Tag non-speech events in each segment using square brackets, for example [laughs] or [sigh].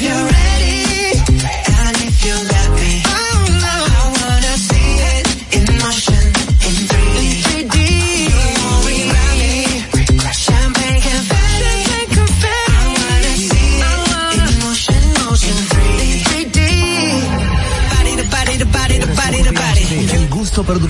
you.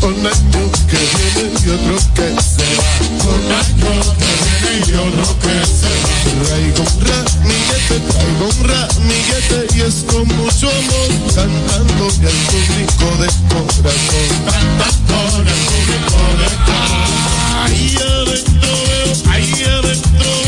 Un año que viene y otro que se va. Un año que viene y otro que se va. Traigo un ramillete, traigo un ramillete y es con mucho amor cantando al público de corazón. Cantando al público de corazón. Ahí adentro veo, ahí adentro.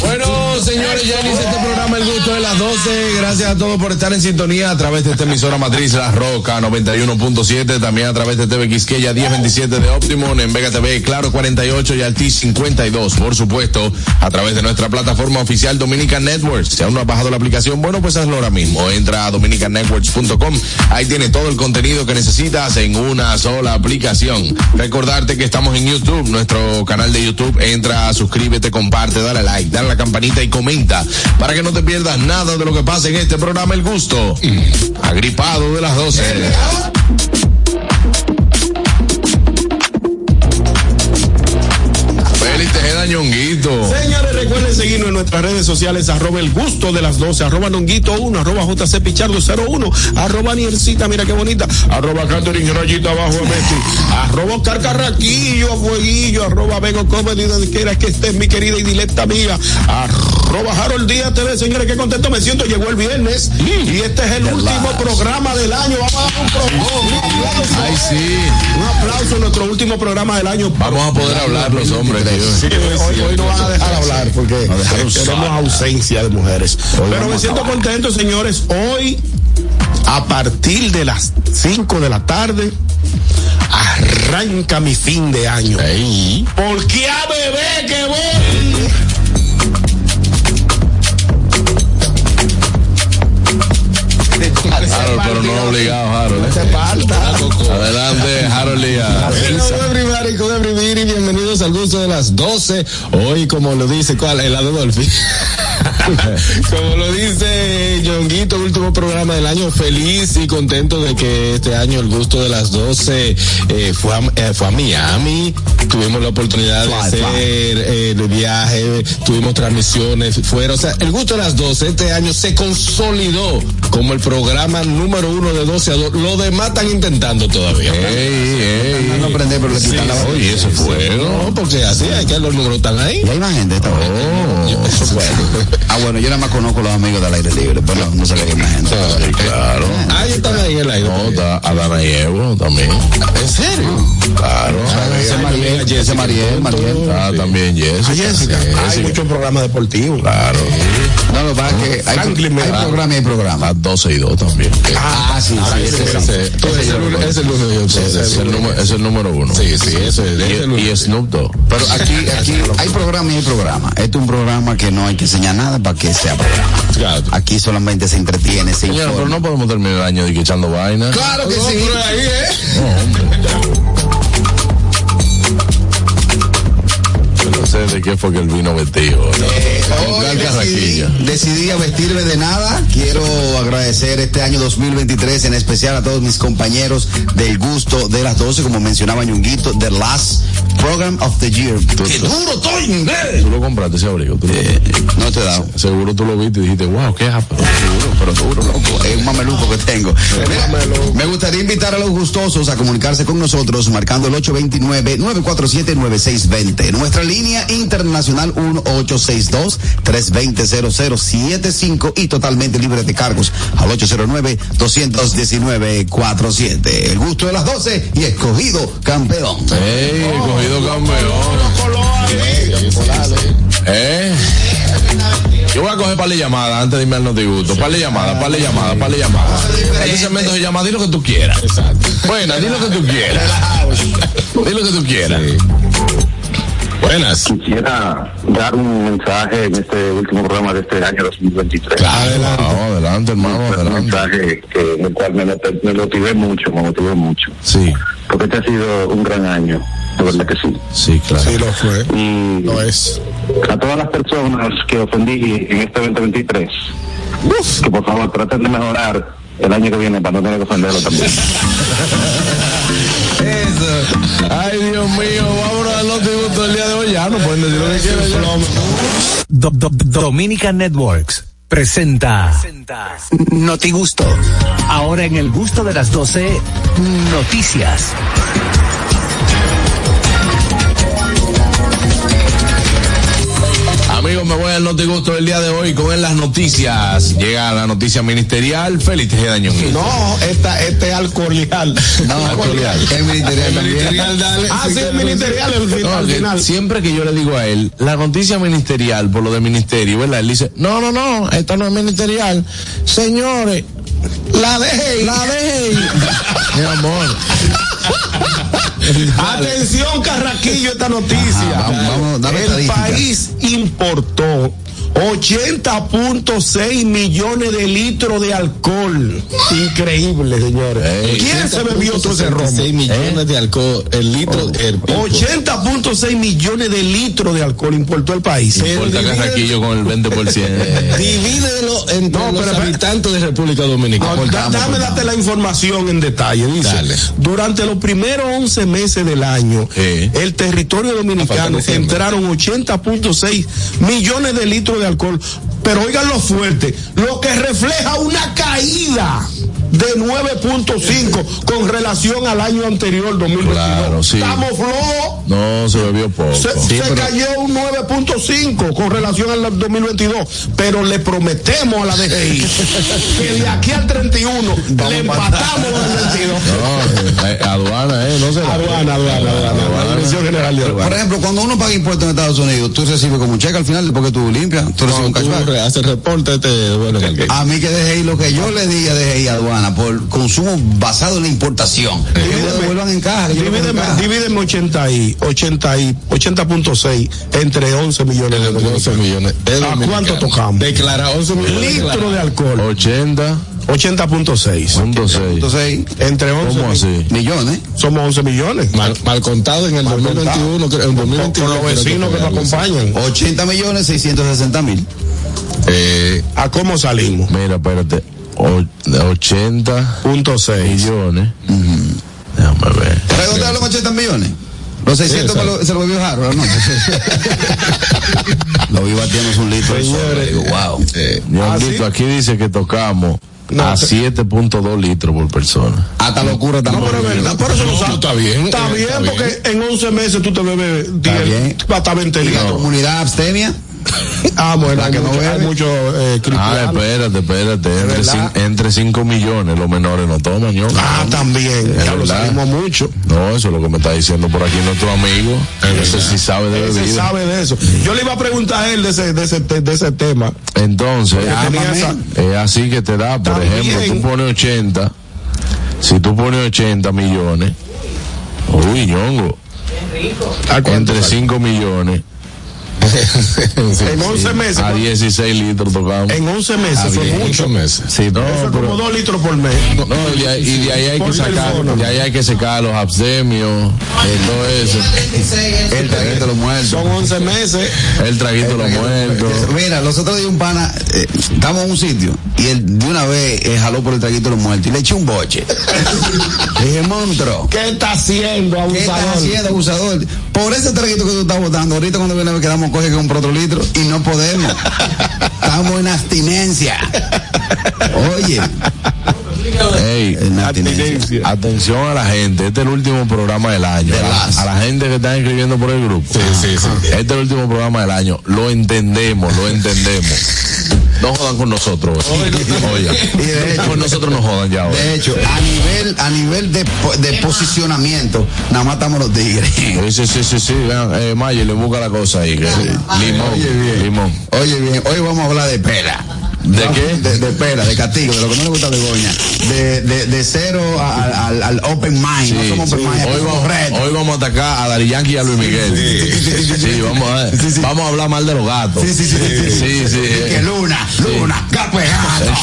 Bueno, señores, ya inicia este programa El Gusto de las 12. Gracias a todos por estar en sintonía a través de esta emisora matriz La Roca 91.7, también a través de TV Quisqueya 1027 de Optimum, en Vega TV Claro 48 y Altis 52. Por supuesto, a través de nuestra plataforma oficial Dominican Networks. Si aún no has bajado la aplicación, bueno, pues hazlo ahora mismo. Entra a dominicannetworks.com. Ahí tiene todo el contenido que necesitas en una sola aplicación. Recordarte que estamos en YouTube, nuestro canal de YouTube. Entra, suscríbete, comparte, dale like, dale la campanita y comenta para que no te pierdas nada de lo que pasa en este programa El Gusto. Agripado de las 12. Félix Tejeda Ñonguito. Señores, recuerden seguirnos en nuestras redes sociales, arroba el gusto de las 12, arroba nonguito 1, arroba JC Pichardo 01, arroba Niercita, mira qué bonita, arroba Catherine Rayita abajo Messi, arroba Oscar Carraquillo, Fueguillo, arroba Vengo Comedy, donde quiera que estés, mi querida y directa amiga, arroba Harold Díaz TV, señores, qué contento me siento, llegó el viernes, y este es el último programa del año, vamos a dar un, pro, un aplauso, Ay, sí. un aplauso a nuestro último programa del año. Vamos a poder hablar los hombres. tío. Sí, hoy, hoy no van a dejar hablar porque tenemos ausencia de mujeres. Pero me siento contento, señores. Hoy, a partir de las 5 de la tarde, arranca mi fin de año. Porque a bebé que voy. Harold, pero no obligado, Harold. ¿eh? Se falta. Adelante, Harold Díaz. [laughs] Hello everybody, bienvenidos al gusto de las 12. Hoy, como lo dice, ¿cuál? El Adolfi. [laughs] como lo dice Yonguito, último programa del año, feliz y contento de que este año el gusto de las 12 eh, fue, a, eh, fue a Miami. Tuvimos la oportunidad de hacer eh, de viaje, tuvimos transmisiones fuera. O sea, el gusto de las 12 este año se consolidó como el programa número uno de 12 a 2. Los demás están intentando todavía. Ey, ey. No aprender, pero le Sí, quitan la oye, eso fue, No, porque así hay que los números están ahí. Y hay más gente esta [laughs] vez. Ah, bueno, yo nada más conozco los amigos del aire libre, pero no, sabía que hay más gente. Sí, claro. Ahí están ahí en el aire. No, está Adana y Evo también. ¿En serio? Claro. Ese Mariel, ese Mariel, Mariel. Ah, también Jessica. Jessica, hay Jessica. muchos programas deportivos. Claro. No, lo que pasa es que hay, Franklin hay Miranda. programa y hay programa. Las 12 y 2 también. Ah, sí, sí, ese, es el es es número, es uno. Sí, sí, ese es. Y, y Snoop Dogg. Pero aquí, aquí hay programa y hay programa. Este es un programa que no hay que enseñar nada para que sea programa. Claro. Aquí solamente se entretiene, se Señora, pero no podemos terminar el año echando vaina. Claro que sí. ahí, ¿eh? No sé de qué fue que el vino vestido. ¿no? Hoy Oscar decidí, a vestirme de nada. Quiero agradecer este año 2023, en especial a todos mis compañeros del gusto de las 12, como mencionaba Ñunguito, The Last Program of the Year. ¡Qué duro estoy inglés! Tú lo compraste ese abrigo. Tú lo- No te he dado. Seguro tú lo viste y dijiste, wow, qué. Seguro, pero seguro, loco. Es un mameluco que tengo. Mira, me gustaría invitar a los gustosos a comunicarse con nosotros marcando el 829-947-9620. Nuestra línea internacional internacional 1862-320-0075 y totalmente libre de cargos al 809-219-47. El gusto de las 12 y escogido campeón. ¡Ey, he cogido campeón! ¿Eh? Yo voy a coger par de llamadas antes de irme al notigusto. Par de llamadas, par de llamadas, par de llamadas. Este segmento se llama Di lo que tú quieras. Bueno, di lo que tú quieras. Di lo que tú quieras. Buenas. Quisiera dar un mensaje en este último programa de este año 2023. Adelante. adelante, hermano, Un adelante. mensaje que, en el cual me, me motivé mucho, me motivé mucho. Sí, Porque este ha sido un gran año, de verdad que sí. sí, claro. Sí, lo fue. Y Lo es. a todas las personas que ofendí en este 2023, que por favor traten de mejorar el año que viene para no tener que ofenderlo también. [laughs] Ay, Dios mío, vámonos al notigusto el día de hoy. Ya no pueden decir lo que quieran. Do- do- Dominican Networks presenta Noti Gusto. Ahora en el gusto de las 12, noticias. Amigos, me voy al notigusto del día de hoy con en las noticias. Llega la noticia ministerial. Félix Tejeda. No, esta, este es alcoholial. No, [laughs] alcoholial. El ministerial también. dale. Ah, sí, el ministerial al fin- No, al final. siempre que yo le digo a él, la noticia ministerial, por lo de ministerio, ¿verdad? Él dice, no, no, no, esta no es ministerial. Señores, la dejé. La dejé. [laughs] Mi amor. [laughs] Atención, Carraquillo, esta noticia. Ajá, vamos, vamos, dame El país importó 80.6 millones de litros de alcohol. Increíble, señores. ¿Quién se bebió todo ese romo? 6 millones de alcohol, el litro, el pico. 80.6 millones de litros de alcohol importó el país. Importa Carraquillo con el 20%. [laughs] Divídelo entre No, los pero- habitantes de República Dominicana. Da- dame darte la información en detalle. Dice, Dale. durante los primeros 11 meses del año, Sí. el territorio dominicano entraron 80.6 millones de litros de alcohol. Pero oigan lo fuerte, lo que refleja una caída de 9.5 con relación al año anterior, 2022. Claro, sí. Estamos flojos. No, se bebió poco. Se, se cayó un 9.5 con relación al 2022, pero le prometemos a la DGI que de aquí al 31 le empatamos al 22. No, eh, aduana, ¿eh? No se la- Aduana, aduana, aduana, la Dirección General de Por Aduana. ejemplo, cuando uno paga impuestos en Estados Unidos, tú recibes como un cheque al final porque tú limpias, tú recibes un Cuando tú cashback. Haces reporte, te devuelven el A mí que DGI, lo que yo le di a DGI aduana por consumo basado en la importación, devuelvan en caja. en Divídeme, caja. divídeme 80 y 80 y 80.6 entre 11 millones de 11 dólares. millones. ¿A cuánto tocamos? Declara 11 millones. Litro de alcohol, 80.6. 80.6. Entonces, Entre 11 ¿Cómo así? millones. somos 11 millones. Mal, mal contado en el Mal 2021, creo- en Con, 2021. con los creo vecinos que nos acompañan. 80 millones 660 mil. Eh, ¿A cómo salimos? Mira, espérate. O- de 80 Punto 6. millones. Déjame ver. ¿Redondear los 80 millones? Los 600 me lo- se lo bebió Jaro anoche. [laughs] lo vi batiendo un litro. digo, wow. eh, Ñonguito, aquí dice que tocamos No, a te- 7.2 litros por persona. Hasta locura No, tampoco. pero es verdad, por eso lo sabes. está bien, Está eh, bien, está porque en 11 meses tú te bebes Está 10, bien. hasta 20 Y la litros. comunidad abstemia, [laughs] Ah, bueno, hay que no mucho- hay bebe. muchos eh, Ah, espérate, espérate. Entre, cin- entre 5 millones los menores no toman, ¿no? Ah, también. Es Ya lo salimos mucho. No, eso es lo que me está diciendo por aquí nuestro amigo. Ese sí sabe de Ese bebida. sabe de eso. Yo le iba a preguntar a él de ese, de ese, de ese tema. Entonces, esa- es así que te da, por También. ejemplo, tú pones 80, si tú pones 80 millones, uy, ñongo, ¿A cuánto entre sale? 5 millones En 11 meses. a 16 litros tocamos. En 11 meses muchos. ocho meses. Sí, no, Eso es pero- como 2 litros por mes. No, y de, ahí- y de ahí hay que sacar, de ahí hay que sacar los absemios, eh, todo eso, el traguito de los muertos. Son 11 meses. el traguito de los muertos. Mira, los otros días un pana, eh, estamos en un sitio y él de una vez eh, jaló por el traguito de los muertos y le eché un boche. Le dije, monstruo, ¿Qué está haciendo, ¿qué estás abusador? haciendo, abusador? Por ese traguito que tú estás botando, ahorita cuando viene a ver quedamos coge que comprar otro litro y no podemos. Estamos en abstinencia. Oye, abstinencia. Atención a la gente, este es el último programa del año. De A la, gente que está escribiendo por el grupo. Sí, sí, sí. Este es el último programa del año. Lo entendemos, lo entendemos. No jodan con nosotros. [laughs] Oiga, Y de hecho- con nosotros no jodan ya. hoy. De hecho, a nivel, a nivel de, de posicionamiento, nada más estamos los tigres. Sí, sí, sí, sí, sí. Vean, eh, Mayer, le busca la cosa ahí. que- limón, Oye, bien. limón. Oye bien, hoy vamos a hablar de pela. ¿De qué? De, de pela, de castigo, de lo que no le gusta a Begoña. De, de, de cero al, al, al open mind. no somos open mind, Hoy vamos, retos. hoy vamos a atacar a Dari Yankee y a Luis Miguel. Sí, vamos, a, vamos a hablar mal de los gatos. Sí, sí, sí, sí, sí. sí, sí. Que luna, luna, gato de gato. [laughs]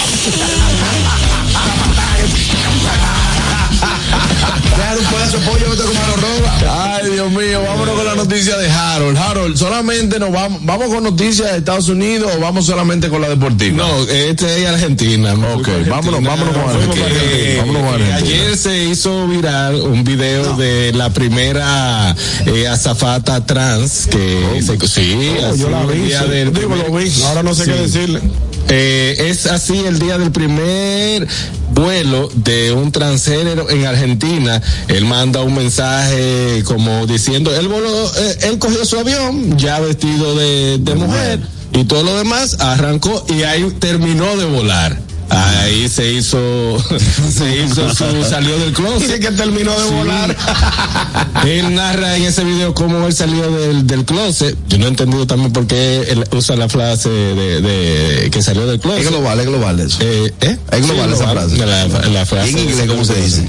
Dejar un pedazo de pollo, los roba. Ay, Dios mío, vámonos con la noticia de Harold. Harold, solamente nos vamos, vamos con noticias de Estados Unidos o vamos solamente con la deportiva. No, este es Argentina. Ok, Argentina. vámonos, vámonos con Argentina. Vámonos con Eh, Argentina. Ayer se hizo viral un video de la primera eh, azafata trans que se, sí, Oh, así yo la el vi. día sí. del Digo, primer- lo vi. Ahora no sé Sí. qué decirle. Eh, es así el día del primer vuelo de un transgénero en Argentina. Él manda un mensaje como diciendo, él voló, eh, él cogió su avión ya vestido de, de mujer y todo lo demás arrancó y ahí terminó de volar. Ahí se hizo, [laughs] se hizo su, salió del closet. Que terminó de Sí. volar. [laughs] Él narra en ese video cómo él salió del, del closet. Yo no he entendido también por qué él usa la frase de, de que salió del closet. Es global, es global eso. Eh, ¿eh? Es global esa frase. La, la frase. ¿Y en inglés cómo se dice?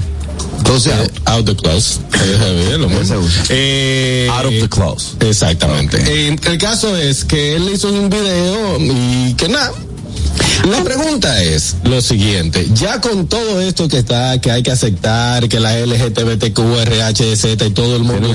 Entonces, Eh, out the close. [laughs] Eh, Out of the close. Exactamente. Eh, el caso es que él hizo un video y que nada. La pregunta es lo siguiente, ya con todo esto que está, que hay que aceptar, que la LGTBTQ, RHZ y todo el mundo [laughs]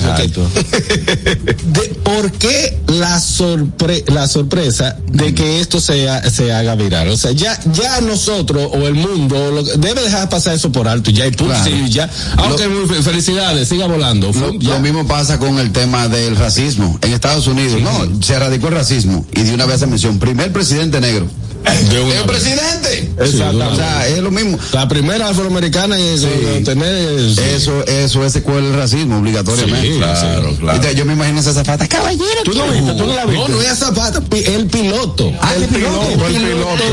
de, ¿por qué la sorpre, la sorpresa de que esto sea, se haga viral? O sea, ya, ya nosotros o el mundo lo- debe dejar pasar eso por alto, ya y punto, Claro. sí, ya. Aunque muy fe- felicidades, siga volando. Lo, lo mismo pasa con el tema del racismo. En Estados Unidos, no, se erradicó el racismo y de una vez se mencionó, primer presidente negro. De una ¡Es un vez. presidente! Una O sea, es lo mismo. La primera afroamericana en en tener es- Eso, eso es secuela del racismo, obligatoriamente. Sí, claro, claro. Entonces, yo me imagino esa zafata, caballero. ¿Tú no viste? ¿Tú no la viste? No, no es Zapata, el piloto. Ah, el piloto, el piloto.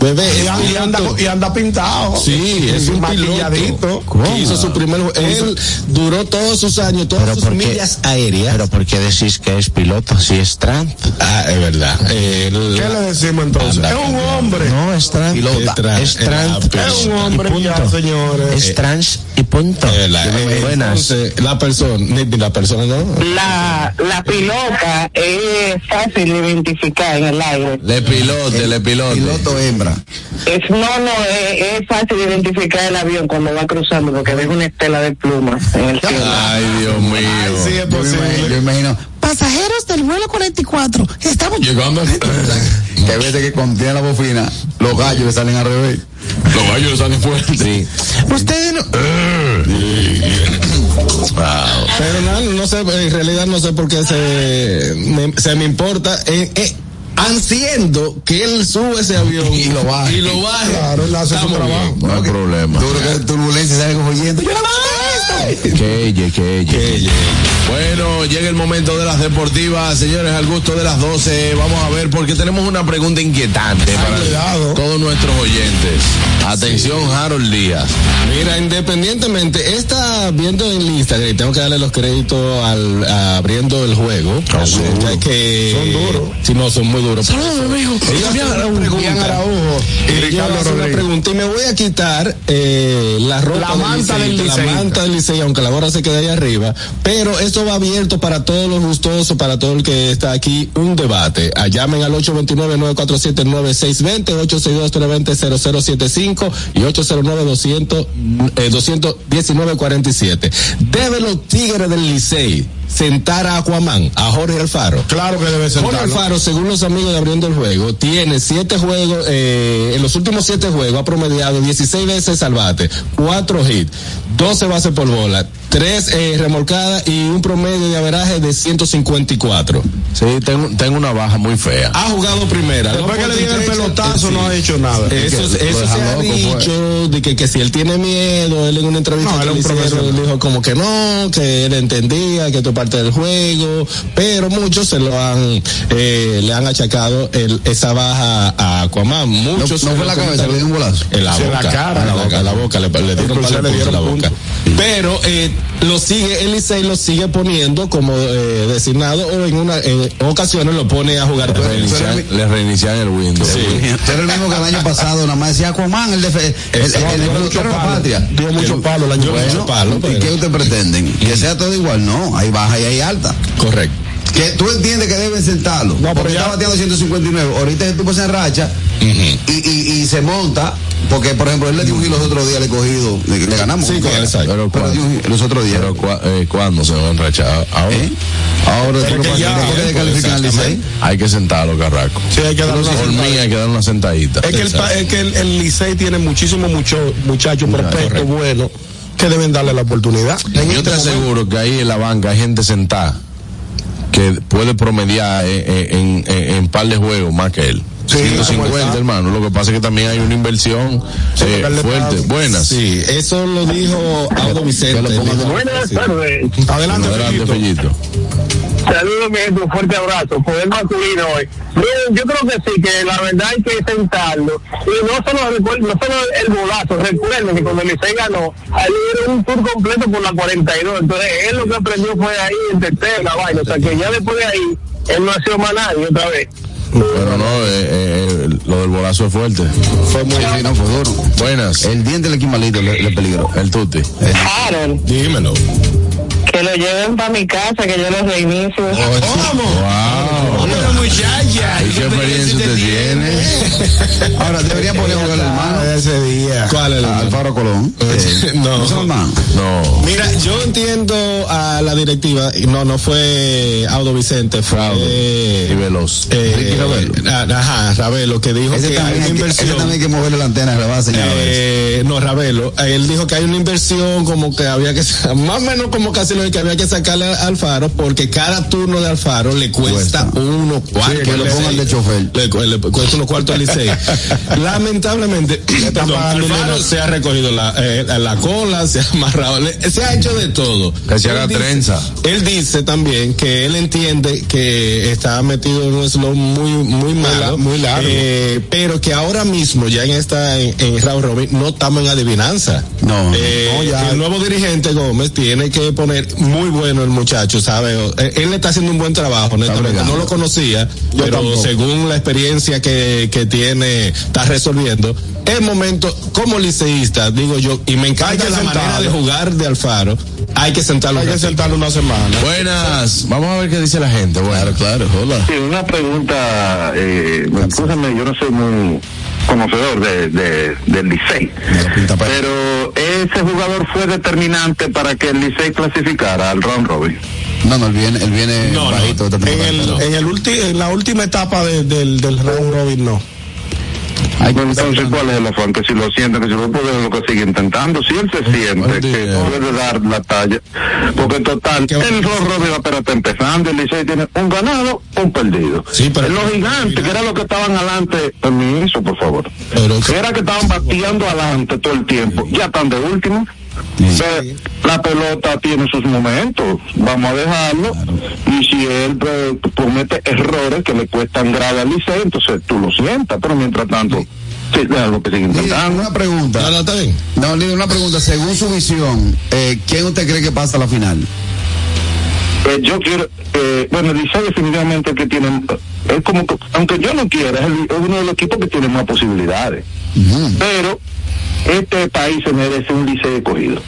Bebé, Y, anda- y anda, piloto. y anda pintado. Sí, es un maquilladito. hizo su primer él duró todos sus años, todas Pero sus ¿por qué? millas aéreas. Pero ¿por qué decís que es piloto si es trans? ah, es verdad. ¿Qué le decimos entonces? Anda, es un hombre. No, es trans. Pilota. es trans, Es trans. Es un hombre Y ya, punto. señores. Es trans y punto. Eh, la- eh, Buenas. entonces, la persona, ni- ni la persona no. La, la pilota es fácil de identificar en el aire. Le pilote, le pilote. Piloto hembra. Es, no, no, es, es fácil de identificar el avión cuando va cruzando porque deja una estela de plumas en el cielo. Ay, Dios mío. Ay, sí, es Yo me imagino, posible. yo imagino Pasajeros del vuelo 44, estamos Llegando [laughs] que a veces que cuando tiene la bofina, los gallos le salen al revés. Los gallos están fuertes. Sí. Ustedes no. Pero no, no sé, en realidad no sé por qué se me, se me importa. Eh, eh, haciendo que él sube ese avión Y lo baje. Y lo baje. Claro, él hace su Estamos trabajo. bien. No hay problema. Que turbulencia sale cogiendo. Yo no Que que. Bueno, llega el momento de las deportivas, señores, al gusto de las 12. Vamos a ver, porque tenemos una pregunta inquietante para cuidado. todos nuestros oyentes. Atención, Harold Díaz. Mira, independientemente, está viendo en Instagram, y tengo que darle los créditos al a- abriendo el juego. ya que Son duros. Si no, son muy duros. Saludos, amigo. Ellos Araujo y Ricardo una pregunta y me voy a quitar eh, la ropa La manta del Licey, la liceísta. manta del Licey, aunque la gorra se quede ahí arriba, pero esto va abierto para todos los gustosos, para todo el que está aquí, un debate. Ah, llamen al 829-947-9620, 862-320-0075 y 809-200, eh, 219-47. Deben los Tigres del Licey sentar a Aquaman, a Jorge Alfaro. Claro que debe Jorge sentarlo. Alfaro, según los amigos de Abriendo el Juego, tiene siete juegos, eh, en los últimos siete juegos ha promediado 16 veces al bate, cuatro hits, 12 bases por bola, tres eh, remolcadas y un promedio de averaje de 154. Sí, tengo, tengo una baja muy fea. Ha jugado primera. Después ¿no? que le dieron el pelotazo, no ha hecho nada. Eso, Es eso se ha pues. dicho, de que, que si él tiene miedo, él en una entrevista No, que él le es un hicieron, profesional. él dijo como que no, que él entendía, que es parte del juego, pero muchos se lo han, eh, le han achacado el, esa baja a Aquaman. No, no Muchos fue la cabeza, le dio un bolazo. en la Sí, boca, la cara, en la boca, la le, le dieron le en la boca. Pero eh, lo sigue, el Licey lo sigue poniendo como eh, designado o en una en ocasiones lo pone a jugar Le el reinician, Licey. le reinician el Windows. Tú eres el mismo que el año pasado, nada más decía Aquaman, el, el, el, el, el mucho de palo. patria. Dio mucho palo el año pasado. ¿Y pero- qué ustedes pretenden? ¿Que sea todo igual? No, hay baja y hay alta. Correcto. Que tú entiendes que deben sentarlo. No, pero porque ya- está bateando 159. Ahorita el tipo se enracha y, y, y se monta. Porque, por ejemplo, él le dio un los otros días, le he cogido, le, le ganamos. Sí, con el Sai. Pero, Pero dio un giro los otros días. pero cua- eh, ¿cuándo se va a enrachar? Ahora. ¿Eh? Ahora, que ya- que al Licey. Hay que sentarlo, Carraco. Sí, hay que darle una Por mí hay que dar una sentadita. Es que el, es que el, el Licey tiene muchísimos mucho, muchachos prospectos buenos que deben darle la oportunidad. En Yo este te momento- aseguro que ahí en la banca hay gente sentada que puede promediar eh, eh, en, en, en par de juegos más que él. Sí, como 150, está. hermano. Lo que pasa es que también hay una inversión Sí, eh, fuerte. Buenas. Sí, eso lo dijo Audo Vicente. Buenas tardes. Adelante, Adelante, Fellito. Fellito. Saludos, mi gente, un fuerte abrazo. Poder masculino hoy. Miren, yo creo que sí, que la verdad hay que sentarlo. Y no solo, recuer- no solo el bolazo, recuerden que cuando el Licey ganó, ahí dieron un tour completo por la 42. Entonces, él lo que aprendió fue ahí en tercera la vaina. O sea, que ya después de ahí, él no ha sido más nadie otra vez. Pero no, eh, eh, lo del bolazo es fuerte. Fue muy sí, no, fue duro. Buenas. El diente del equimalito le, le peligró. El tuti. Dímelo. Que lo lleven para mi casa, que yo lo reinicio. Wow. muchacha. ¿Y qué experiencia usted tiene? Ahora, debería poner a jugar el hermano. Ese día. ¿Cuál es el Alfaro Colón. Eh, No. ¿no. Mira, yo entiendo a la directiva, no, no fue Audo Vicente, fue Audo. Y Veloz. eh, Ricky Ravelo. ah, Ajá, Ravelo, que dijo Ese que hay también, una que, ese inversión. también hay que moverle la antena, la va a señalar. Eh, no, Ravelo, eh, él dijo que hay una inversión como que había que, [laughs] más o menos como casi lo que había que sacarle a Alfaro, porque cada turno de Alfaro le cuesta, Cuesta. uno cuarto. que lo al pongan de chofer. Le, cu- le cuesta unos cuartos al Licey. [laughs] Lamentablemente, perdón, pagando Alfaro se ha recogido la, eh, la cola, se ha amarrado, le- se ha hecho de todo. Que se Él haga dice- trenza. Él dice también que él entiende que está metido en un slow muy, muy malo. muy largo. Eh, pero que ahora mismo, ya en esta, en, en Round Robin, no estamos en adivinanza. No. Eh, No, ya. El nuevo dirigente Gómez tiene que poner muy bueno el muchacho, ¿sabe? Eh, Él está haciendo un buen trabajo, honestamente. No lo conocía, Yo pero tampoco. según la experiencia que, que tiene, está resolviendo. Es momento, como liceísta, digo yo, y me encanta la manera de jugar de Alfaro, hay que sentarlo. Hay que ratito. sentarlo una semana. Buenas. Vamos a ver qué dice la gente. Bueno, claro, hola. Sí, una pregunta, eh, escúchame, yo no soy muy conocedor de, de- del Licey, pero ese jugador fue determinante para que el Licey clasificara al round robin. No, no, él viene, él viene No, no. bajito. esta En, el, en, el ulti- en la última etapa de- del, del round robin, no. Hay que Entonces, ¿cuál es el afán? Que si lo siente, que si lo puede, lo que sigue intentando. Si él se siente que puede dar la talla, porque en total, el round robin apenas está empezando, el Licey tiene un ganado, un perdido. Sí, pero- los gigantes, que era lo que estaban adelante, permiso, por favor. Pero- que era que estaban bateando adelante todo el tiempo, ya están de último. La pelota tiene sus momentos, vamos a dejarlo. Y si él eh, comete errores que le cuestan grave al liceo, entonces tú lo sientas, pero mientras tanto, sí, déjalo que Líder, una pregunta. No, no, está bien. No, líder, una pregunta. Según su visión, eh, ¿quién usted cree que pasa a la final? Eh, yo quiero, eh, bueno, el Licey definitivamente que tiene, es como, que, aunque yo no quiera, es, el- es uno de los equipos que tiene más posibilidades. Pero este país se merece un Licey escogido.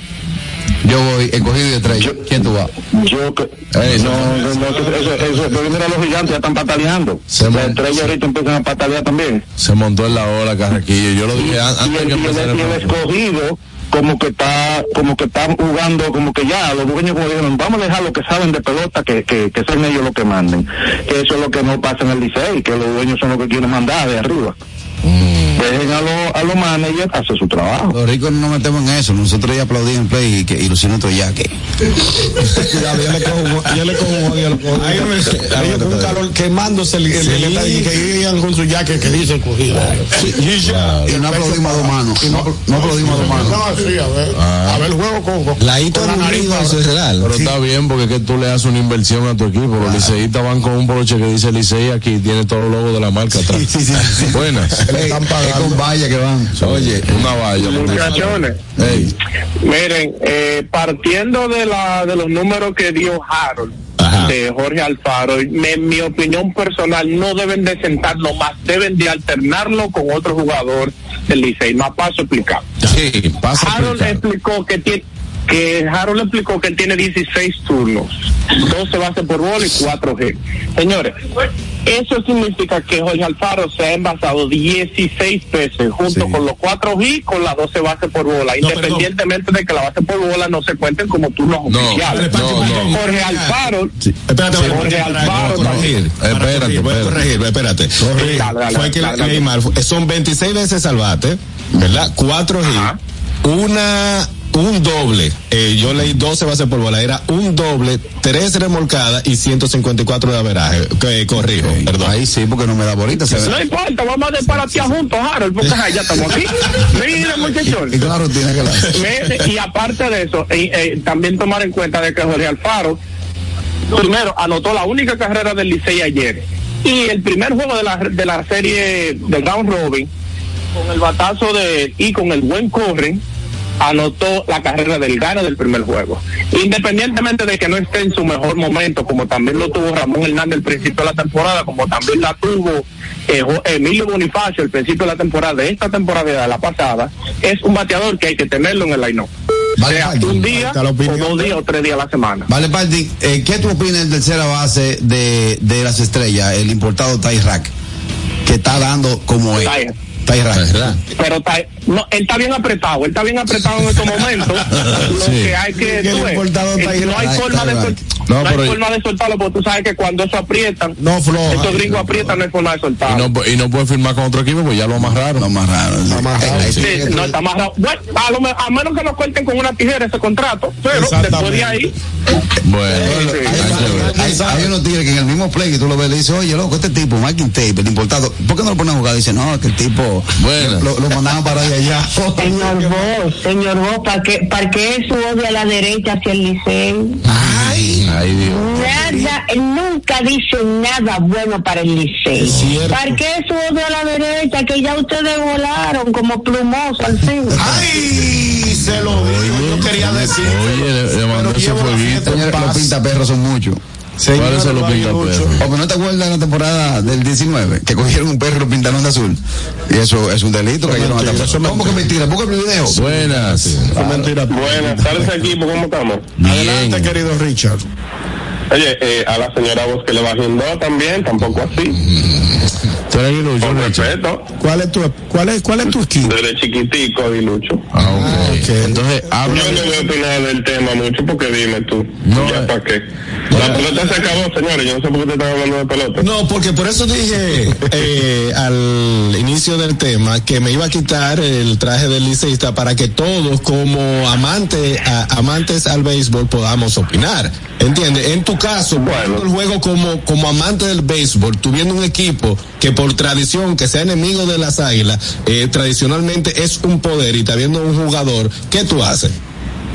Yo voy, escogido y de tres. Yo- ¿Quién tú vas? Yo que, Ey, no, no, no, eso, eso, eso, mira los gigantes ya están pataleando. Se mon- estrellas ahorita empiezan a patalear también. se montó en la ola, Carraquillo. Yo lo Y, dije an- y antes el, que y el- empezara el y el escogido como que está, como que están jugando, como que ya los dueños como dijeron, vamos a dejar lo que saben de pelota, que, que, que sean ellos los que manden. Que eso es lo que no pasa en el liceo, que los dueños son los que quieren mandar de arriba. Dejen a los a los managers hacer su trabajo. Los ricos no nos metemos en eso. Nosotros ya aplaudimos en play y, que, y Luciano Toyaque. Cuidado, ya le cojo, ya le cojo, ya le cojo. Ahí me- un calor quemándose el, el, el detalle, y que iban con su jaque que dice el cogido. Y ya. Y no aplaudimos a dos manos. No, no aplaudimos a dos manos. No, sí, a ver, a ver el juego con, con, La hito con la eso es real. Pero está bien porque es que tú le haces una inversión a tu equipo. Los liceístas van con un broche que dice Licey aquí tiene todos los logos de la marca atrás. Buenas. Le están Es pagando. con valla que van. Oye, una valla. Muchachones, miren, eh, partiendo de la de los números que dio Harold, Ajá. de Jorge Alfaro, me- en mi opinión personal, no deben de sentarlo más, deben de alternarlo con otro jugador del Licey. Más paso a explicar. sí, Harold explicó que tiene que Harold explicó que él tiene 16 turnos, 12 bases por bola y 4 G. Señores, eso significa que Jorge Alfaro se ha envasado 16 veces junto con los 4 G con las 12 bases por bola, No, independientemente de que la base por bola no se cuenten como turnos No, oficiales. no, no. Jorge Alfaro Espérate, Sí, espérate, Jorge para- Alfaro corregir, Espérate, corregir, voy a espérate. corregir, espérate. Dale, dale, Fue que dale, mal. Son 26 veces al bate, ¿verdad? Cuatro Ajá. hits, una un doble. Eh, yo leí 12 bases por bola. Era un doble, tres remolcadas y 154 de averaje. Que, corrijo, perdón. Ahí sí, porque no me da bolita. Se ve. no importa, vamos a desparatear juntos, Harold, porque ya estamos aquí. [laughs] Mira, muchachos. Y con la rutina que la y aparte de eso, eh, eh, también tomar en cuenta de que Jorge Alfaro, primero, anotó la única carrera del Licey ayer. Y el primer juego de la, de la serie del round robin, con el batazo de y con el buen corre, anotó la carrera del gane del primer juego. Independientemente de que no esté en su mejor momento, como también lo tuvo Ramón Hernández al principio de la temporada, como también la tuvo eh, Emilio Bonifacio al principio de la temporada, de esta temporada de la pasada, es un bateador que hay que tenerlo en el line Vale, sea un día, o dos días, o tres días a la semana. Vale, Pardi, eh, ¿qué tú opinas del tercera base de, de las estrellas, el importado Ty Rack? Que está dando como es. Ty. Ty Rack. ¿Verdad? Pero está, no, él está bien apretado, él está bien apretado en estos momentos. [laughs] Lo Sí. que hay que, tú ves, eh, no hay forma de sol- No, no hay forma de soltarlo, porque tú sabes que cuando eso aprietan, No floja. estos gringos aprietan, no hay forma de Y soltarlo. no, y no puede firmar con otro equipo, pues ya lo amarraron. Raro. sí. amarrado, Ahí Sí, no está más raro. Bueno, a, lo a menos que nos cuenten con una tijera ese contrato, pero después de ahí, Bueno, Sí, hay unos tigres que en el mismo play que tú lo ves le dices, oye, loco, este tipo, Marking Tape, el importado, ¿por qué no lo ponen a jugar? Dice, no, que el tipo Bueno. lo, lo mandaban para allá. Allá. [laughs] Señor Vos, señor Vos, ¿para qué, ¿para qué su odio a la derecha hacia el liceo? Ay, Dios. Nada, él nunca dice nada bueno para el liceo. ¿Para qué su odio a la derecha? Que ya ustedes volaron como plumoso al fin. ¡Ay! Se lo digo, yo quería decir. Oye, le, le mandó ese fueguito. Señores, los pintaperros son muchos. ¿Cuáles son los pintaperros? O no te acuerdas de la temporada del 19, que cogieron un perro y lo pintaron de azul. Y eso es un delito que ellos no mentira, ¿Cómo que mentira? Busca el video. Buenas. Es mentira. Buenas tardes equipo, ¿cómo estamos? Adelante, querido Richard. Oye, eh, a la señora Vos que le bajen dos también, tampoco así. Tú eres Con respeto, ¿Cuál es tu, cuál es, cuál es tu skin? desde chiquitico, Dilucho. Ah, ok. ok. Entonces, habla. Yo no voy a opinar del tema mucho porque dime tú, No, ya eh. para qué. La pelota se acabó, señores, yo no sé por qué te están hablando de pelota. No, porque por eso dije [laughs] eh, al inicio del tema que me iba a quitar el traje del liceísta para que todos como amantes a- amantes al béisbol podamos opinar. ¿Entiendes? En tu caso, viendo el juego como, como amante del béisbol, tuviendo un equipo que por tradición, que sea enemigo de las águilas, eh, tradicionalmente es un poder y está viendo un jugador, ¿qué tú haces?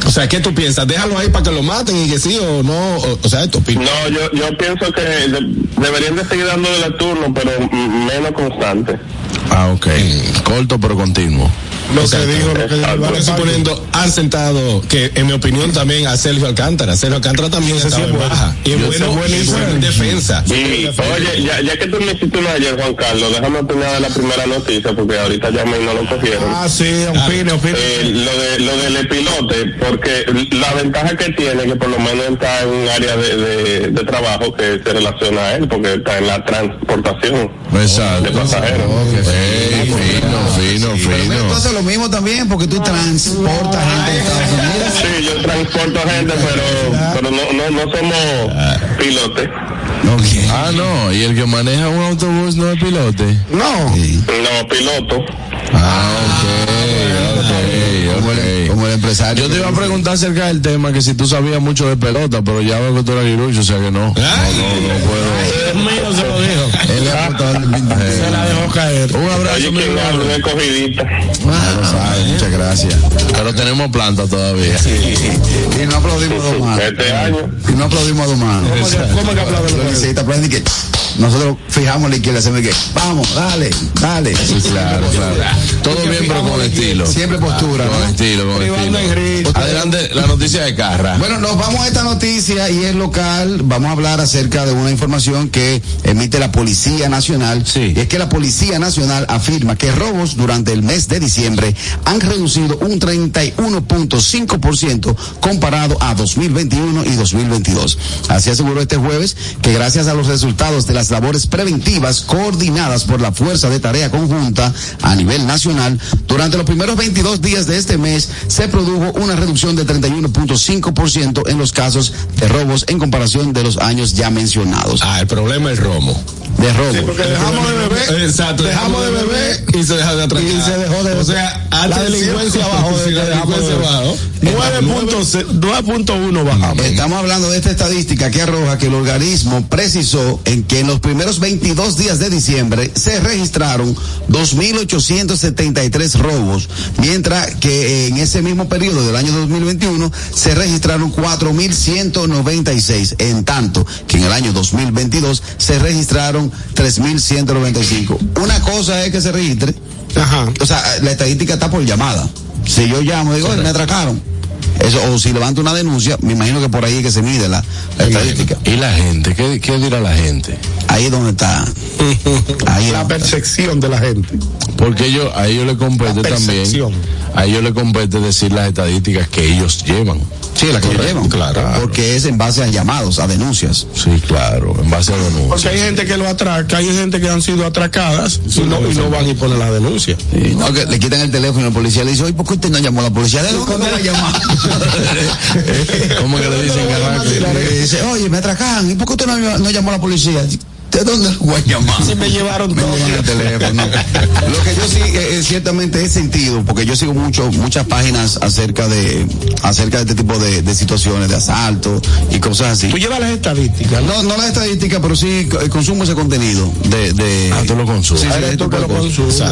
O sea, ¿qué tú piensas? Déjalo ahí para que lo maten y que sí o no. O, sea, esto. No, yo, yo pienso que de- deberían de seguir dándole el turno, pero menos constante. Ah, ok. Corto pero continuo. Lo que dijo, lo que dijo. Suponiendo, han sentado, que en mi opinión también a Sergio Alcántara. Sergio Alcántara también Ese sí en bueno. baja. Y es bueno, en defensa. Y, oye, ya, ya que tú me hiciste una ayer, Juan Carlos, déjame opinar de la primera noticia, porque ahorita ya me no lo cogieron. Ah, sí, opine, opine. Eh, lo de lo del pilote, porque la ventaja que tiene que por lo menos está en un área de, de, de trabajo que se relaciona a él, porque está en la transportación de Exacto. Pasajeros. fino, fino, Pero mira, tú fino. haces lo mismo también porque tú transportas gente de Estados Unidos. Sí, yo transporto gente, pero, pero no, no, no somos pilotes. Ah, no, y el que maneja un autobús no es pilote. No. No, piloto. Ah, ok, ok, Como el empresario. Yo te iba a preguntar acerca del tema que si tú sabías mucho de pelota, pero ya veo que tú eres guirucho, o sea que no. No, no, no puedo. El mío se lo dijo. [laughs] Él le. Se la dejó caer. Un abrazo, Oye, mi que. Ya lo sabe, muchas gracias. Pero tenemos planta todavía. Y no aplaudimos a dos manos. Este año. Y no aplaudimos a dos manos. ¿Cómo que- ¿Cómo que y que nosotros fijamos la izquierda, hacemos que vamos, dale, dale. Sí, claro, claro. Todo bien, pero con estilo. Siempre postura. Con ¿no? estilo, con Privando estilo. Adelante, la noticia de Carra. Bueno, nos vamos a esta noticia y es local. Vamos a hablar acerca de una información que emite la Policía Nacional. Sí. Y es que la Policía Nacional afirma que robos durante el mes de diciembre han reducido un 31.5% comparado a 2021 y 2022. Así aseguró este jueves que gracias a los resultados de las labores preventivas coordinadas por la Fuerza de Tarea Conjunta a nivel nacional, durante los primeros 22 días de este mes se produjo una reducción de 31.5% en los casos de robos en comparación de los años ya mencionados. Ah, el problema es romo. De. Porque dejamos de beber. Exacto. Dejamos de beber. y se deja de atracar. Y se dejó de O sea, la delincuencia bajó la delincuencia bajó. 9.1 bajamos. Estamos hablando de esta estadística que arroja que el organismo precisó en que en los primeros 22 días de diciembre se registraron 2.873 robos, mientras que en ese mismo periodo del año 2021 se registraron 4.196, en tanto que en el año 2022 se registraron 3.195. Una cosa es que se registre, Ajá. o sea, la estadística está por llamada. Si yo llamo, digo, "Oye, me atracaron. Eso, o si levanto una denuncia, me imagino que por ahí es que se mide la, la estadística. ¿Y la gente? ¿Qué, qué dirá la gente? Ahí es donde está. Ahí es La donde está. percepción de la gente. Porque ellos, a ellos les compete La también. A ellos les compete decir las estadísticas que ellos llevan. Sí, la que llevan. claro. Porque es en base a llamados, a denuncias. Sí, claro, en base a denuncias. Porque hay gente que lo atraca, hay gente que han sido atracadas y no, y no van y ponen la denuncia. Sí, no, que le quitan el teléfono y el policía le dice, oye, ¿por qué usted no llamó a la policía? ¿De dónde me va a llamar? [laughs] [laughs] ¿Cómo que le dicen que arranque? Le dice, oye, me atracan, ¿y por qué usted no, no llamó a la policía? ¿De dónde lo voy a llamar? Si me llevaron Me todo. el teléfono. Lo que yo sí, eh, eh, ciertamente he sentido, porque yo sigo mucho, muchas páginas acerca de, acerca de este tipo de, de situaciones, de asalto y cosas así. Tú llevas las estadísticas, ¿no? No, no la estadística, pero sí eh, consumo ese contenido de, de Ah, tú lo consumes. Sí, de tú que lo cosas. consumes.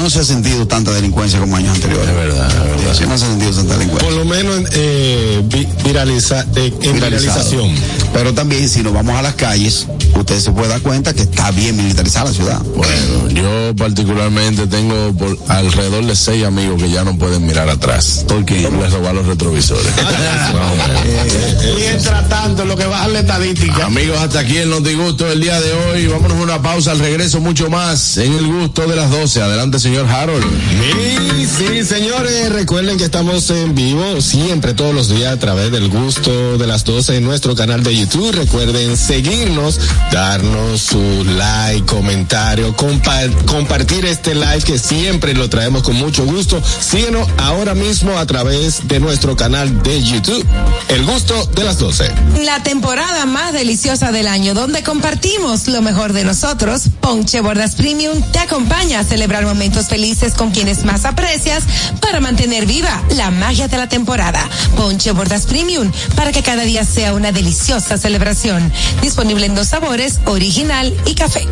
No se ha sentido tanta delincuencia como años anteriores. Es verdad, es verdad. Sí, no se ha sentido tanta delincuencia. Por lo menos eh, vi- viraliza, eh, en Viralizado. viralización. Pero también si nos vamos a las calles, usted se puede cuenta que está bien militarizada la ciudad. Bueno, yo particularmente tengo por alrededor de seis amigos que ya no pueden mirar atrás. Porque les roban los retrovisores. [laughs] Mientras tanto, lo que baja la estadística. Amigos, hasta aquí el Notigusto del día de hoy. Vámonos a una pausa al regreso, mucho más en el gusto de las 12. Adelante, señor Harold. Sí, sí, señores, recuerden que estamos en vivo siempre, todos los días, a través del gusto de las 12 en nuestro canal de YouTube. Recuerden seguirnos, darnos su like, comentario, compa- compartir este live que siempre lo traemos con mucho gusto. Síguenos ahora mismo a través de nuestro canal de YouTube. El gusto de las 12. La temporada más deliciosa del año, donde compartimos lo mejor de nosotros, Ponche Bordas Premium te acompaña a celebrar momentos felices con quienes más aprecias para mantener viva la magia de la temporada. Ponche Bordas Premium, para que cada día sea una deliciosa celebración. Disponible en dos sabores, original y café.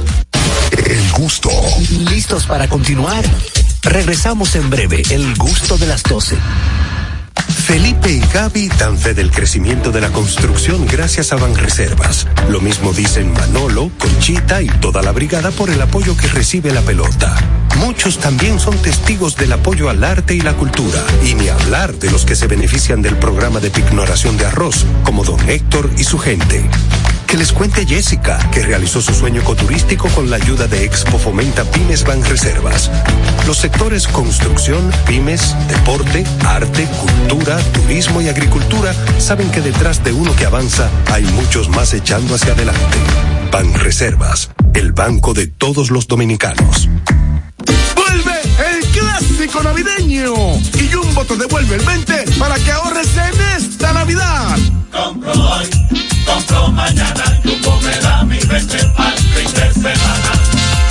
El gusto. ¿Listos para continuar? Regresamos en breve, el gusto de las 12. Felipe y Gaby dan fe del crecimiento de la construcción gracias a Banreservas. Lo mismo dicen Manolo, Conchita y toda la brigada por el apoyo que recibe la pelota. Muchos también son testigos del apoyo al arte y la cultura, y ni hablar de los que se benefician del programa de pignoración de arroz, como don Héctor y su gente. Que les cuente Jessica, que realizó su sueño ecoturístico con la ayuda de Expo Fomenta Pymes Banreservas. Los sectores construcción, pymes, deporte, arte, cultura, turismo y agricultura saben que detrás de uno que avanza hay muchos más echando hacia adelante. Banreservas, el banco de todos los dominicanos. económico navideño. Y Jumbo te devuelve el 20 para que ahorres en esta Navidad. Compro hoy, compro mañana, Jumbo me da mi 20 para el fin de semana.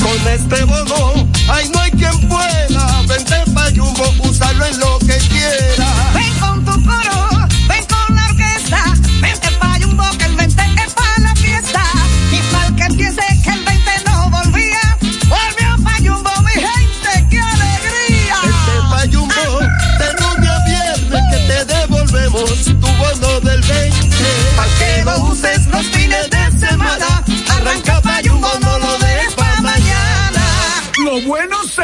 Con este bono, ay no hay quien pueda. Vente pa' Jumbo, usarlo en lo que quiera. Ven con tu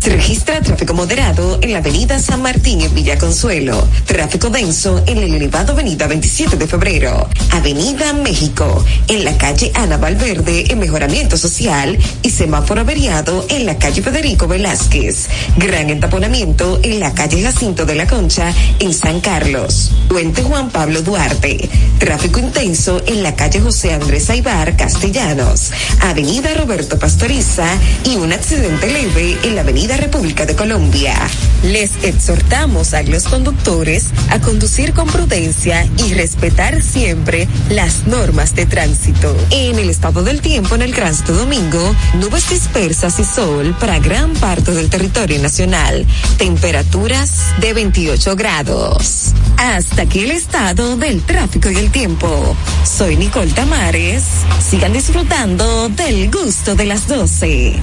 Se registra tráfico moderado en la avenida San Martín en Villa Consuelo. Tráfico denso en el elevado avenida 27 de febrero. Avenida México. En la calle Ana Valverde en mejoramiento social. Y semáforo averiado en la calle Federico Velázquez. Gran entaponamiento en la calle Jacinto de la Concha en San Carlos. Puente Juan Pablo Duarte. Tráfico intenso en la calle José Andrés Aibar Castellanos. Avenida Roberto Pastoriza y un accidente leve en la avenida República de Colombia. Les exhortamos a los conductores a conducir con prudencia y respetar siempre las normas de tránsito. En el estado del tiempo en el Gran Domingo, nubes dispersas y sol para gran parte del territorio nacional. Temperaturas de 28 grados. Hasta aquí el estado del tráfico y el tiempo. Soy Nicole Tamares. Sigan disfrutando del gusto de las 12.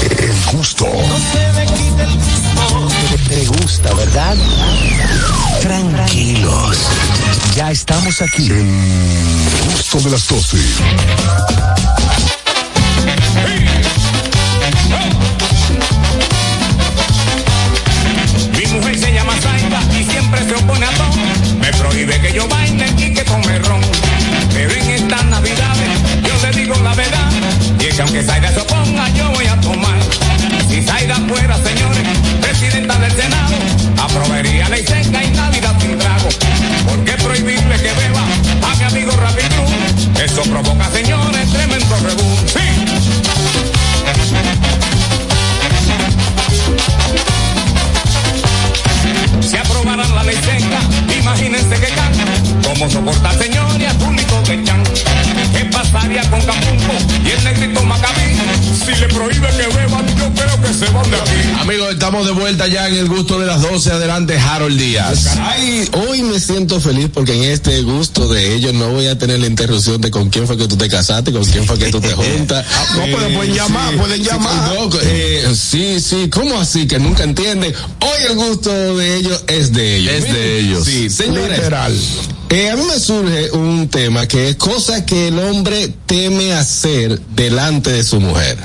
El gusto. Te gusta, ¿verdad? Tranquilos. Ya estamos aquí. El gusto de las 12. Mi mujer se llama Zaida y siempre se opone a todo. Me prohíbe que yo baile y que tome ron. Pero en estas navidades Que aunque Zaida se oponga, yo voy a tomar. Si Zaida fuera, señores, presidenta del Senado, aprobaría ley seca y Navidad sin trago. ¿Por qué prohibirle que beba a mi amigo Rapid Cruz? Eso provoca, señores, tremendo rebú. Si aprobaran la ley seca, imagínense que can, cómo soportar señor y al público de Chan. ¿Qué pasaría con Campumbo y el negrito Macabí? Si le prohíbe que beban, yo creo que se van de aquí. Amigos, estamos de vuelta ya en el gusto de las 12. Adelante, Harold Díaz. Ay, hoy me siento feliz porque en este gusto de ellos no voy a tener la interrupción de con quién fue que tú te casaste, con quién fue que tú te [laughs] juntas. no, pero pueden llamar, pueden sí, llamar. no, eh, sí, sí, ¿cómo así? Que nunca entienden. Hoy el gusto de ellos es de ellos. Es de ellos. Sí, señores. Literal. Eh, a mí me surge un tema que es cosa que el hombre teme hacer delante de su mujer.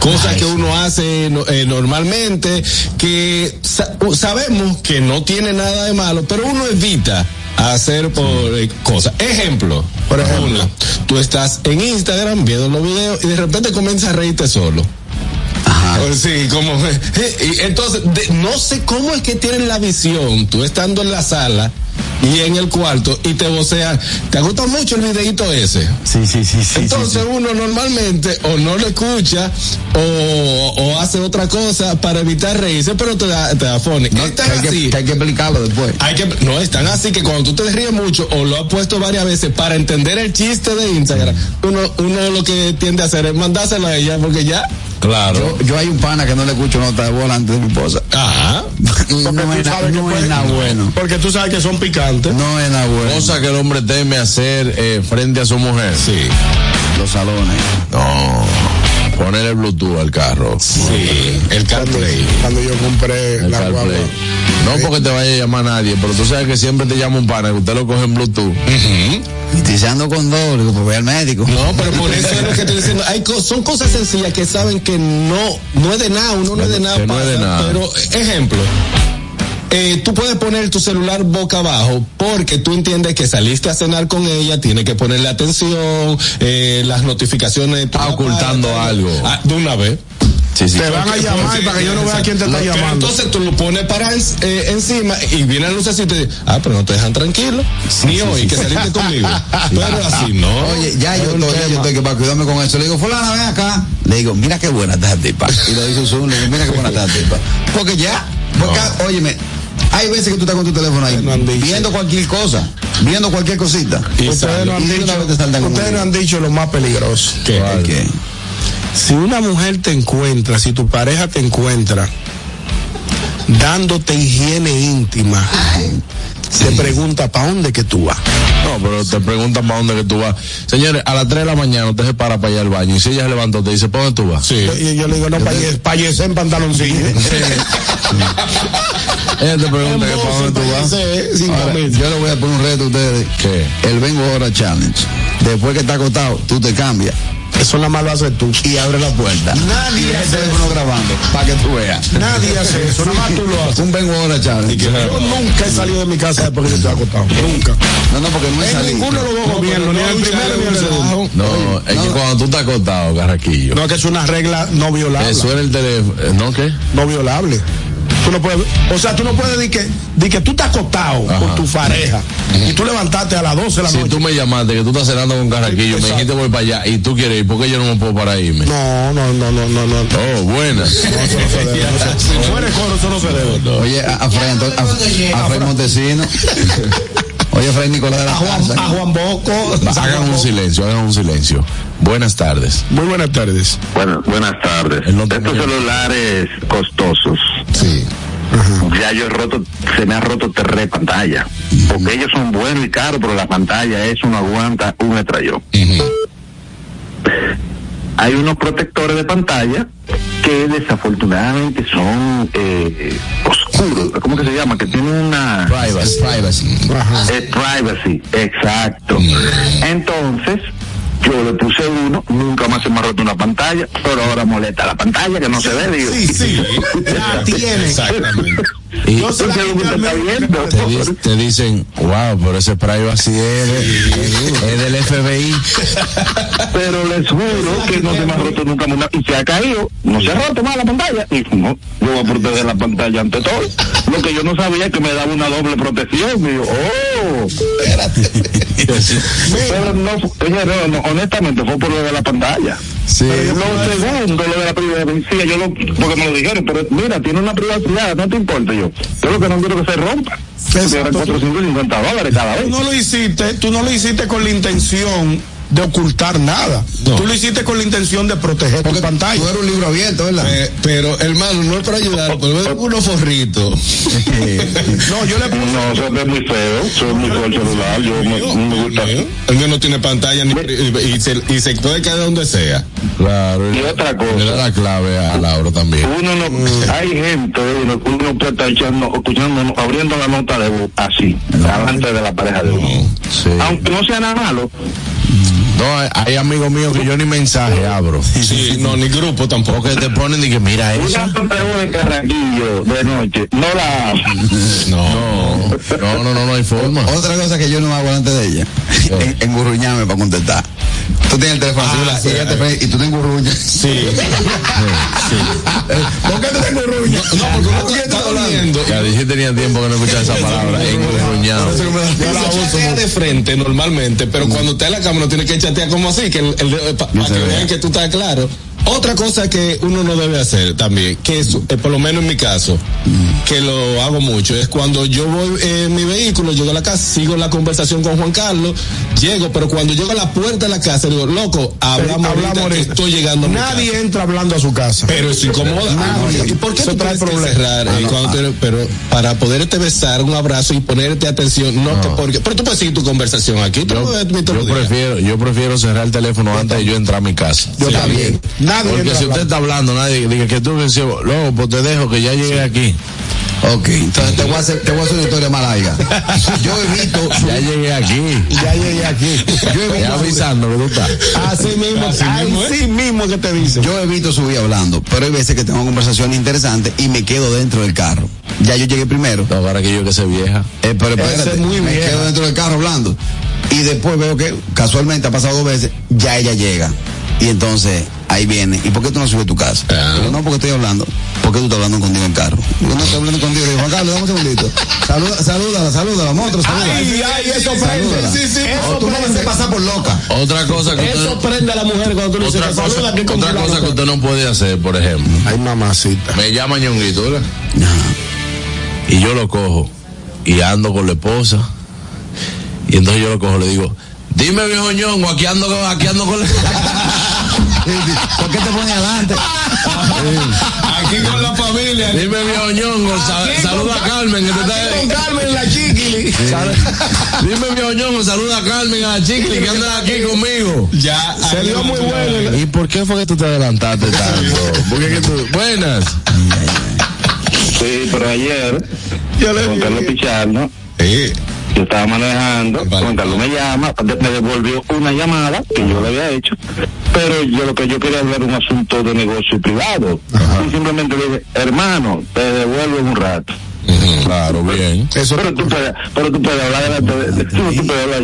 Cosas que uno hace eh, normalmente, que sa- sabemos que no tiene nada de malo, pero uno evita hacer por eh, cosas. Ejemplo, por ejemplo, tú estás en Instagram viendo los videos y de repente comienzas a reírte solo. Pues Sí, como [laughs] entonces de- no sé cómo es que tienen la visión, tú estando en la sala y en el cuarto y te vocean, ¿te gusta mucho el videito ese? Sí, sí, sí, sí. Entonces uno normalmente o no lo escucha o, o hace otra cosa para evitar reírse, pero te da, te da phone. No, Están hay así. que hay que explicarlo después. Hay que, no, están así que cuando tú te ríes mucho o lo has puesto varias veces para entender el chiste de Instagram, uno, uno lo que tiende a hacer es mandárselo a ella porque ya. Claro. Yo, yo hay un pana que no le escucho nota de voz antes de mi esposa. Ajá. [laughs] no es, no es nada bueno. Porque tú sabes que son picantes. No es nada bueno. Cosa que el hombre teme hacer eh, frente a su mujer. Sí. Los salones. No. Poner el Bluetooth al carro. Sí. El CarPlay. Cuando yo compré El la. CarPlay. No porque te vaya a llamar nadie, pero tú sabes que siempre te llama un pana que usted lo coge en Bluetooth. Y te ando con dos, digo, pues voy al médico. No, pero por eso es lo que estoy diciendo. Hay co- son cosas sencillas que saben que no, no es de nada, uno no es de nada. Que no es de nada. Pero, ejemplo. Eh, tú puedes poner tu celular boca abajo porque tú entiendes que saliste a cenar con ella, tienes que ponerle atención, eh, las notificaciones. Está ocultando algo. Ah, de una vez. Sí, sí. Te van a llamar para que yo no vea quién te está llamando. Entonces tú lo pones para en- eh, encima y viene la lucecita y te dice, ah, pero no te dejan tranquilo. Ni hoy, que saliste conmigo. [laughs] Pero así no. Oye, ya yo estoy, yo estoy que para cuidarme con eso. Le digo, fulana, ven acá. Le digo, mira qué buena está esta tipa. Y lo dice Zoom, le digo, mira qué buena está esta tipa. Porque ya, porque, óyeme, hay veces que tú estás con tu teléfono ahí, viendo cualquier cosa, viendo cualquier cosita. Y ustedes no han dicho, ustedes no uno. han dicho lo más peligroso. ¿Qué? ¿Qué? Si una mujer te encuentra, si tu pareja te encuentra dándote higiene íntima, se pregunta para dónde que tú vas. No, pero te preguntan para dónde que tú vas. Señores, a las 3 de la mañana usted se para para allá al baño y si ella se levantó te dice, ¿para dónde tú vas? Sí. Y yo le digo, no, payese en pantaloncillo. [laughs] Ella te pregunta que para dónde tú vas. Ahora, camisa. yo le voy a poner un reto a ustedes. ¿Qué? El vengo ahora challenge. Después que está acostado, tú te cambias Eso nada más lo haces tú. y abres la puerta. Nadie y hace teléfono grabando para que tú veas. Nadie hace eso, nada más tú lo haces. Un vengo ahora challenge. Yo nunca he salido de mi casa después que yo estoy acostado. Nunca. No, no, porque no es En salir. ninguno de los dos gobiernos, ni el primero ni en el segundo. No, es que cuando tú estás acostado, Carraquillo, No, que es una regla no violable. que suena el teléfono, eh, ¿no qué? No violable. Tú no puedes, o sea, tú no puedes decir que, di que tú estás acostado Ajá. con tu pareja y tú levantaste a las 12 de la Si noche. tú me llamaste que tú estás cenando con Carraquillo, me dijiste voy para allá y tú quieres ir, ¿por qué yo no me puedo parar a irme? No, no, no, no, no, no. Oh, buenas. Eso no se debe. no se- [laughs] Si fuera coro, eso no se debe. Oye, a, a Fray, Anto- a, a Fray Montesino. [laughs] Oye, Fray Nicolás de la A Juan, Casa. a Juan Boco. Hagan un Boco. silencio, hagan un silencio. Buenas tardes. Muy buenas tardes. Bueno, buenas tardes. Estos celulares costosos. Sí. Ya yo he roto, se me ha roto tres pantallas. Porque ellos son buenos y caros, pero la pantalla eso no aguanta un estrellón. Hay unos protectores de pantalla que desafortunadamente son eh, oscuros oscuro, ¿cómo que se llama? Que tiene una... Privacy. Privacy. Es privacy, exacto. Entonces, yo le puse uno, nunca más se me ha roto una pantalla, pero ahora molesta la pantalla que no se ve, digo. Sí, sí. [laughs] Ya tiene. Exactamente. Y Yo viendo. te, te dicen, wow, pero ese privacy es, es del FBI. [laughs] Pero les juro que no se me ha roto nunca una, y se ha caído, no se ha roto más la pantalla, y no, yo voy a proteger la pantalla ante todo. Lo que yo no sabía es que me daba una doble protección, digo, oh, [laughs] pero no, oye, no, no, honestamente fue por lo de la pantalla. Sí. Lo segundo, lo de la privacidad, yo lo, porque me lo dijeron, pero mira, tiene una privacidad, no te importa yo. Yo lo que no quiero que se rompa. Eran 450 dólares cada Tú vez. no lo hiciste, tú no lo hiciste con la intención de ocultar nada. Tú lo hiciste con la intención de proteger tu pantalla. Tú eres un libro abierto, ¿verdad? Eh, pero, hermano, no es para ayudar, pero es unos forritos. [laughs] No, yo le puse. No, eso es muy feo, soy muy feo el celular, yo me, no me gusta. El mío no tiene pantalla ni, y, y se, y se puede caer donde sea. Claro. Y otra cosa. Le da la clave a Laura también. Uno no, hay gente, uno, uno puede estar echando, escuchando, abriendo la nota de voz así, delante de la pareja de uno. Sí. Aunque no sea nada malo, No, hay, amigos míos que yo ni mensaje abro. Sí, no, ni grupo tampoco. Porque te ponen y que mira eso. una de de carraquillo de noche, no la. No, no, no, no, no hay forma. Otra cosa que yo no hago delante de ella, en- engurruñarme para contestar. Tú tienes el teléfono Ah, celular sí, y, ella te pe- y tú te engurruñas. Sí. [laughs] ¿Por qué tú te engurruñas? No, porque uno está durmiendo. Ya dije tenía tiempo que no escuchaba esa palabra. [laughs] Engurruñado. Yo la chatea de frente normalmente, pero cuando está en la cama no tiene que chatear como así, que el, el- pa- para que vea. vean que tú estás claro. Otra cosa que uno no debe hacer también, que es, eh, por lo menos en mi caso, que lo hago mucho, es cuando yo voy eh, en mi vehículo, llego a la casa, sigo la conversación con Juan Carlos, llego, pero cuando llego a la puerta de la casa, digo, loco, hablamos, Hablamos ahorita que ahorita. estoy llegando a mi Nadie casa. entra hablando a su casa. Pero eso incomoda. Nadie. ¿Y por qué tú trae que problemas. cerrar, eh, cuando tú- pero para poderte besar, un abrazo y ponerte atención, no, que porque, pero tú puedes seguir tu conversación aquí. Tú Yo, puedes admitir yo prefiero, yo prefiero cerrar el teléfono antes de yo entrar a mi casa. Yo también. Nadie Porque si usted está hablando, nadie diga que tú sí, luego pues te dejo que ya llegué aquí. Ok, entonces te voy a hacer, te voy a hacer una historia más larga. Yo evito, [laughs] Ya llegué aquí. Ya llegué aquí. yo evito, Ya avisando que tú estás. Así mismo, así mismo que te dice. yo evito subir hablando, pero hay veces que tengo conversaciones interesantes y me quedo dentro del carro. Ya yo llegué primero. No, para que yo que se vieja. Eh, pero espérate, es muy me vieja. quedo dentro del carro hablando. Y después veo que casualmente ha pasado dos veces, ya ella llega. Y entonces ahí viene. ¿Y por qué tú no subes a tu casa? Ah. Digo, no, porque estoy hablando. ¿Por qué tú estás hablando contigo en el carro? Digo, no estoy hablando contigo. Digo, Juan Carlos, dame un segundito. Saluda, salúdala, salúdala, monstruo, salúdala. Ay, ay, eso prende. Salúdala. Sí, sí, O eso tú no me prende. pasar por loca. Otra cosa que Eso usted, prende a la mujer cuando tú le dices, cosa, saluda con otra fulano". cosa que usted no puede hacer, por ejemplo. Ay, mamacita. Me llama ñonguito, ¿verdad? Y yo lo cojo y ando con la esposa. Y entonces yo lo cojo, le digo, dime viejo ñongo, aquí ando, aquí ando con la... [laughs] ¿Por qué te pones adelante? Aquí con la familia. Dime viejo ñongo, sa- saluda a Carmen que te está... Con Carmen la chiquili. Dime viejo ñongo, saluda a Carmen, a la chiquili que anda aquí [laughs] conmigo. Ya. Se ahí dio muy bueno. ¿Y por qué fue que tú te adelantaste tanto? Porque que tú... Buenas. Sí, pero ayer, Yo le Juan Carlos Pichardo, Sí. Yo estaba manejando, Vale. Juan Carlos me llama, me devolvió una llamada que yo le había hecho, pero yo lo que yo quería hablar era un asunto de negocio privado. Y simplemente le dije, hermano, te devuelvo en un rato. Claro, bien. eso Pero tú puedes, pero tú puedes hablar de, tú, tú puedes hablar.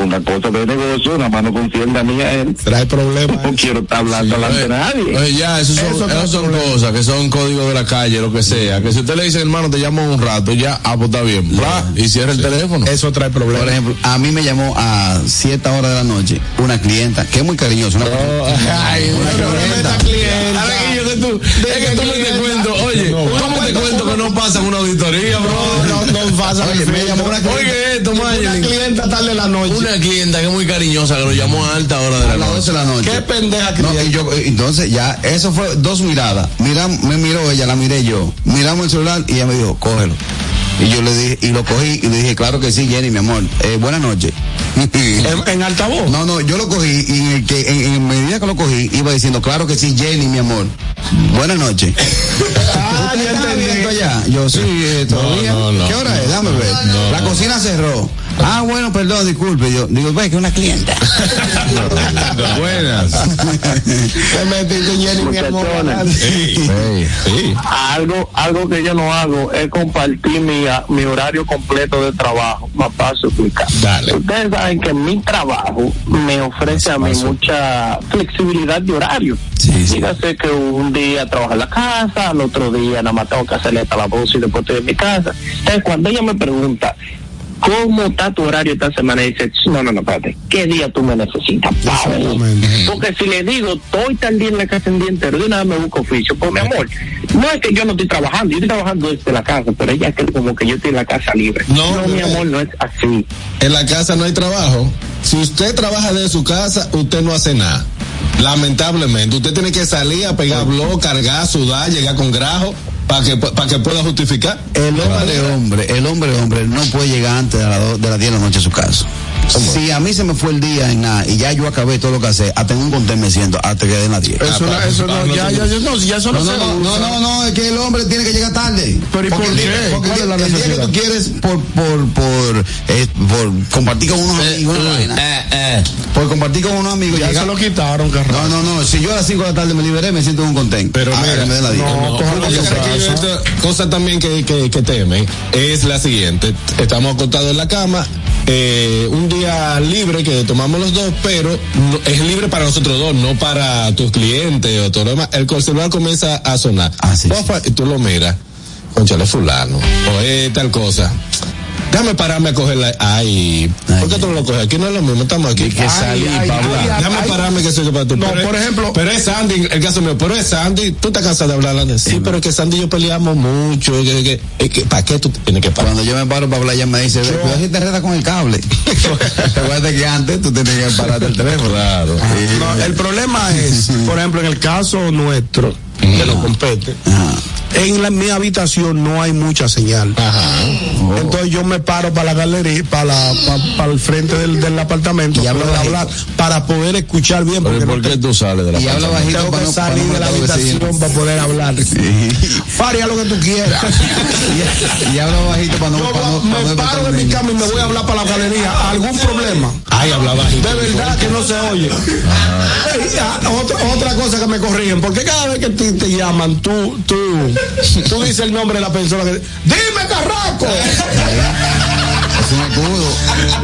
Una cosa de negocio, una mano conciende a mí a él. trae problemas. No quiero estar hablando delante de nadie. Oye, ya, esos son, Eso son cosas que son códigos de la calle, lo que sea. Que si usted le dice, hermano, te llamo un rato, ya, ah, pues está bien. Bla, y cierra el teléfono. Eso trae Por problemas. ejemplo, a mí me llamó a cierta hora de la noche una clienta, que es muy cariñosa, una, [laughs] Ay, una clienta. Ahora que yo que tú, es que tú me te cuento, oye, ¿cómo te cuento que no pasan una auditoría, bro? No, no pasa Oye, me llamó una clienta. Oye, esto, Una clienta tarde de la noche. Una clienta que es muy cariñosa, que lo llamó a alta hora de a la las noche. 12 de la noche. Qué pendeja No, clienta. y yo, entonces ya, eso fue dos miradas. Mira, me miró ella, la miré yo. Miramos el celular y ella me dijo, cógelo. Y yo le dije, y lo cogí y le dije, claro que sí, Jenny, mi amor. Eh, buenas noches. [laughs] En, en altavoz. No, no, yo lo cogí y en, el que, en, en medida que lo cogí, iba diciendo, claro que sí, Jenny, mi amor. Buenas noches. [laughs] ¿Está abierto allá? Yo sí, eh, todavía. No, no, no. ¿Qué hora es? Dame ver. La cocina cerró. Ah, bueno, perdón, disculpe. Yo digo, ve que una clienta. [laughs] Buenas. [laughs] Te metiste, Jenny, mi amor. [laughs] Sí. Algo, algo que yo no hago es compartir mi, mi horario completo de trabajo. Más paso explicar. Dale. Ustedes saben que mi trabajo me ofrece a mí mucha flexibilidad de horario. Dígase que un día trabajo en la casa, al otro día nada más tengo que hacerle hasta la voz y después estoy en mi casa. Entonces, cuando ella me pregunta, ¿cómo está tu horario esta semana? Y dice, no, no, no, espérate, ¿qué día tú me necesitas? Porque si le digo, estoy tal día en la casa el día entero, de una vez me busco oficio. Pues mi amor, no es que yo no estoy trabajando, yo estoy trabajando desde la casa, pero ella cree como que yo estoy en la casa libre. No, mi no. amor, no es así. En la casa no hay trabajo. Si usted trabaja de su casa, usted no hace nada. Lamentablemente, usted tiene que salir a pegar blog, cargar, sudar, llegar con grajo para que, para que pueda justificar. El hombre hombre, el hombre hombre no puede llegar antes de, do- de las 10 de la noche a su casa. Si a mí se me fue el día en nada y ya yo acabé todo lo que hace, hasta en un contén me siento hasta que den las 10. Eso, no- eso no, ya, ya, ya, no, ya eso no, No, se no, no, no, es que el hombre tiene que llegar tarde. Pero ¿y por Porque el día- qué? porque ¿Cuál es la el día que necesidad? tú quieres por, por, por, eh, por compartir con unos amigos, una vaina. por compartir con unos amigos. Ya llega- se lo quitaron, carnal. No, no, no, si yo a las 5 de la tarde me liberé, me siento en un contén. Pero Hasta mira, me den las 10. no, coja Otra lo que cosa que yo- pasa. otra cosa también que, que, que temen es la siguiente. Estamos acostados en la cama, eh, un día libre que tomamos los dos, pero es libre para nosotros dos, no para tus clientes o todo lo demás. El celular comienza a sonar. Ah, sí, Y tú lo miras, conchale fulano, o es tal cosa. Déjame pararme a cogerla. Ay, ¿por qué tú no lo coges? Aquí no es lo mismo, estamos aquí. Que Ay, salí ay, para ay, hablar. ay, Déjame ay. pararme que soy yo para ti. No, Pero por ejemplo- Pero es Sandy, el caso mío, pero es Sandy, tú estás cansado de hablar. Alan? Sí, pero es que Sandy y yo peleamos mucho. que- que- que- que- ¿Para qué tú tienes que parar? Cuando yo me paro para hablar, ella me dice, cuidado si te enredas con el cable. [laughs] Recuerda que antes tú tenías que pararte el teléfono. Claro. No, el problema es, por ejemplo, en el caso nuestro, que nos compete, en la, mi habitación no hay mucha señal. Entonces yo me paro para la galería, para, la- pa- para el frente del, del apartamento, Y bajito. hablar, para poder escuchar bien. Pero ¿y Porque ¿por no qué te- tú sales de la Y habla bajito tengo para que no, para salir no de la habitación vecinos. para poder hablar. Faria lo que tú quieras. Y, [laughs] y habla bajito para no, Yo para no, para me paro de mi cama y me voy a hablar para la galería. ¿Algún problema? Ay, habla bajito. De verdad que no se oye. Ah, otra, otra cosa que me corrigen, porque cada vez que te, te llaman, tú, tú, tú dices el nombre de la persona que dime Carraco, Es un escudo.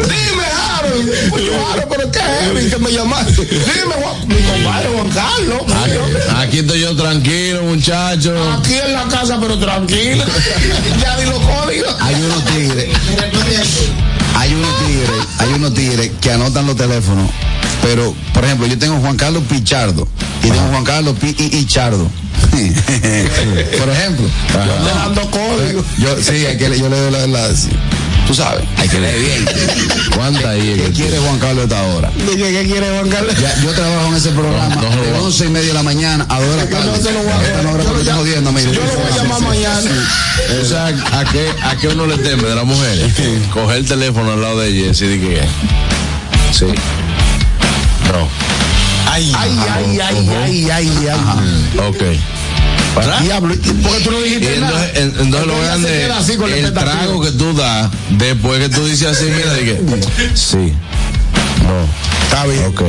dime Harold, Harold, pero qué heavy que me llamaste, dime Juan- mi compadre Juan Carlos, Aquí, aquí estoy yo tranquilo, muchacho. aquí en la casa pero tranquilo, [laughs] ya di los códigos. Hay unos tigres. Hay unos tigres, hay unos tigres que anotan los teléfonos. Pero, por ejemplo, yo tengo Juan Carlos Pichardo y tengo Juan Carlos Pi y, y Chardo. [laughs] por ejemplo. Yo te dando códigos. Yo, sí, hay que, le- yo le doy la, la- sí. Tú sabes, hay que leer bien. ¿Cuánta ahí? ¿Qué quiere Juan Carlos a esta hora? Dije, ¿qué quiere Juan Carlos? Ya, yo trabajo en ese programa No, no, no, de no. 11 y media de la mañana a 2 de la Yo tarde. no se lo voy a Esta no, yo lo porque estoy llamo- jodiendo. Yo lo voy a llamar mañana. O sea, ¿a qué, ¿a qué uno le teme de la mujer? Coger el teléfono al lado de ella y decir que... Sí. No. Ay, Ay, ay, ay, ay, ay, ay. Ok. ¿Para? Diablo, ¿y por qué tú no Y dijiste nada? entonces, en- entonces lo Entonces vean se de queda así con el trago que tú das después que tú dices así, mira, de que sí, no, Está bien. ok,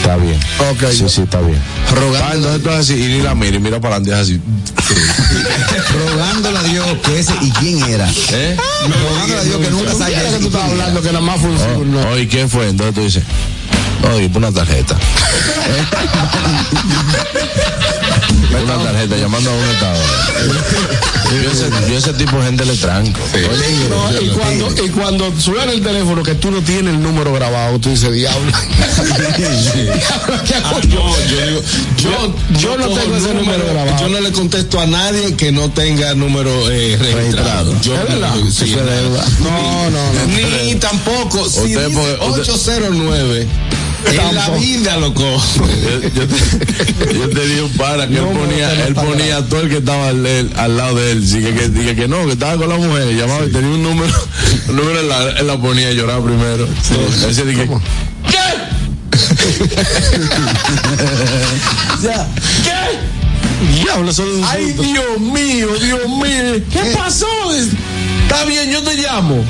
está bien, Ok. sí, sí, está bien. Rogando- entonces tú haces así y ni la mira y mira para adelante así, [laughs] rogándole a Dios que ese y quién era. ¿eh? Rogándole a Dios que nunca Mira que tú y era. hablando que nada más funciona. Oh, Oye, ¿quién fue? Entonces tú dices, oye, pon una tarjeta. una tarjeta llamando a un estado. Yo ese, yo ese tipo de gente le tranco. No, y, cuando, y cuando suena el teléfono que tú no tienes el número grabado, tú dices, diablo. [laughs] Diablo, ¿qué hago yo? yo digo, yo, yo no tengo ese número grabado. Yo no le contesto a nadie que no tenga número eh, registrado. Yo ¿Es verdad? sí. No, no, no. Ni tampoco, si Usted dice porque- usted- 809, en la vida, loco. Yo, [laughs] yo te, yo te di un para que él ponía, él ponía a todo el que estaba al, lado de él. Sí, que, que, que, que no, que estaba con la mujer. Llamaba y tenía un número. [laughs] Un número él la, él la ponía a llorar primero. Él se dije, [laughs] Ya. ¿Qué? Diablo, un Ay. Dios mío, Dios mío. ¿Qué pasó? Está bien, yo te llamo.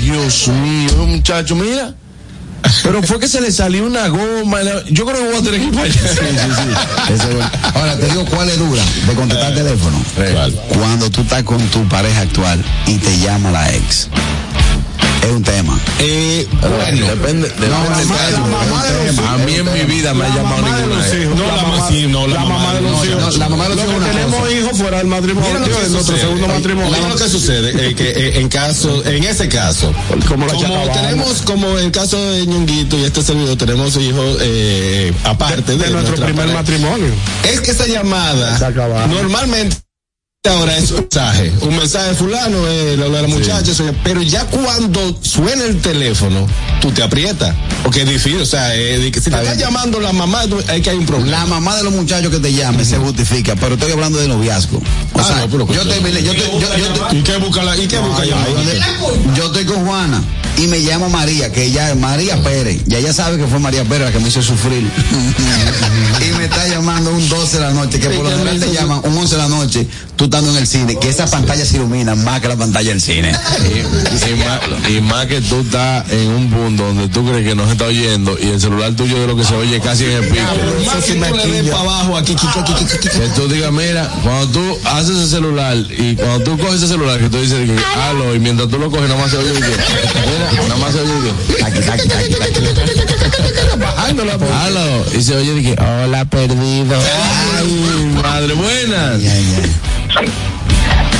Dios mío, muchacho, mira. Pero fue que se le salió una goma. Yo creo que voy a tener que ir para allá. Ese es bueno. Ahora te digo cuál es dura de contestar el teléfono. Cuando tú estás con tu pareja actual y te llama la ex. Es un tema. Eh, bueno, depende, del la mamá- de los A mí en mi vida me ha llamado ninguna. No, la mamá, de los hijos. la mamá de los Lo hijos tenemos hijos fuera del matrimonio, en nuestro segundo matrimonio. Lo que sucede, eh, que eh, en caso, en ese caso, Como tenemos, como en el caso de Ñonguito y este servidor, tenemos hijos eh, aparte de, de nuestro primer matrimonio. Es que esa llamada normalmente ahora es un mensaje, un mensaje fulano, eh, de la muchacha, pero ya cuando suena el teléfono, tú te aprietas, porque es difícil, o sea, eh, si te está llamando la mamá, es que hay un problema. La mamá de los muchachos que te llame se justifica, pero estoy hablando de noviazgo. O Ah, sea, no, pero yo, te, yo, te- yo, yo te- ¿Y qué busca la, y qué busca Ay, llamada? ay, yo estoy con Juana y me llama María, que ella es María Pérez. Ya ella sabe que fue María Pérez la que me hizo sufrir. [laughs] y me está llamando un 12 de la noche, que por lo general te llaman un 11 de la noche, tú estando en el cine, que esa pantalla se ilumina más que la pantalla del cine. Y, y más, y más que tú estás en un punto donde tú crees que no se está oyendo y el celular tuyo de lo que se oye casi en el pico. Más que tú le des para abajo aquí, aquí, aquí, aquí, aquí, aquí. Que tú digas, mira, cuando tú haces el celular y cuando tú coges ese celular que tú dices que halo y mientras tú lo coges nada más se oye que mira, nada más se oye que taqui, taqui. bajándolo halo y se oye de que hola perdido. Ay, madre buenas.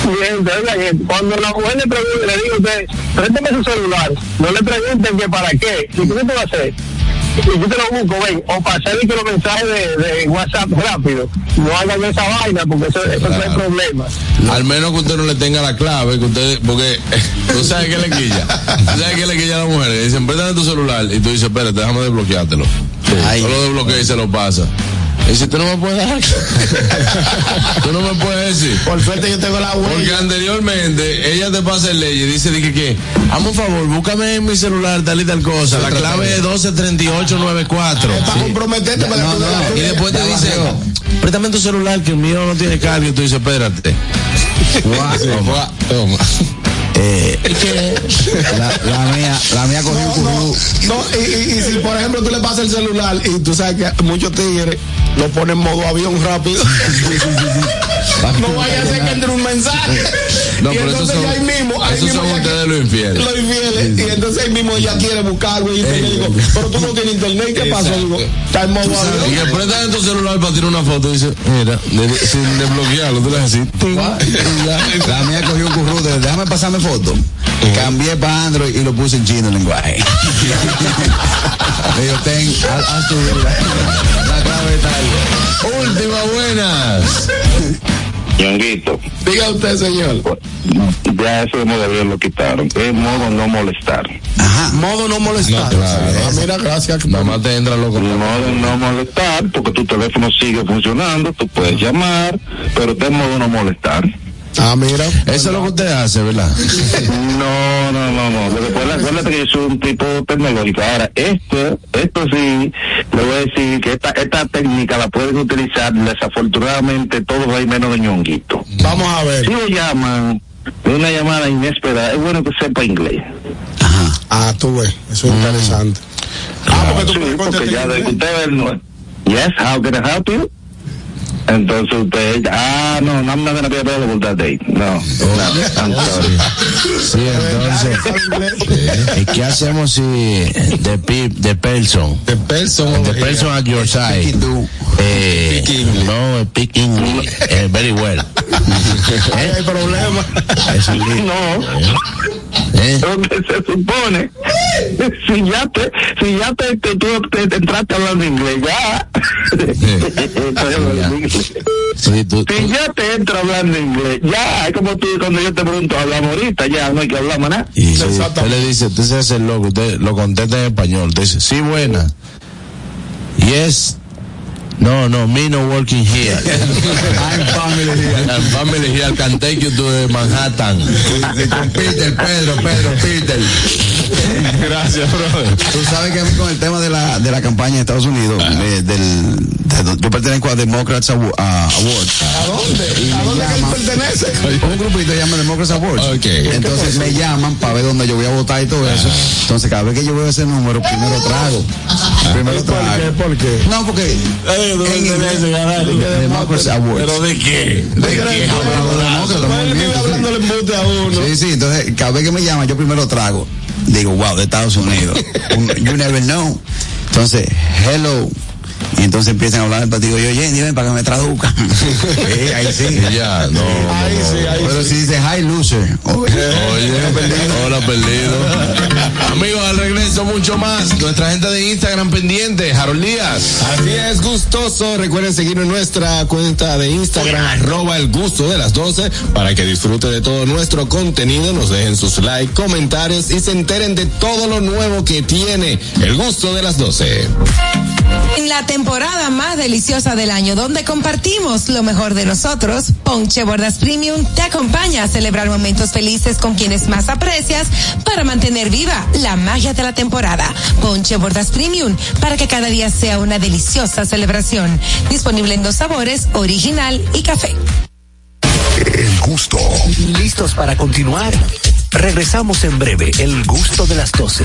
Bien, cuando la mujer le pregunte, le digo a usted, présteme su celular, no le pregunten que para qué, y qué te va a hacer. Y yo te lo busco, ven, o pasarle que los mensajes de, de WhatsApp rápido. No hagan esa vaina porque eso, eso trae problemas. Al menos que usted no le tenga la clave, que usted, porque [laughs] tú sabes que le quilla. Tú sabes que le quilla a la mujer. Le dicen, préstame tu celular. Y tú dices, espérate, déjame desbloqueártelo. Ay. Solo desbloquea y se lo pasa. Y dice, tú no me puedes dar. [laughs] tú no me puedes decir. Por suerte yo tengo la Porque huella. anteriormente ella te pasa el ley y dice dije que, hazme un favor, búscame en mi celular tal y tal cosa. La clave es 123894. Para Sí. comprometerte para No, no, Y después te dice, préstame tu celular que el mío no tiene carga. Y tú dices, espérate. [laughs] Toma. Eh, la, la mía, la mía cogió un curru. No, y, y- y si por ejemplo tú le pasas el celular y tú sabes que muchos tigres lo ponen en modo avión rápido. No vaya a ser que entre un mensaje. [laughs] No, y pero entonces son, ahí mismo, ahí mismo son ustedes los infieles. Los infieles. Y entonces ahí mismo ella quiere buscarlo y yo digo, pero tú no tienes internet, ¿qué pasó? Digo, está en modo Y que prestas en tu celular para tirar una foto y dice, mira, de- sin desbloquearlo, tú le haces así. La mía cogió un curru de déjame pasarme foto. Cambié para Android y lo puse en chino el lenguaje. Le [laughs] digo, ten, haz, tu. La clave ahí. Última buenas. Ñonguito, Diga usted, señor. ya eso de modo avión lo quitaron. Es modo no molestar. Ajá. Modo no molestar. No, claro. Ah, mira, gracias. Nada más te entra loco. modo no molestar, porque tu teléfono sigue funcionando, tú puedes llamar, pero está en modo no molestar. Ah, mira. Eso es lo que usted hace, ¿verdad? [laughs] No, no, no, no. Lo que pasa, acuérdate que yo soy un tipo tecnológico. Ahora, esto, esto sí, le voy a decir que esta, esta técnica la pueden utilizar desafortunadamente todos hay menos de ñonguito. Vamos a ver. Si lo llaman una llamada inesperada, es bueno que sepa inglés. Ah, tú ves. Eso es interesante. Ah, porque tú Sí, puedes porque ya de usted ve el- yes, how can I help you? Entonces usted, ah, no, no, I'm not gonna be available that day. No. Sí, entonces. ¿Y qué hacemos si the, pe- the person, The person, the person at your side, eh, no speak English eh, very well? Ahí hay problema. No, ¿eh? se supone, si ya te, si ya te, te, tú te, te entraste hablando inglés, ya. Estoy hablando inglés. Sí, tú, tú- Si ya te entra hablando inglés, ya, es como tú cuando yo te pregunto, hablamos ahorita, ya no hay que hablar más nada. y usted le dice, usted se hace el loco, usted lo contesta en español, usted dice, sí, buena. Yes, No, no, me no working here. [laughs] I'm family here. I'm family here. Can take you to Manhattan. Con Peter, Pedro, Pedro, Peter. Gracias, brother. Tú sabes que a mí con el tema de la, de la campaña de Estados Unidos, eh, del, de- yo pertenezco a Democrats Awards. ¿A dónde? ¿A dónde que pertenece? Un grupito llama Democrats Awards. Entonces me llaman para ver dónde yo voy a votar y todo eso. Entonces cada vez que yo veo ese número, primero trago. Primero trago. ¿Por qué? No, porque en inglés, Democracy Awards. ¿Pero de qué? ¿De qué? hablando el embute a uno. Sí, sí, entonces cada vez que me llaman yo primero trago. Digo, wow, de Estados Unidos. Un- you never know. Entonces, hello. Y entonces empiezan a hablar del partido. Yo, Jenny, ven para que me traduzcan. [laughs] Sí, ahí sí. Ya, no. Ahí sí, ahí Pero si dice hi loser. Oye, hola perdido. Amigos, al regreso mucho más. Nuestra gente de Instagram pendiente, Harold Díaz. Así es, gustoso. Recuerden seguirnos en nuestra cuenta de Instagram, arroba el gusto de las 12, para que disfruten de todo nuestro contenido, nos dejen sus likes, comentarios y se enteren de todo lo nuevo que tiene el gusto de las 12. En la temporada más deliciosa del año, donde compartimos lo mejor de nosotros, Ponche Bordas Premium te acompaña a celebrar momentos felices con quienes más aprecias para mantener viva la magia de la temporada. Ponche Bordas Premium, para que cada día sea una deliciosa celebración. Disponible en dos sabores, original y café. El gusto. ¿Listos para continuar? Regresamos en breve, el gusto de las 12.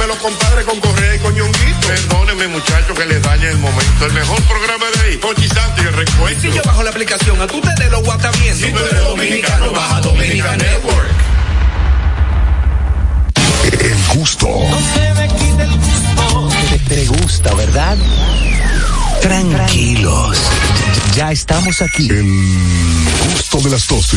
de los compadres con Correa y con Ñonguito. Perdónenme, muchachos, que les dañe el momento. El mejor programa de ahí, Pochi Santo y el recuento. Si yo bajo la aplicación, a tú te de lo guata viendo. Si tú eres dominicano, baja Dominica Network. El gusto. Te, te gusta, ¿verdad? Tranquilos. Ya estamos aquí. El gusto de las 12.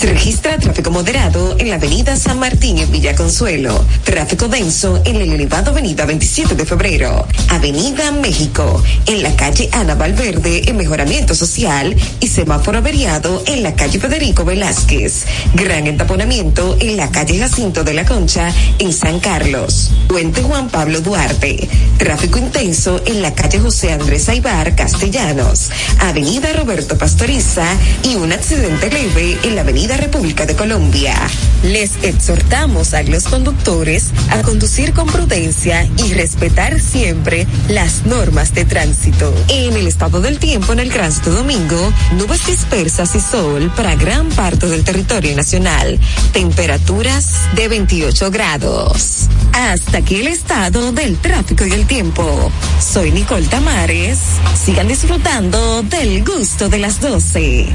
Se registra tráfico moderado en la avenida San Martín en Villa Consuelo. Tráfico denso en el elevado avenida 27 de febrero. Avenida México. En la calle Ana Valverde en mejoramiento social. Y semáforo averiado en la calle Federico Velázquez. Gran entaponamiento en la calle Jacinto de la Concha en San Carlos. Puente Juan Pablo Duarte. Tráfico intenso en la calle José Andrés Aibar Castellanos. Avenida Roberto Pastoriza y un accidente leve en la Avenida República de Colombia. Les exhortamos a los conductores a conducir con prudencia y respetar siempre las normas de tránsito. En el estado del tiempo en el Gran Domingo, nubes dispersas y sol para gran parte del territorio nacional. Temperaturas de 28 grados. Hasta aquí el estado del tráfico y el tiempo. Soy Nicole Tamares. Sigan disfrutando del gusto de las 12.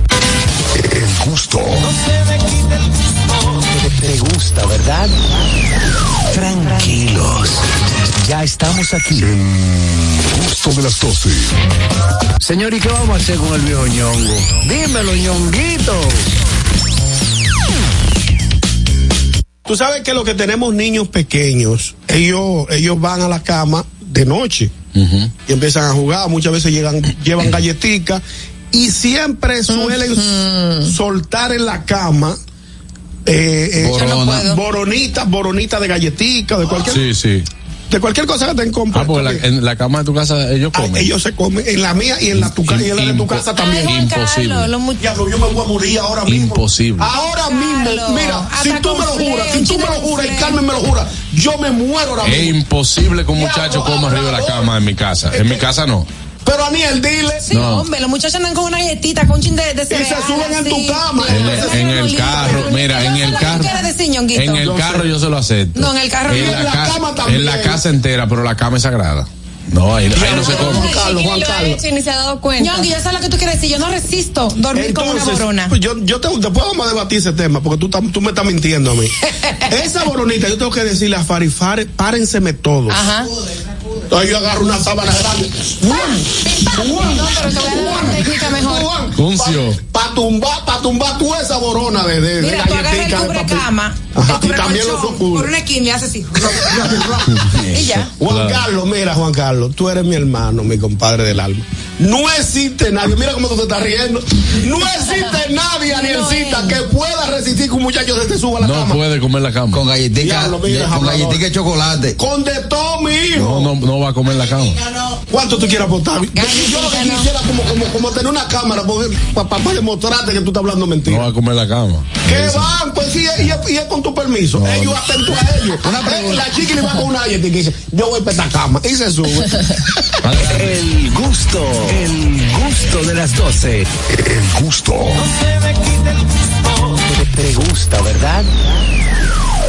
El gusto. Te gusta, ¿verdad? Tranquilos. Ya estamos aquí. El gusto de las 12. Señor, ¿y qué vamos a hacer con el viejo ñongo? Dímelo, ñonguito. Tú sabes que lo que tenemos niños pequeños, ellos, ellos van a la cama de noche y empiezan a jugar, muchas veces llegan, llevan [laughs] galletitas y siempre suelen soltar en la cama eh, eh, Borona. boronitas, boronitas de galletitas, de cualquier, Sí, sí. de cualquier cosa que tengan compra. Ah, porque la- en la cama de tu casa ellos comen. ellos se comen en la mía y en la, tu, y en la de tu casa también. Ay, Imposible. Carlos, Diablo, yo me voy a morir ahora mismo. Imposible. Ahora mismo, mira, si tú me lo juras, si tú me lo juras y Carmen me lo jura, yo me muero ahora Es mismo. imposible que un muchacho coma arriba de la cama en mi casa. En mi casa no. Pero Aniel, dile. Sí, No. hombre, los muchachos andan con una galletita, con un chin de, de cereal. suben en tu cama. En el, en el carro, mira, en el carro. ¿Qué quieres decir, ñonguito? En el carro yo se lo acepto. No, en el carro en no. la, En la ca- cama En también. la casa entera, pero la cama es sagrada. No, ahí, ahí no se come. Juan Carlos, Juan Carlos. ni se ha dado cuenta. Ñongui, yo sé lo que tú quieres decir. Yo no resisto dormir con una Entonces, borona. pues yo, yo te, después vamos a debatir ese tema, porque tú, tam- tú me estás mintiendo a mí. [laughs] Esa boronita, yo tengo que decirle a Fari, Fari, párenseme todos. Ajá. Entonces yo agarro una sábana grande. No. Para tumbar, para tumbar tú esa borona de, de, de Mira, tú agarras el galletica de papel. cubrecama, Ajá, el y también los oscuros. por una esquina y haces así. [laughs] y ya. Juan Carlos, mira, Juan Carlos, tú eres mi hermano, mi compadre del alma. No existe nadie, mira cómo tú te estás riendo. No existe [laughs] nadie, Anielcita, que pueda resistir que un muchacho se te suba a la No cama. puede comer la cama. Con galletica, Diablo, mira, de- con galletica de chocolate. Con de todo, mi hijo. No, no, no va a comer la cama. ¿Cuánto tú quieres apostar? Yo lo que quisiera como, como, como tener una cámara para demostrarte que tú estás hablando mentira. No va a comer la cama. ¿Qué van? Pues sí, y es, y es con tu permiso. ellos atento a ellos. La chica le va con una y dice, yo voy para esta cama. Y se sube. El gusto, el gusto de las 12. El gusto. Te, te gusta, ¿verdad?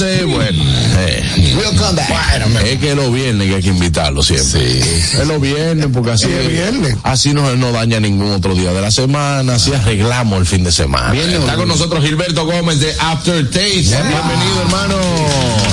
12. [laughs] Bueno, eh, bueno, es que los viernes que hay que invitarlo siempre. Es los viernes, porque así, así no, no daña ningún otro día de la semana, así arreglamos el fin de semana. Está con nosotros Gilberto Gómez de Aftertaste. Bienvenido, hermano.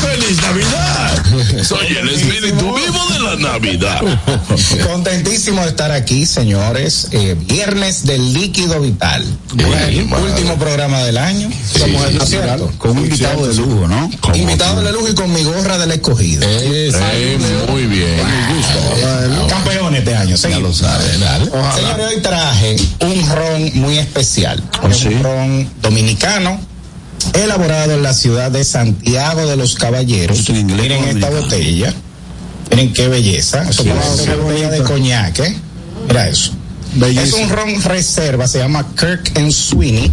¡Feliz Navidad! [laughs] Soy el espíritu vivo la Navidad. [laughs] Contentísimo de estar aquí, señores. Eh, viernes del líquido vital. último programa del año. Somos el cierto. Con un invitado de lujo, ¿no? Invitado de lujo y con mi gorra del escogido. Eh, muy bien. Campeones este año, ya lo saben. Señores, hoy traje un ron muy especial. Es un ron dominicano, elaborado en la ciudad de Santiago de los Caballeros. Miren esta botella. Miren qué belleza. Sí, sí. una botella de coñac, ¿eh? Mira eso. Es un ron reserva, se llama Kirk and Sweeney.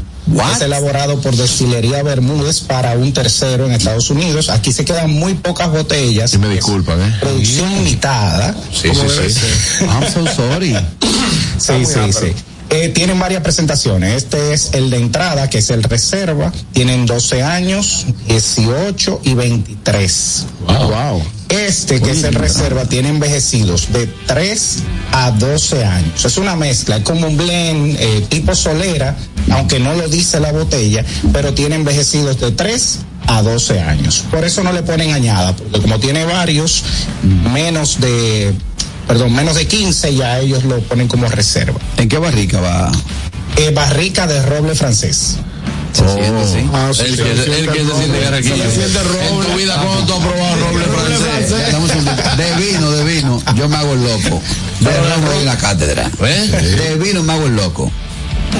Es elaborado por Destilería Bermúdez para un tercero en Estados Unidos. Aquí se quedan muy pocas botellas. Y me disculpan, ¿eh? Producción limitada. Sí, sí, sí. I'm so sorry. Sí, sí, sí. Eh, tienen varias presentaciones. Este es el de entrada, que es el reserva. Tienen 12 años, 18 y 23. Wow. Este, que es el reserva, tiene envejecidos de 3 a 12 años. Es una mezcla, es como un blend eh, tipo solera, aunque no lo dice la botella, pero tiene envejecidos de 3 a 12 años. Por eso no le ponen añada, porque como tiene varios, menos de, perdón, menos de 15, ya ellos lo ponen como reserva. ¿En qué barrica va? Eh, barrica de roble francés. Se siente, sí. Oh. el que, el que se siente garraquillo. En tu vida, ¿cuándo tú has probado roble francés? De vino, de vino, yo me hago el loco. De yo doy una cátedra. ¿Eh? De vino me hago el loco.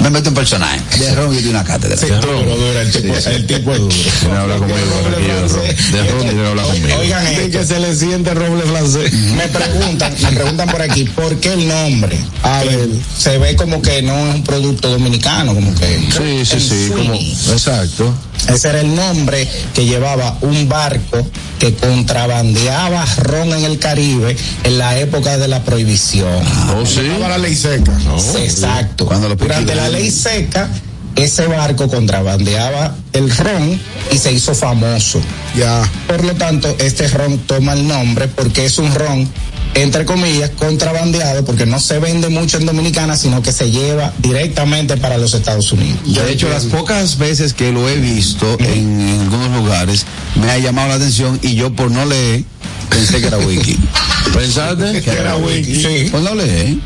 Me meto en personaje. De ron yo doy una cátedra. Sí, duro, duro, el tipo, el tipo es duro. Conmigo, de ron. De ron, viene a hablar conmigo. Oigan, Es que se le siente roble francés. me preguntan, me preguntan por aquí, ¿por qué el nombre? A ver. Se ve como que no es un producto dominicano, como que. Sí, sí, el sí, como, exacto. Ese era el nombre que llevaba un barco que contrabandeaba ron en el Caribe en la época de la prohibición. Oh, sí. La ley seca. Exacto. Cuando los Durante la ley seca, ese barco contrabandeaba el ron y se hizo famoso. Ya. Por lo tanto, este ron toma el nombre porque es un ron, entre comillas, contrabandeado, porque no se vende mucho en Dominicana, sino que se lleva directamente para los Estados Unidos. De hecho, las pocas veces que lo he visto en, en algunos lugares, me ha llamado la atención y yo por no leer, pensé que era wiki. [laughs] ¿Pensaste? Que era wiki. Sí. Pues no leí,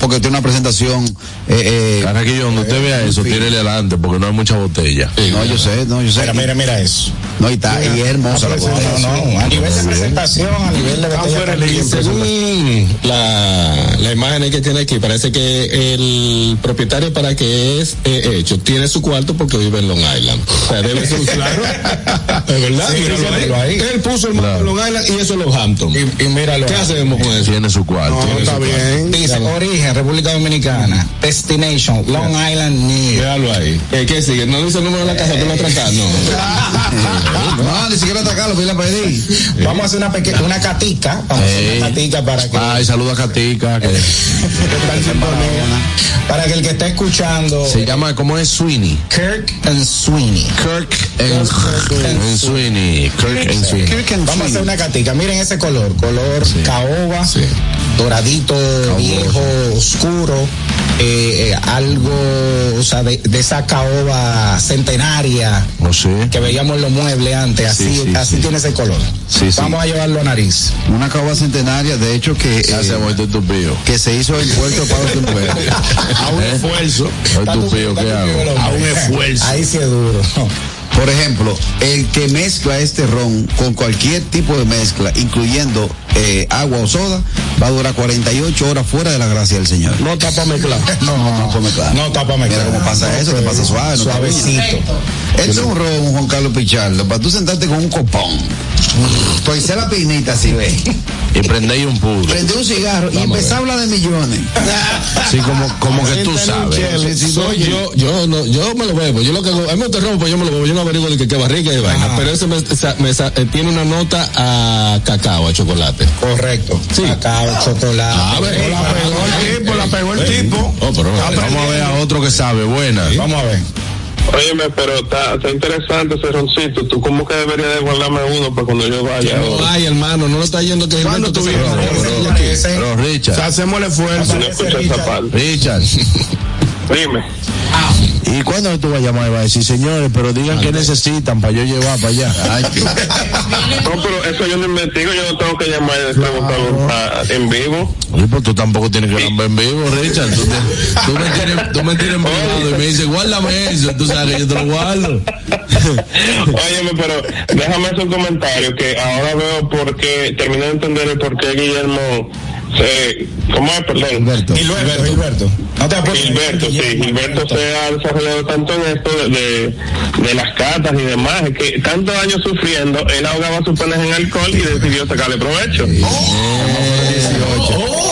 porque tiene una presentación. Eh, eh, Carraquillo, donde usted vea eso, tírele adelante, porque no hay mucha botella. no, yo sé, no, yo sé. Mira, mira, mira eso. No, y está, y es hermosa la No, botella. no, no, a nivel de presentación, a nivel de también. y según la, la imagen que tiene aquí, parece que el propietario para que es eh, hecho tiene su cuarto porque vive en Long Island. O sea, debe ser claro. [laughs] Es verdad. Sí, Míralo míralo ahí. Él puso el de Long Island y eso es Los Hampton. Y, y míralo. ¿Qué hacemos con eso? Tiene su cuarto. No, está bien. Dice origen, República Dominicana. Destination, Long Island, New York. Véalo ahí. Eh, ¿Qué sigue? ¿No dice el número de la casa? ¿Tú lo atracas? No. [laughs] No, ni siquiera atacarlo, la pedí. Vamos a hacer una pequeña, una catica. Vamos a hacer Ey. una catica para que, Ay, saluda a Katica, que [laughs] para que el que esté escuchando. se llama, ¿cómo es? Sweeney. Kirk and Sweeney. Kirk and, and Sweeney. Kirk and Sweeney. Vamos a hacer una catica. Miren ese color, color caoba, doradito, viejo, oscuro, eh, eh, algo, o sea, de, de esa caoba centenaria No sé. que veíamos en los muebles antes, así, Sí, sí, así sí. tiene ese color. Sí, sí. Vamos a llevarlo a nariz. Una caoba centenaria, de hecho, que, Se hace eh, estúpido. que se hizo en Puerto [laughs] Pablo. A un esfuerzo. Estúpido, ¿qué hago? A un esfuerzo. Ahí sí es duro. Por ejemplo, el que mezcla este ron con cualquier tipo de mezcla, incluyendo eh, agua o soda, va a durar 48 horas fuera de la gracia del Señor. No está para mezclar. [laughs] No, no, no, come claro. No tapa mezclar. Mira cómo pasa eso, te pasa suave, no Suavecito. Este es un ron, Juan Carlos Pichardo, para tú sentarte con un copón. Pues hice la pinita así, ve. Y prendéis un puro. Prendí un cigarro y empecé a hablar de millones. Sí, como, como que tú sabes. Soy yo, yo no, yo me lo bebo. Yo lo que hago, a mí me ron, pues yo me lo bebo. Yo no averiguo de que qué barriga y vaina. Pero ese me, eh, tiene una nota a cacao, a chocolate. Correcto. Sí. Cacao, chocolate. A ver. La pegó el tipo, la pegó el tipo. Oh, pero Vamos a ver a otro que sabe. Buena. Vamos a ver. Óyeme, pero está, está interesante ese roncito. ¿Tú cómo que deberías de guardarme uno para cuando yo vaya? no hay, hermano, no lo está yendo que Pero O Richard. sea, hacemos el esfuerzo. No escuché esa parte. Richard. Dime. ¿Y cuándo tú vas a llamar y vas a decir, señores, pero digan qué necesitan para yo llevar para allá? [laughs] No, pero eso yo no investigo. Yo no tengo que llamar y preguntarlo ah, en vivo. Oye, pues tú tampoco tienes que hablar en vivo, Richard. Tú, te- tú me tienes, tú me tienes privado y me dices, guárdame eso. Tú sabes que yo te lo guardo. [laughs] Óyeme, pero déjame hacer un comentario que ahora veo por qué, terminé de entender el por qué Guillermo ¿cómo es? Perdón. Gilberto. Gilberto, Gilberto. No te apuestes. Gilberto, sí, Gilberto se ha desarrollado tanto en esto de, de, de las catas y demás, es que tantos años sufriendo, él ahogaba sus penas en alcohol y decidió sacarle provecho. Oh,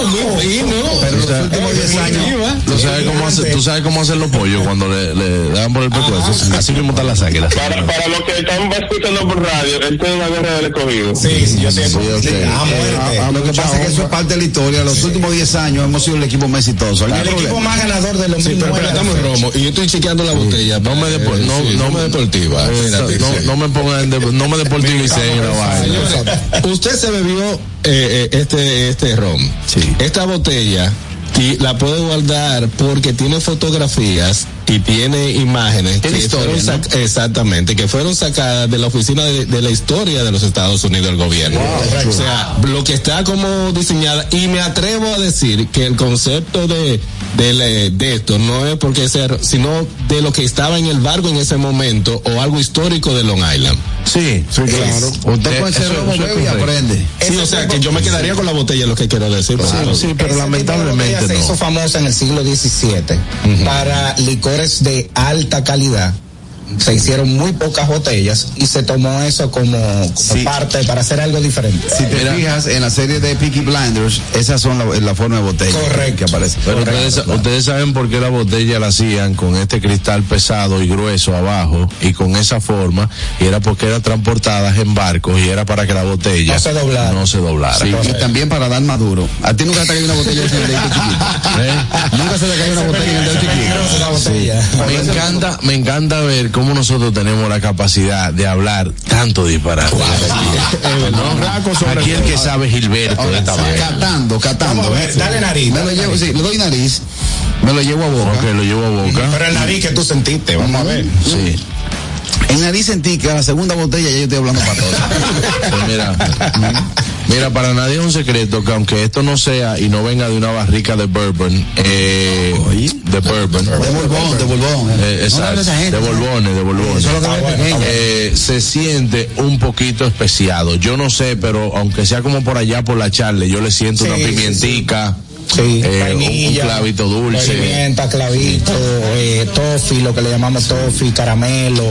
muy fino. Pero sabes- últimos 10 años. ¿Tú sabes cómo hace- tú sabes cómo hacen los pollos cuando le, le dan por el pescuezo. Así mismo están las águilas. Para, para los que están escuchando por radio, él tiene una gorra del escogido. Sí, sí, yo sé. Sí, ok. Ah, Lo que pasa es que eso es parte de la historia. Los últimos 10 años hemos sido el equipo más exitoso. ¿Hay El equipo más ganador de los Sí, pero, pero estamos en romo y yo estoy chequeando la botella. No me depo- eh, no- me deportiva. Eh, no, me pongan, no me deportivicen en la vaina. Señores, usted se bebió eh, eh, este este ron. Sí. Esta botella la puede guardar porque tiene fotografías y tiene imágenes Tiene que historia, fueron sac- exactamente que fueron sacadas de la oficina de, de la historia de los Estados Unidos del gobierno. o sea, lo que está como diseñada y me atrevo a decir que el concepto de de, de esto no es porque ser, sino de lo que estaba en el barco en ese momento o algo histórico de Long Island. Sí, sí, claro. Usted puede ser bebe y aprende. Sí, o sea, que yo me quedaría con la botella, lo que quiero decir. Claro. Sí, pero lamentablemente botella se hizo no. famosa en el siglo XVII para licores de alta calidad. Se hicieron muy pocas botellas y se tomó eso como, como Sí. parte para hacer algo diferente. Si te fijas en la serie de Peaky Blinders, esas son la, la forma de botella Correcto. que aparece. Pero ustedes, ustedes saben por qué la botella la hacían con este cristal pesado y grueso abajo y con esa forma, y era porque eran transportadas en barcos y era para que la botella No se doblara. no se doblara. Sí, y también para dar maduro. A ti nunca te cayó una botella de ese dedito chiquito. ¿Eh? Nunca se te cayó una botella en el dedo chiquito. Me encanta, me encanta ver cómo nosotros tenemos la capacidad de hablar tanto disparate. [laughs] ¿no? Aquí el que sabe Gilberto de esta vaina. Catando, catando. Ver, ¿eh? dale nariz, Me lo llevo, nariz. sí, le doy nariz. Me lo llevo a boca. Ok, lo llevo a boca. Pero el nariz que tú sentiste, vamos a ver. Sí. En nariz sentí que a la segunda botella ya yo estoy hablando para todos. [laughs] Pues mira, mira, para nadie es un secreto que aunque esto no sea y no venga de una barrica de bourbon, eh, de bourbon, De Borbón, de Borbón. eh, le exacto, de borbones, de pequeño. Eh, se siente un poquito especiado. Yo no sé, pero aunque sea como por allá por la charla, yo le siento Sí, una sí, pimientica, Sí, eh, un- un, vainilla, clavito dulce. Pimienta, clavito, eh, toffee, lo que le llamamos toffee, caramelo,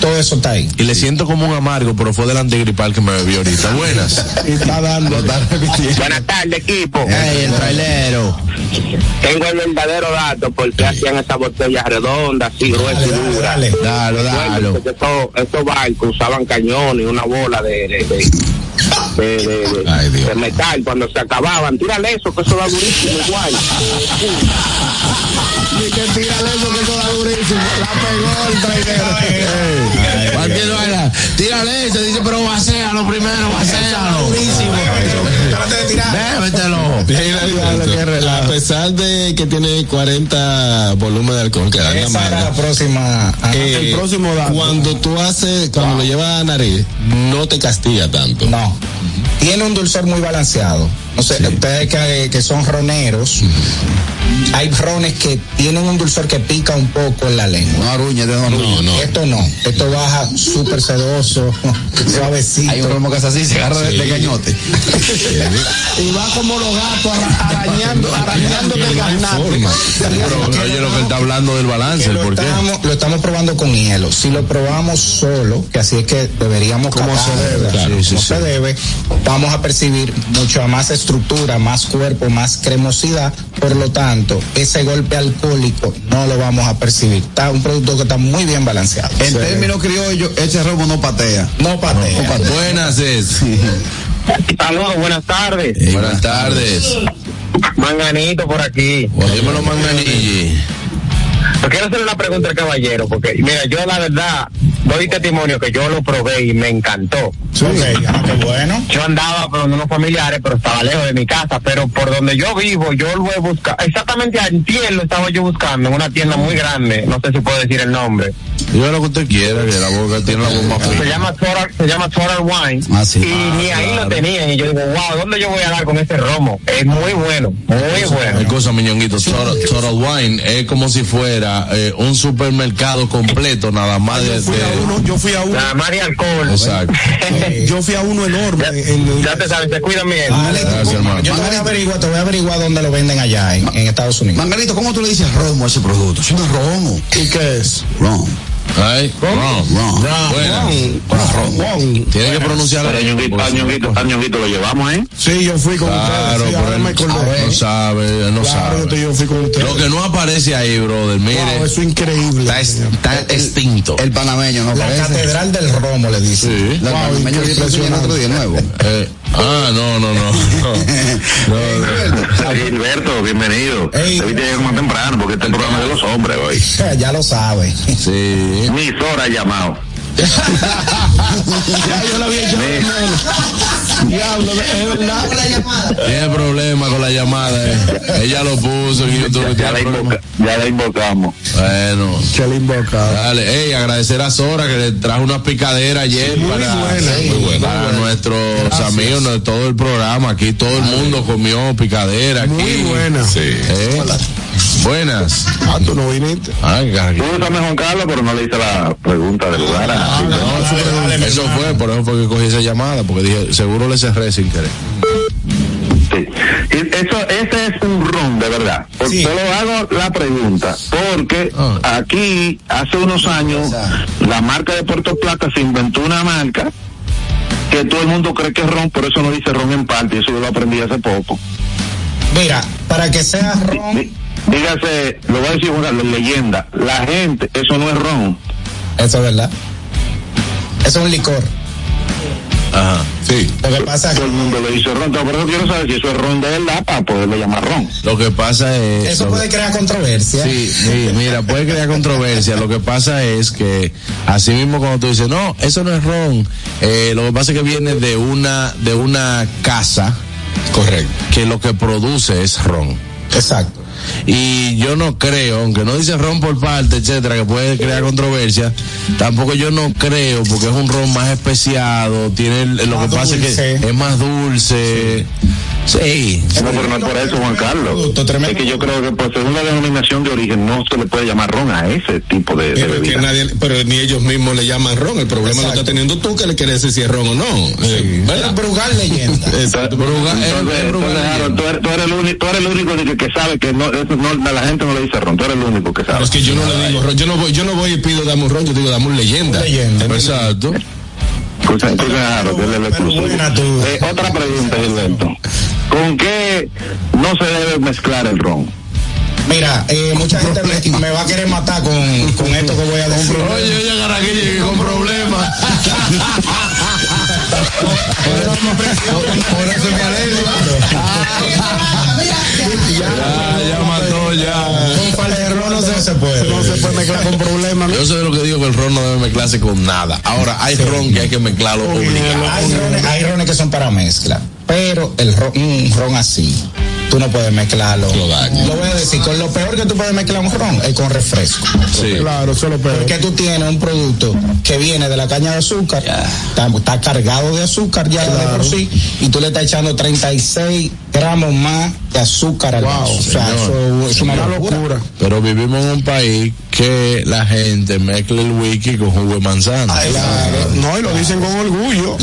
todo eso está ahí. Y le siento como un amargo, pero fue del antigripal que me bebió ahorita. Buenas. Está dando. Buenas tardes, equipo. Ey, el trailero. Tengo el verdadero dato por qué hacían esas botellas redondas, así gruesas y duras. Dale, Dalo, dalo. Porque estos, estos barcos usaban cañones y una bola de, de, de, de, de- de- Ay, Dios. de metal cuando se acababan. Tírale eso, que eso da durísimo igual. Tírale eso que eso da durísimo. La pegó el. [laughs] Cualquier vaina, tírale eso, dice, pero vacéalo primero, vacéalo. Bébetelo. [laughs] A pesar de que tiene 40 volumen de alcohol que dan la la próxima. ajá. eh, El próximo dato. cuando tú haces, cuando lo llevas a nariz, no te castiga tanto. No. Tiene un dulzor muy balanceado. No sé, ustedes que, que son roneros, hay rones que tienen un dulzor que pica un poco en la lengua. No aruñe, de no. No, no. Esto no. Esto baja súper sedoso, [laughs] suavecito. Hay un romo que es así, se agarra de- de cañote. [laughs] Y va como los gatos ara- arañando, arañando el garnate. Forma. Pero oye lo que él está hablando del balance, por qué. estamos, lo estamos probando con hielo. Si lo probamos solo, que así es que deberíamos Como se debe, sí, sí, como sí. se debe, vamos a percibir mucha más estructura, más cuerpo, más cremosidad. Por lo tanto, ese golpe alcohólico no lo vamos a percibir. Está un producto que está muy bien balanceado. En términos criollos, ese romo no patea. No patea. Buenas es. Saludos, buenas tardes. Buenas tardes. Manganito por aquí. Dímelo, Manganilli. Yo quiero hacer una pregunta al caballero, porque mira, yo la verdad doy testimonio que yo lo probé y me encantó. Ok, ah, qué bueno. Yo andaba con unos familiares, pero estaba lejos de mi casa, pero por donde yo vivo, yo lo he buscado, exactamente antier lo estaba yo buscando, en una tienda muy grande, no sé si puedo decir el nombre. Diga lo que usted quiera, que la boca tiene la más Se llama Total, se llama Total Wine. Ah, sí. Y ni ahí lo tenían. Y yo digo, wow, ¿dónde yo voy a dar con ese romo? Es muy bueno, muy bueno. Hay cosa, miñonguito. Total, Total Wine es como si fuera eh, un supermercado completo, nada más de. Yo de- uno, yo fui a uno, más de alcohol. Exacto. [laughs] yo fui a uno enorme. Ya, en- ya te sabes, se cuidan bien. Dale, Gracias, hermano. Yo te voy a averiguar, te voy a averiguar dónde lo venden allá en, en Estados Unidos. Manganito, ¿cómo tú le dices romo a ese producto? Es un romo. ¿Y qué es? Ron. Ay, ron. Ron. Buenas. Tiene que pronunciarlo. Pero a Ñonguito, a Ñonguito, a Ñonguito lo llevamos, ¿eh? Sí, yo fui con Claro, ustedes. Sí, pero él me acordé. no sabe, no Claro, sabe. yo fui con ustedes. Lo que no aparece ahí, brother, mire, Wow, eso es increíble. está, es- está extinto. El panameño, ¿no? La parece? catedral del romo le dice. Sí. El Wow, panameño el otro día nuevo. Eh, ah, no, no, no. [laughs] no. Gilberto, bienvenido. Ey. Te viste llegar más temprano porque este programa de los hombres hoy. [laughs] Ya lo sabe. Sí. Mis horas llamado. [laughs] Ya yo lo había hecho. Diablo, es verdad. Tiene problema con la llamada. eh. Ella lo puso en YouTube. Ya la, problema. invoca- ya la invocamos. Bueno. Que le invocado. Dale, ey, agradecer a Sora que le trajo una picadera ayer muy para, buena, sí, muy buena. para nuestros amigos de todo el programa. Aquí todo el mundo comió picadera. Aquí. Muy buena. Sí. Eh, Buenas. Ah, tú no viniste. Ay, cargue- Púsame Juan Carlos, pero no le hice la pregunta del lugar. a- No, eso fue, por eso fue que cogí esa llamada, porque dije, seguro le cerré sin querer. Sí. Eso, ese es un ron, de verdad. Por- Sí. Solo hago la pregunta, porque Ah. aquí, hace unos años, la marca de Puerto Plata se inventó una marca que todo el mundo cree que es ron, por eso no dice ron en parte, y eso yo lo aprendí hace poco. Mira, para que sea ron, Dígase, lo voy a decir una leyenda, la gente, eso no es ron. eso es verdad. Eso es un licor. Ajá, sí. Lo que pasa es Todo el mundo le dice ron, por eso quiero saber si eso es ron de verdad para poderle llamar ron. Lo que pasa es. que eso puede crear controversia. Sí, sí, mira, puede crear controversia. Lo que pasa es que, así mismo cuando tú dices, no, eso no es ron, eh, lo que pasa es que viene de una, de una casa. Correcto. Que lo que produce es ron. Exacto. Y yo no creo, aunque no dice ron por parte, etcétera, que puede crear controversia, tampoco yo no creo, porque es un ron más especiado, tiene el- lo Más que pasa es que es más dulce. Sí. No, pero no es por eso, Juan Carlos. Es que yo creo que por según la denominación de origen no se le puede llamar ron a ese tipo de, de Pero, que bebida. nadie, pero ni ellos mismos le llaman ron. El problema lo está teniendo tú que le quieres decir si es ron o no. Eh, ¿verdad? El Brugal leyenda. [laughs] Exacto. Brugal- Entonces, entonces, tú, eres, tú eres el único, tú eres el único que, que sabe que no, eso no, la gente no le dice ron, tú eres el único que sabe. Pero es que yo no le digo ron. Yo no voy, yo no voy y pido dame un ron, yo digo dame un leyenda. Leyenda. Exacto. Él es el exclusivo. Eh, otra pregunta, Gilberto. ¿Con qué no se debe mezclar el ron? Mira, eh, mucha gente me, me va a querer matar con, con esto que voy a decir. Oye, ella Garaguille con problemas. [laughs] Por eso me alegro. Ya, ya mató, ya. Con de ron no se, puede. No se puede mezclar con problemas. Yo sé de lo que digo que el ron no debe mezclarse con nada. Ahora, hay ron que hay que mezclarlo obligado. Hay rones, que son para mezcla, pero el ron, un ron así, tú no puedes mezclarlo. Lo voy a decir, con lo peor que tú puedes mezclar un ron es con refresco. Sí. Claro, eso es lo peor. Porque tú tienes un producto que viene de la caña de azúcar, está, está cargado de azúcar ya de por sí, y tú le estás echando 36 gramos más de azúcar al vaso. O sea, eso es una locura. locura. Pero vivimos en un país que la gente mezcla el whisky con jugo de manzana. Claro. No, y lo dicen con orgullo.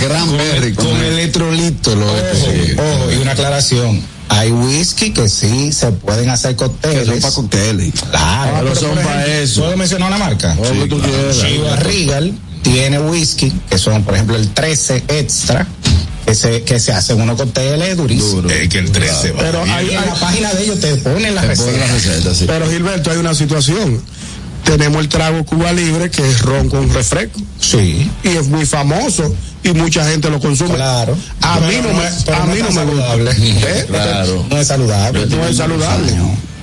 Gran berry. Con electrolito lo este. Ojo, y una aclaración. Hay whisky que sí se pueden hacer Son cócteles. para cócteles. Claro, Pero son por pa' ejemplo, eso. ¿Puedo mencionar una marca? Que tú quieras. Chivas Regal tiene whisky, que son, por ejemplo, el 13 Extra, que se, que se hacen unos cócteles durísimos. Es que el 13 va. Pero hay, en la página de ellos te ponen la Te ponen la receta. sí. pero Gilberto, hay una situación. Tenemos el trago Cuba Libre, que es ron con refresco. Sí. Y es muy famoso y mucha gente lo consume. Claro. A mí no me, a mí es no me gusta. saludable. ¿Eh? Claro. No es saludable. No es saludable.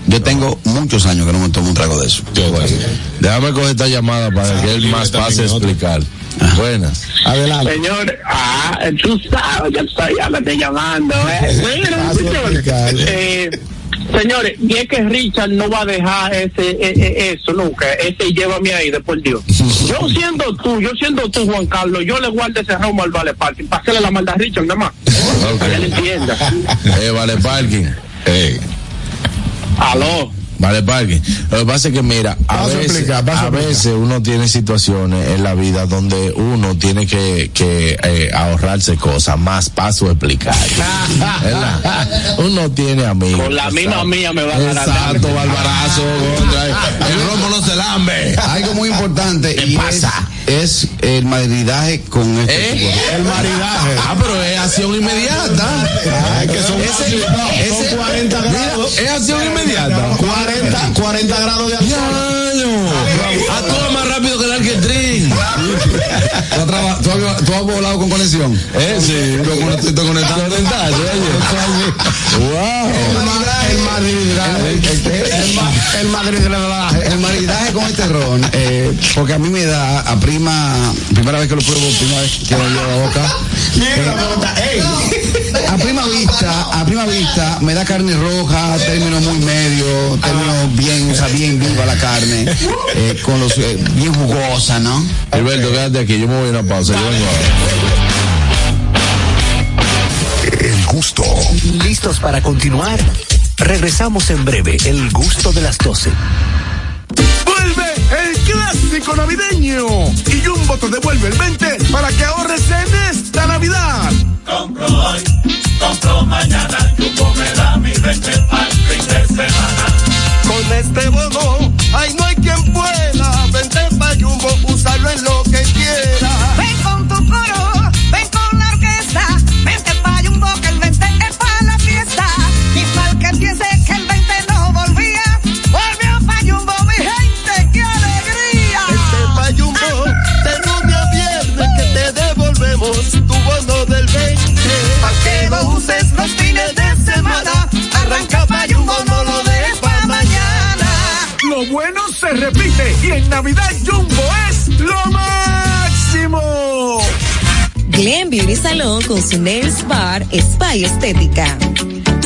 Yo tengo muchos años que no me tomo un trago de eso. Déjame coger esta llamada para que él más pase a explicar. Buenas. Adelante. Señor, ah, tú sabes, yo estoy, ya me estoy llamando, ¿eh? [laughs] Eh, señores, y es que Richard no va a dejar ese, eh, eh, eso nunca, ese llévame ahí, de por Dios. Yo siendo tú, yo siendo tú, Juan Carlos, yo le guardo ese romo al Vale Parking, para hacerle la maldad a Richard nada más, para que él entienda. Eh, vale, parking. Eh, Aló, Vale, parque. Lo que pasa es que, mira, a veces, explicar, paso a a explicar. veces uno tiene situaciones en la vida donde uno tiene que, que eh, ahorrarse cosas, más paso a explicar. [laughs] Uno tiene amigos. Con la misma ¿sabes? mía me va a ganar. Exacto, barbarazo. [laughs] El romo no se lambe. Algo muy importante ¿Qué y pasa? Es, es el maridaje con este ¿Eh? tipo. El maridaje. Ah, pero es acción inmediata. Ay, que son, Ese- no, ese- son 40 mira, grados. es acción inmediata. 40, 40 grados de alcohol. Yaño. Actúa más rápido que el arquetrín. ¿Tú has, tú has- volado con conexión? Eh, sí. Con- estoy conectado. Conectado, oye. Wow. El maridaje. El ma- El maridaje. Con este ron, eh, porque a mí me da, a prima, primera vez que lo pruebo, primera vez que lo llevo a la boca. eh, a prima vista, a prima vista, me da carne roja, término muy medio, término bien, o sea, bien viva la carne, eh, con los, eh, bien jugosa, ¿no? Alberto, quédate aquí. Yo me voy a una pausa. Yo vengo ahora. El gusto. ¿Listos para continuar? Regresamos en breve, el gusto de las 12. Vuelve el clásico navideño y Jumbo te devuelve el 20 para que ahorres en esta Navidad. Compro hoy, compro mañana, Jumbo me da mi 20 al fin de semana. Con este bono, ay no hay quien pueda. Vente pa' Jumbo, usarlo en lo que bueno se repite y en Navidad Jumbo es lo máximo. Glen Beauty Salon con su Nails Bar Spa y Estética.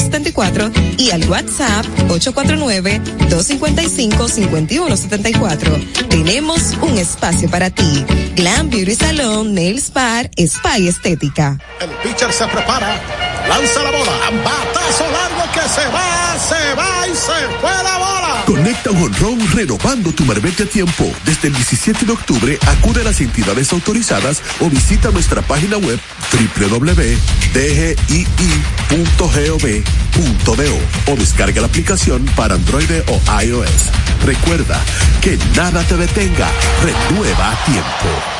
809-333-5174 y al WhatsApp 849-255-5174. Tenemos un espacio para ti. Glam Beauty Salon, Nails Bar, Spa y Estética. El pitcher se prepara, lanza la bola, batazo largo que se va, se va y se fue la bola. Conecta un honrón renovando tu marbete a tiempo. Desde el 17 de octubre acude a las entidades autorizadas o visita nuestra página web www.dgi.gov.do o descarga la aplicación para Android o iOS. Recuerda que nada te detenga. Renueva a tiempo.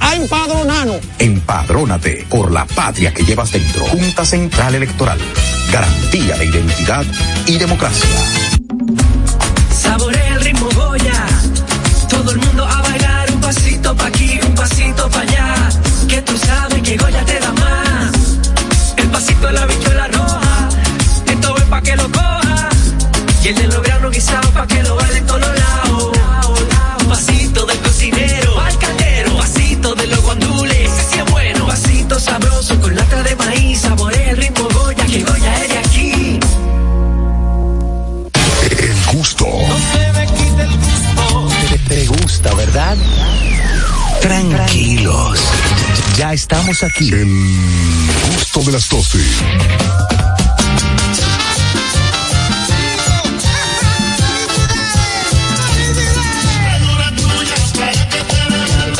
a empadronarnos. Empadrónate por la patria que llevas dentro. Junta Central Electoral. Garantía de identidad y democracia. Saborea el ritmo Goya. Todo el mundo a bailar un pasito pa' aquí, un pasito pa' allá. Que tú sabes que Goya te da más. El pasito de la bichuela roja. Esto es pa' que lo coja. Y el de los granos guisados pa' que lo gusta, ¿verdad? Tranquilos. Ya estamos aquí. El gusto de las 12.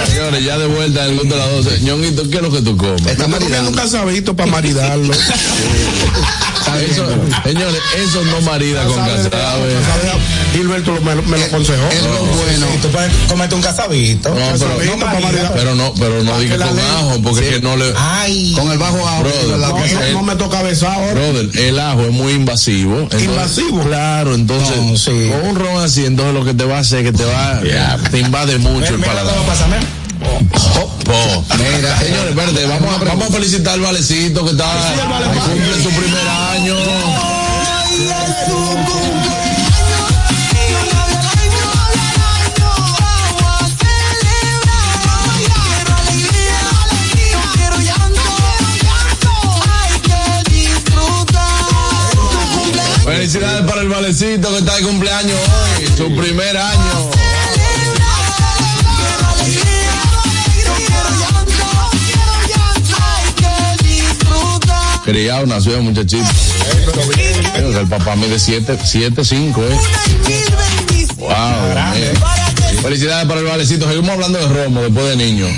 Señores, ya de vuelta en el gusto de las 12. Ñonguito, ¿qué es lo que tú comes? Me estoy comiendo un casabito para maridarlo. [laughs] Eso, señores, eso no marida con casabe. Gilberto lo- me, lo- me lo aconsejó. bueno. tú puedes comerte un casabito. No, pero, No, María. pero no, pero no diga con ajo, porque es que no le. Ay. Con el bajo ajo. Brother, la- No, me toca besar ahora. Brother, el ajo es muy invasivo. ¿Invasivo? Claro, entonces, No, sí. con un ron así, entonces lo que te va a hacer es que te va, te invade mucho el paladar. ¿Cómo pasa, mira? Señores, verde, vamos a, vamos a felicitar al Valecito que está que cumple su primer año. Felicidades para el Valecito que está de cumpleaños hoy, su primer año. Criado, nació de muchachito. Pero el papá mide 7, 7, 5, eh. Wow, mío. Felicidades para el Valecito. Seguimos hablando de Romo después de niño. [laughs]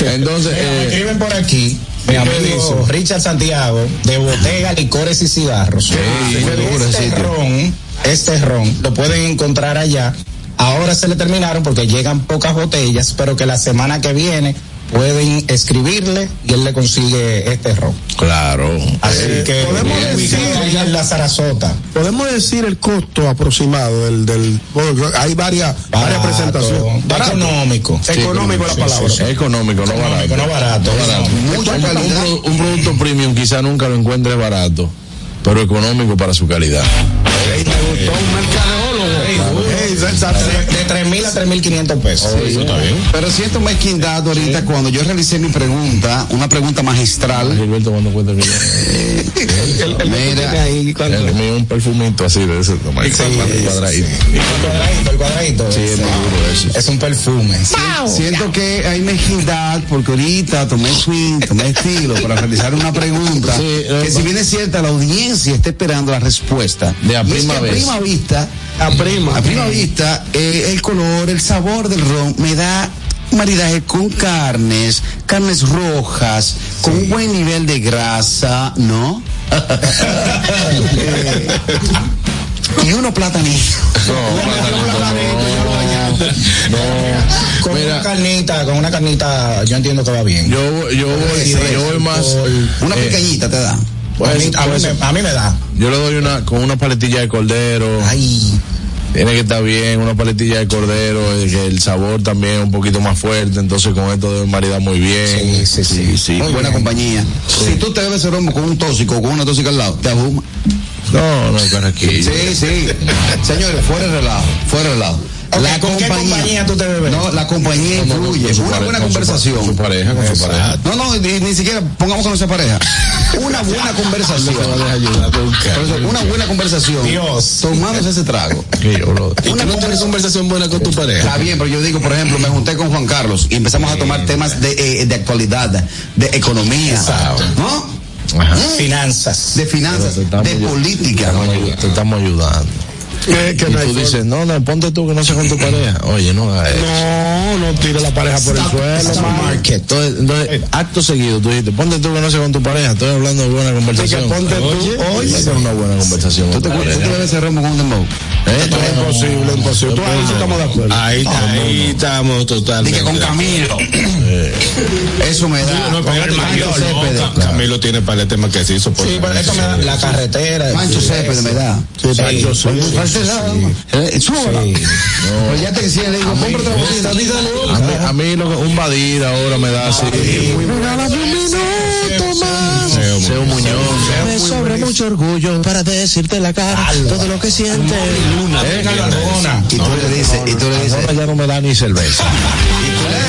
Entonces, Mira, eh, escriben por aquí. Mi amigo Richard Santiago, de Botega, Licores y Cigarros. duro ese este ron, este ron, lo pueden encontrar allá. Ahora se le terminaron porque llegan pocas botellas, pero que la semana que viene pueden escribirle y él le consigue este ron. claro. Así Eh, que podemos decir- en la Sarasota. Podemos decir el costo aproximado del. del bueno, hay varias, varias presentaciones. Barato. Económico. Económico la Sí, palabra. sí, sí. Económico, no barato. No barato. No barato. Mucha Un- calidad. Un, pro- un producto premium quizá nunca lo encuentre barato, pero económico para su calidad. Ey, me gustó un mercadeólogo. Ey, esa- esa- De 3.000 a 3.500 pesos. Eso está bien. Pero siento mezquindad ahorita cuando yo realicé mi pregunta, una pregunta magistral. Gilberto cuando cuenta que [laughs] Mira, un perfumito así de ese tamaño. cuadradito. El cuadradito, el cuadradito. Sí, es muy duro eso. Es un perfume. siento que hay mezquindad porque ahorita tomé swing, tomé estilo para realizar una pregunta Sí, eh, que si bien es cierta la audiencia está esperando la respuesta. De a Y es prima que vez. prima vista, A prima. a prima vista, eh, el color, el sabor del ron me da maridaje con carnes, carnes rojas, con un buen nivel de grasa, ¿no? Eh, [laughs] [laughs] y uno platanito. Con una carnita, con una carnita, yo entiendo que va bien. Yo, yo voy, yo voy más. Una eh, pequeñita te da. a, pues, mí, a mí me, a mí me da. yo le doy una con una paletilla de cordero. Ay, Tiene que estar bien, una paletilla de cordero, eh, que el sabor también es un poquito más fuerte, entonces con esto debe maridar muy bien. Sí, sí, sí. Muy buena compañía. Si tú te bebes ese romo con un tóxico, con una tóxica al lado, te abuma. No, no, carraquillo. Sí, sí. [laughs] Señores, fuera de relajo, fuera de relajo. Ok, ¿con qué compañía tú te bebes? No, la compañía No, no, influye. con su Una buena su conversación. Con su pareja, con su pareja. No, no, ni, ni siquiera pongamos con esa pareja. Una [laughs] buena conversación. No se va a dejar ayudar nunca. Por eso, una buena conversación. Dios. Tomándose ese trago. [laughs] Que yo, bro. Una conversación conversación buena con tu Está pareja? bien, pero yo digo, por ejemplo, me junté con Juan Carlos y empezamos a tomar temas de, eh, de actualidad, de economía, Exacto. ¿no? Ajá. Finanzas. De finanzas, de política. Te estamos ayudando. Que, que Y no hay tú forma. dices, no, no, ponte tú que no sea con tu pareja. Oye, no hagas eso. No, no tire la pareja por el suelo, market. Entonces, entonces, acto seguido, tú dijiste, ponte tú que no sea con tu pareja. Estoy hablando de buena conversación. Sí, que ponte tú, oye. Es una buena conversación. ¿Tú te, tú te bebes romo con un dembow? ¿Eh? Imposible, imposible. Tú ahí estamos de acuerdo. Ahí, está, ahí estamos totalmente. Dije con Camilo. Eso me da. No, el Mancho Cepede. no, Camilo tiene palete más que se hizo por Sí, pero esto me da la carretera. Mancho sí, Cepede me da. Sí, Sí. Eh. Sí. Pero ya te decía, le digo, dígale A mí, a mí lo que- un Badir ahora me da así. Seo Muñoz. Me sobra mucho orgullo para decirte la cara todo lo que siente. Y tú le dices, y tú le dices, ya no me da ni cerveza.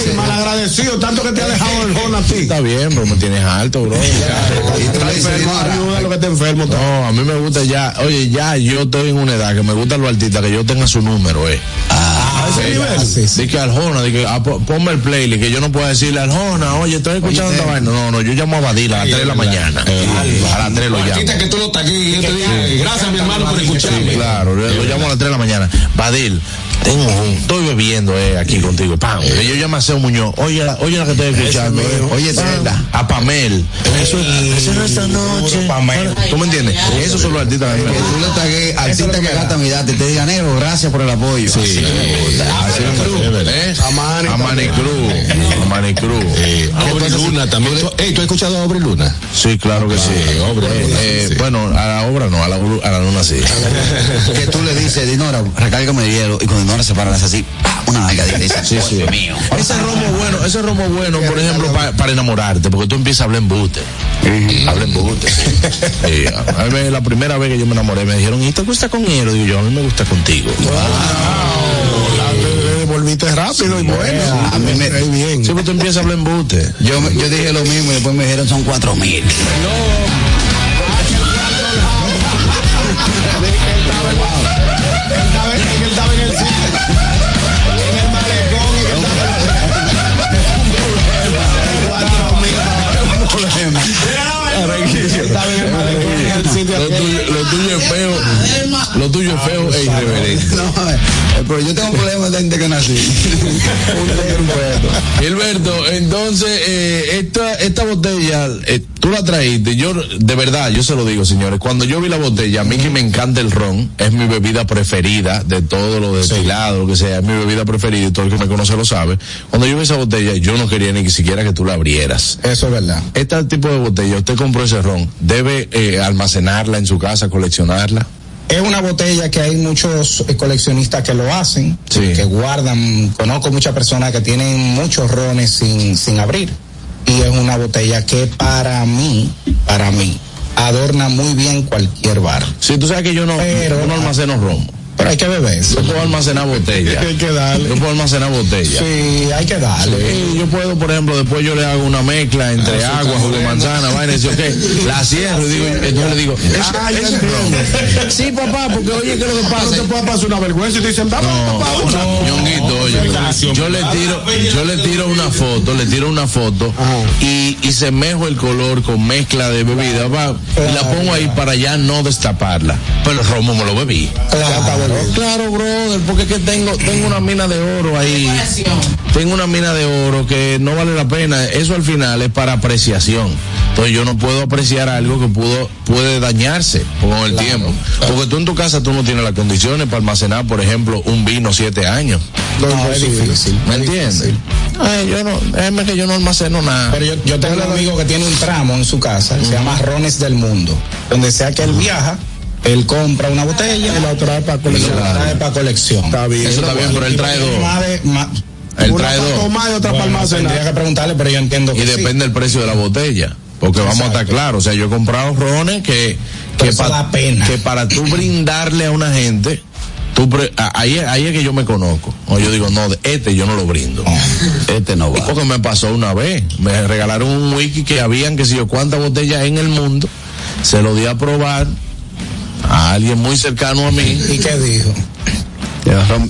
Ey, malagradecido, tanto que te ha dejado el Jona a ti. Está bien, pero me tienes alto, bro. y tú le dices, ayuda lo que te enfermo. No, a mí me gusta ya, oye, ya yo estoy en una edad que me gusta los artistas que yo tenga su número, eh. A ese nivel. Sí, que Aljona, di que ah, po- ponme el playlist, que yo no puedo decirle Aljona, oye, estoy escuchando esta vaina. No, no, yo llamo a Badil a las 3 de la mañana. A las 3 lo llamo. Artista que tú lo y yo te digo, gracias mi hermano por Sí, escucharme. claro, lo, lo llamo a las 3 de la mañana. Badil, Tengo un, estoy bebiendo eh, aquí contigo, pam. Yo llamé a Seo Muñoz, oye, oye la que estoy escuchando, eh. Oye. Zelda. a Pamel. Eso, eso no es esta noche. ¿Tú me entiendes? Esos son los artistas que tú le tagues artista que gasta mi data te diga, negro, gracias por el apoyo. Sí. Así. Así ¿eh? A Manny A Manny Cruz. A Manny Cruz. Aubrey Luna también. ¿Tú, ey, ¿tú has escuchado a Aubrey Luna? Sí, claro que sí. obra, Eh, eh, sí. Bueno, a la obra no, a la, a la luna sí. [laughs] que tú le dices, Dinora, recárgame el hielo, y cuando Dinora se para, le hace así, una nalgadita y Sí, sí. "Dios mío. Ese romo bueno, ese romo bueno, por ejemplo, pa- para enamorarte, porque tú empiezas a hablar embuste. Habla embuste. sí. [laughs] Sí, a a mí la primera vez que yo me enamoré me dijeron, ¿y te gusta con él? Digo yo, a mí me gusta contigo. Le devolviste rápido y bueno. A mí me, bien. Sí, pues tú empiezas a hablar embuste. yo, me- yo dije lo mismo y después me dijeron son cuatro mil. Él estaba Lo tuyo es feo. Lo tuyo es feo e irreverente. No, eh, pero yo tengo problemas desde que nací. [laughs] Un negro, un poeta. Gilberto, entonces, eh, esta, esta botella, eh, tú la traíste, yo, de verdad, yo se lo digo, señores, cuando yo vi la botella, a mí que me encanta el ron, es mi bebida preferida de todo lo destilado, lo que sea, es mi bebida preferida y todo el que me conoce lo sabe. Cuando yo vi esa botella, yo no quería ni siquiera que tú la abrieras. Eso es verdad. Este tipo de botella, usted compró ese ron, debe eh, almacenarla en su casa, coleccionarla. Es una botella que hay muchos eh, coleccionistas que lo hacen, Sí. que guardan. Conozco muchas personas que tienen muchos rones sin, sin abrir. Y es una botella que para mí, para mí, adorna muy bien cualquier bar. Si tú sabes que yo no, Pero- yo no almaceno ron. Pero hay que beber. Yo puedo almacenar botella. [laughs] Hay que darle. Yo puedo almacenar botella. Sí, hay que darle. Sí, yo puedo, por ejemplo, después yo le hago una mezcla entre agua, jugo de manzana, vaina, y dice, ok, la [laughs] cierro y digo, entonces le digo, Ah, entiendo. ron. Sí, papá, porque oye, ¿qué es lo que No pasa? te puede pasar una vergüenza y te dicen, dame No, papá, una. Ñonguito, oye, yo le tiro, yo le tiro una foto, le tiro una foto y, y semejo el color con mezcla de bebida, va, y la pongo ahí para ya no destaparla. Pero el romo me lo bebí. Claro. Claro, brother, porque es que tengo, tengo una mina de oro ahí. Tengo una mina de oro que no vale la pena. Eso al final es para apreciación. Entonces yo no puedo apreciar algo que pudo, puede dañarse con el tiempo. Porque tú en tu casa tú no tienes las condiciones para almacenar, por ejemplo, un vino siete años. No, es difícil. ¿Me entiendes? Ay, yo no, déjame que yo no almaceno nada. Pero yo, yo tengo un amigo que tiene un tramo en su casa, que se llama Rones del Mundo. Donde sea que él viaja, él compra una botella y la trae para colección. La trae para colección. Está bien. Eso está bien, pero él trae dos. Más de- más- Él trae dos. tomar y otra Bueno, tendría que preguntarle, pero yo entiendo que Y sí. depende del precio de la botella. Porque vamos a estar claros. O sea, yo he comprado rones que, que, pa- da pena. que para tú brindarle a una gente, tú pre- ahí, es- ahí es que yo me conozco. O yo digo, no, de este yo no lo brindo. Este no va. Porque me pasó una vez. Me regalaron un wiki que habían que si yo cuántas botellas en el mundo. Se lo di a probar a alguien muy cercano a mí. ¿Y qué dijo? Gran.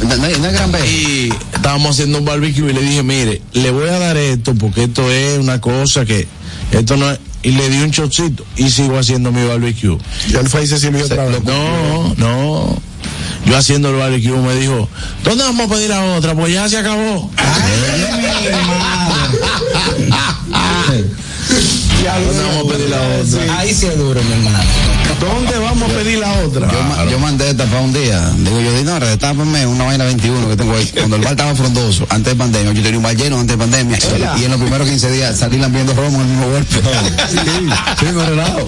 Y estábamos haciendo un barbecue y le dije, mire, le voy a dar esto porque esto es una cosa que, esto no es, y le di un chocito y sigo haciendo mi barbecue. Y él fue y se sirvió otra vez. No, no. Yo haciendo el barbecue me dijo, ¿dónde vamos a pedir la otra? Pues ya se acabó. [laughs] ¿Dónde vamos a pedir la otra? Ahí sí es duro, mi hermano. ¿Dónde vamos a pedir la otra? Yo, ma- yo mandé esta para un día. Digo yo, no, retápame una vaina 21 que tengo ahí. Cuando el bar estaba frondoso, antes de pandemia, yo tenía un bar lleno antes de pandemia. Y en los primeros 15 días salí lambiendo romo en el mismo golpe. sí, sí, me relajo.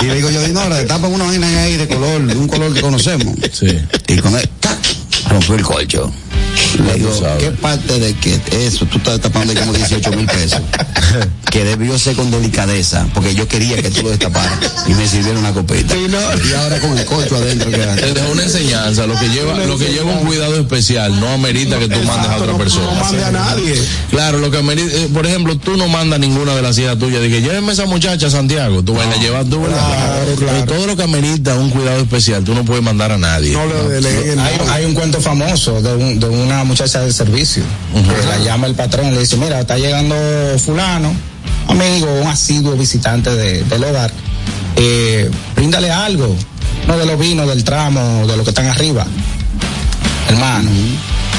Y le digo yo, no, retápame una vaina ahí de color, de un color que conocemos. Sí. Y con él, ¡tac! rompió el colcho. Le digo, tú. ¿qué parte de que eso tú estás tapando como 18 mil pesos? [laughs] que debió ser con delicadeza, porque yo quería que tú lo destaparas y me sirvieron una copita. Y ahora con el colcho adentro que Te dejo una enseñanza, lo que lleva, lo que lleva un cuidado especial no amerita que tú mandes a otra No persona. mande a nadie. Claro, lo que amerita, eh, por ejemplo, tú no mandas ninguna de las hijas tuyas, que llévenme esa muchacha a Santiago, tú vas y la llevas tú, ¿verdad? Claro, claro. Pero todo lo que amerita un cuidado especial, tú no puedes mandar a nadie. No le deleguen Hay, un cuento famoso de, un- de una muchacha de servicio. la llama el patrón le dice, mira, está llegando fulano, amigo, un asiduo visitante de- del hogar. Eh, bríndale algo. No de los vinos, del tramo, de lo que están arriba. Hermano.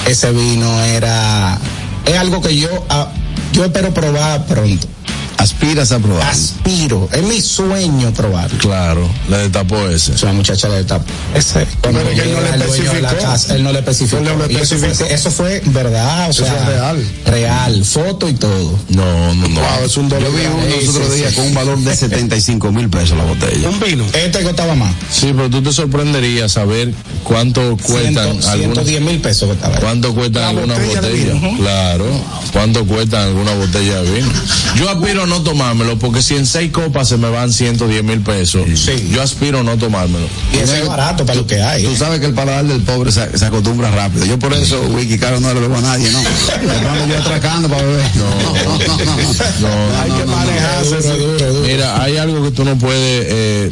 ese vino era, es algo que yo, ah, yo espero probar pronto. Aspiras a probar. Aspiro, es mi sueño probar. Claro, le destapó ese. La muchacha le destapó. Ese. Cuando Pero él no le la especificó. casa, él no le especificó. Él no le eso, fue, especificó. eso fue verdad, o Eso sea, real. real, foto y todo. No, no, no. Wow, es un Yo dolor. vi uno los otros días con un valor de 75 mil pesos la botella. Un vino. Este costaba más. Sí, pero tú te sorprenderías saber cuánto cuestan Ciento- algunas 110 mil pesos costaba. ¿Cuánto cuestan algunas botellas? Claro. ¿Cuánto cuestan algunas botellas de vino? Yo aspiro a no tomármelo porque si en seis copas se me van 110 mil pesos, Sí. yo aspiro a no tomármelo. Y eso es barato para lo que hay. Tú ¿eh? sabes que el paladar del pobre se, se acostumbra rápido. Yo por eso, Wiki Caro no le bebo a nadie, no. [laughs] Pronto yo atracando para beber. No, no, no, no. No, Hay que manejarse. Mira, hay algo que tú no puedes. eh,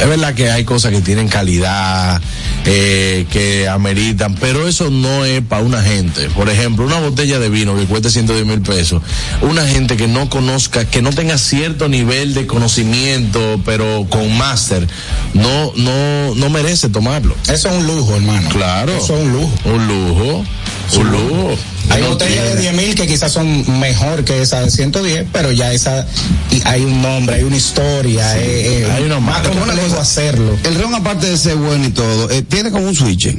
es verdad que hay cosas que tienen calidad, eh, que ameritan, pero eso no es para una gente. Por ejemplo, una botella de vino que cueste 110 mil pesos, una gente que no conozca, que no tenga cierto nivel de conocimiento, pero con máster, no, no, no merece tomarlo. Eso es un lujo, hermano. Claro. Eso es un lujo. Un lujo, un lujo. Hay No botellas de tiene- 10 mil que quizás son mejor que esa de 110, pero ya esa, y hay un nombre, hay una historia, eh, eh, Hay una más marca. complejo hacerlo. El ron, aparte de ser bueno y todo, eh, tiene como un switch.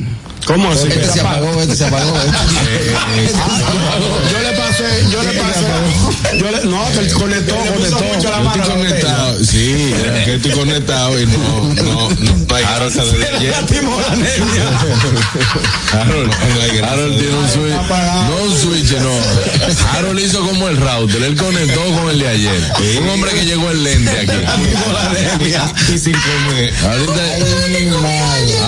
¿Cómo así? Este se apagó, este se apagó. [laughs] [laughs] Yo le pasé, yo le pasé. Yo le, no, él conectó, conectó. mucho la mano estoy conectado, sí, es que estoy conectado y no, no, no hay grasa de ayer. Harold, Harold tiene un switch, no un switch, no. Harold hizo como el router, él conectó con el de ayer. Un hombre que llegó el lente aquí. [laughs] Y sin comer. Ahorita,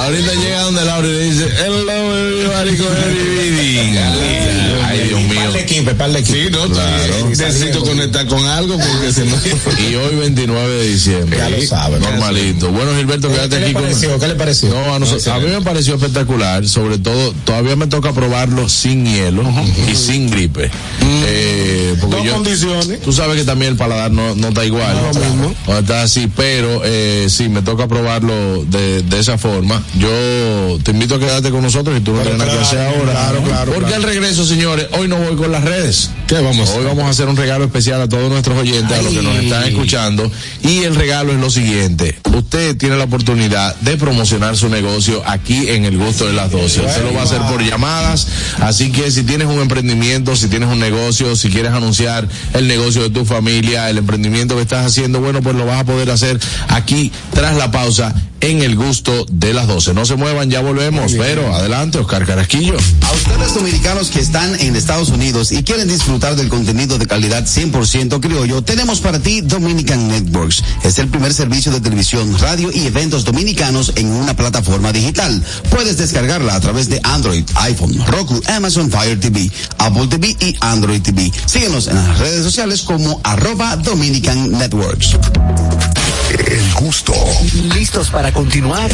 ahorita llega donde Laura y le dice, hello everybody con everybody. Ay, Dios mío. Par de equipo, par de equipo. Sí, no, claro. Necesito conectar con algo porque se no. [laughs] Y hoy 29 de diciembre. Ya lo sabe, Normalito. Bueno, Gilberto, quédate ¿Qué aquí le con pareció? ¿Qué le pareció? No, a, nosotros- a mí me pareció espectacular, sobre todo, todavía me toca probarlo sin hielo y sin gripe. Eh, porque Dos yo- condiciones. Tú sabes que también el paladar no, no está igual. No, lo mismo. No está así, pero eh, sí, me toca probarlo de, de esa forma. Yo te invito a quedarte con nosotros y tú no tienes nada que hacer ahora. claro, claro, Porque claro. al regreso, señores, hoy no voy con las redes. ¿Qué vamos? Hoy vamos a hacer un regalo especial a todos nuestros oyentes, a los que nos están escuchando. Y el regalo es lo siguiente. Usted tiene la oportunidad de promocionar su negocio aquí en el gusto de las 12. Usted lo va a hacer por llamadas. Así que si tienes un emprendimiento, si tienes un negocio, si quieres anunciar el negocio de tu familia, el emprendimiento que estás haciendo, bueno, pues lo vas a poder hacer aquí tras la pausa en el gusto de las 12. No se muevan, ya volvemos. Pero adelante, Oscar Carasquillo. A ustedes dominicanos que están en Estados Unidos y quieren disfrutar del contenido de calidad 100% criollo, tenemos para ti Dominican Networks. Es el primer servicio de televisión, radio y eventos dominicanos en una plataforma digital. Puedes descargarla a través de Android, iPhone, Roku, Amazon Fire TV, Apple TV y Android TV. Síguenos en las redes sociales como arroba Dominican Networks. El gusto. ¿Listos para continuar?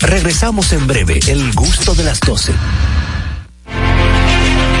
Regresamos en breve, el gusto de las 12.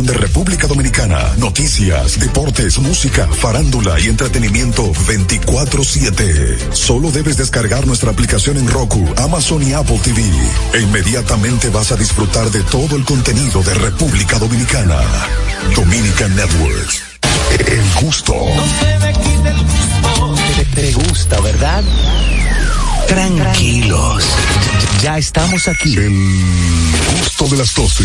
de República Dominicana, noticias, deportes, música, farándula y entretenimiento 24/7. Solo debes descargar nuestra aplicación en Roku, Amazon y Apple TV. E inmediatamente vas a disfrutar de todo el contenido de República Dominicana. Dominican Networks. El gusto. Te, te gusta, ¿verdad? Tranquilos. Ya estamos aquí. El gusto de las 12.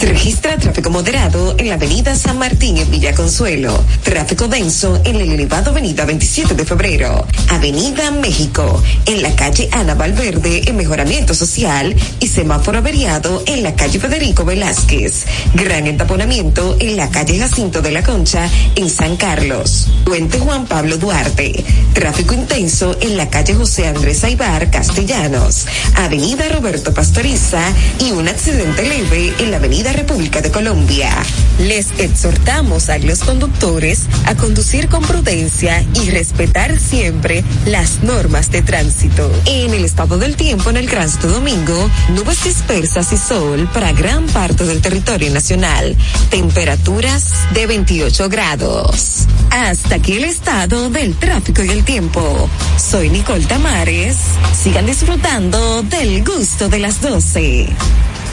Se registra tráfico moderado en la avenida San Martín en Villa Consuelo. Tráfico denso en el elevado avenida 27 de febrero. Avenida México. En la calle Ana Valverde en mejoramiento social. Y semáforo averiado en la calle Federico Velázquez. Gran entaponamiento en la calle Jacinto de la Concha en San Carlos. Puente Juan Pablo Duarte. Tráfico intenso en la calle José Andrés Aibar Castellanos. Avenida Roberto Pastoriza y un accidente leve en la avenida República de Colombia. Les exhortamos a los conductores a conducir con prudencia y respetar siempre las normas de tránsito. En el estado del tiempo en el Gran Domingo, nubes dispersas y sol para gran parte del territorio nacional. Temperaturas de 28 grados. Hasta aquí el estado del tráfico y el tiempo. Soy Nicole Tamares. Sigan disfrutando del gusto de las 12.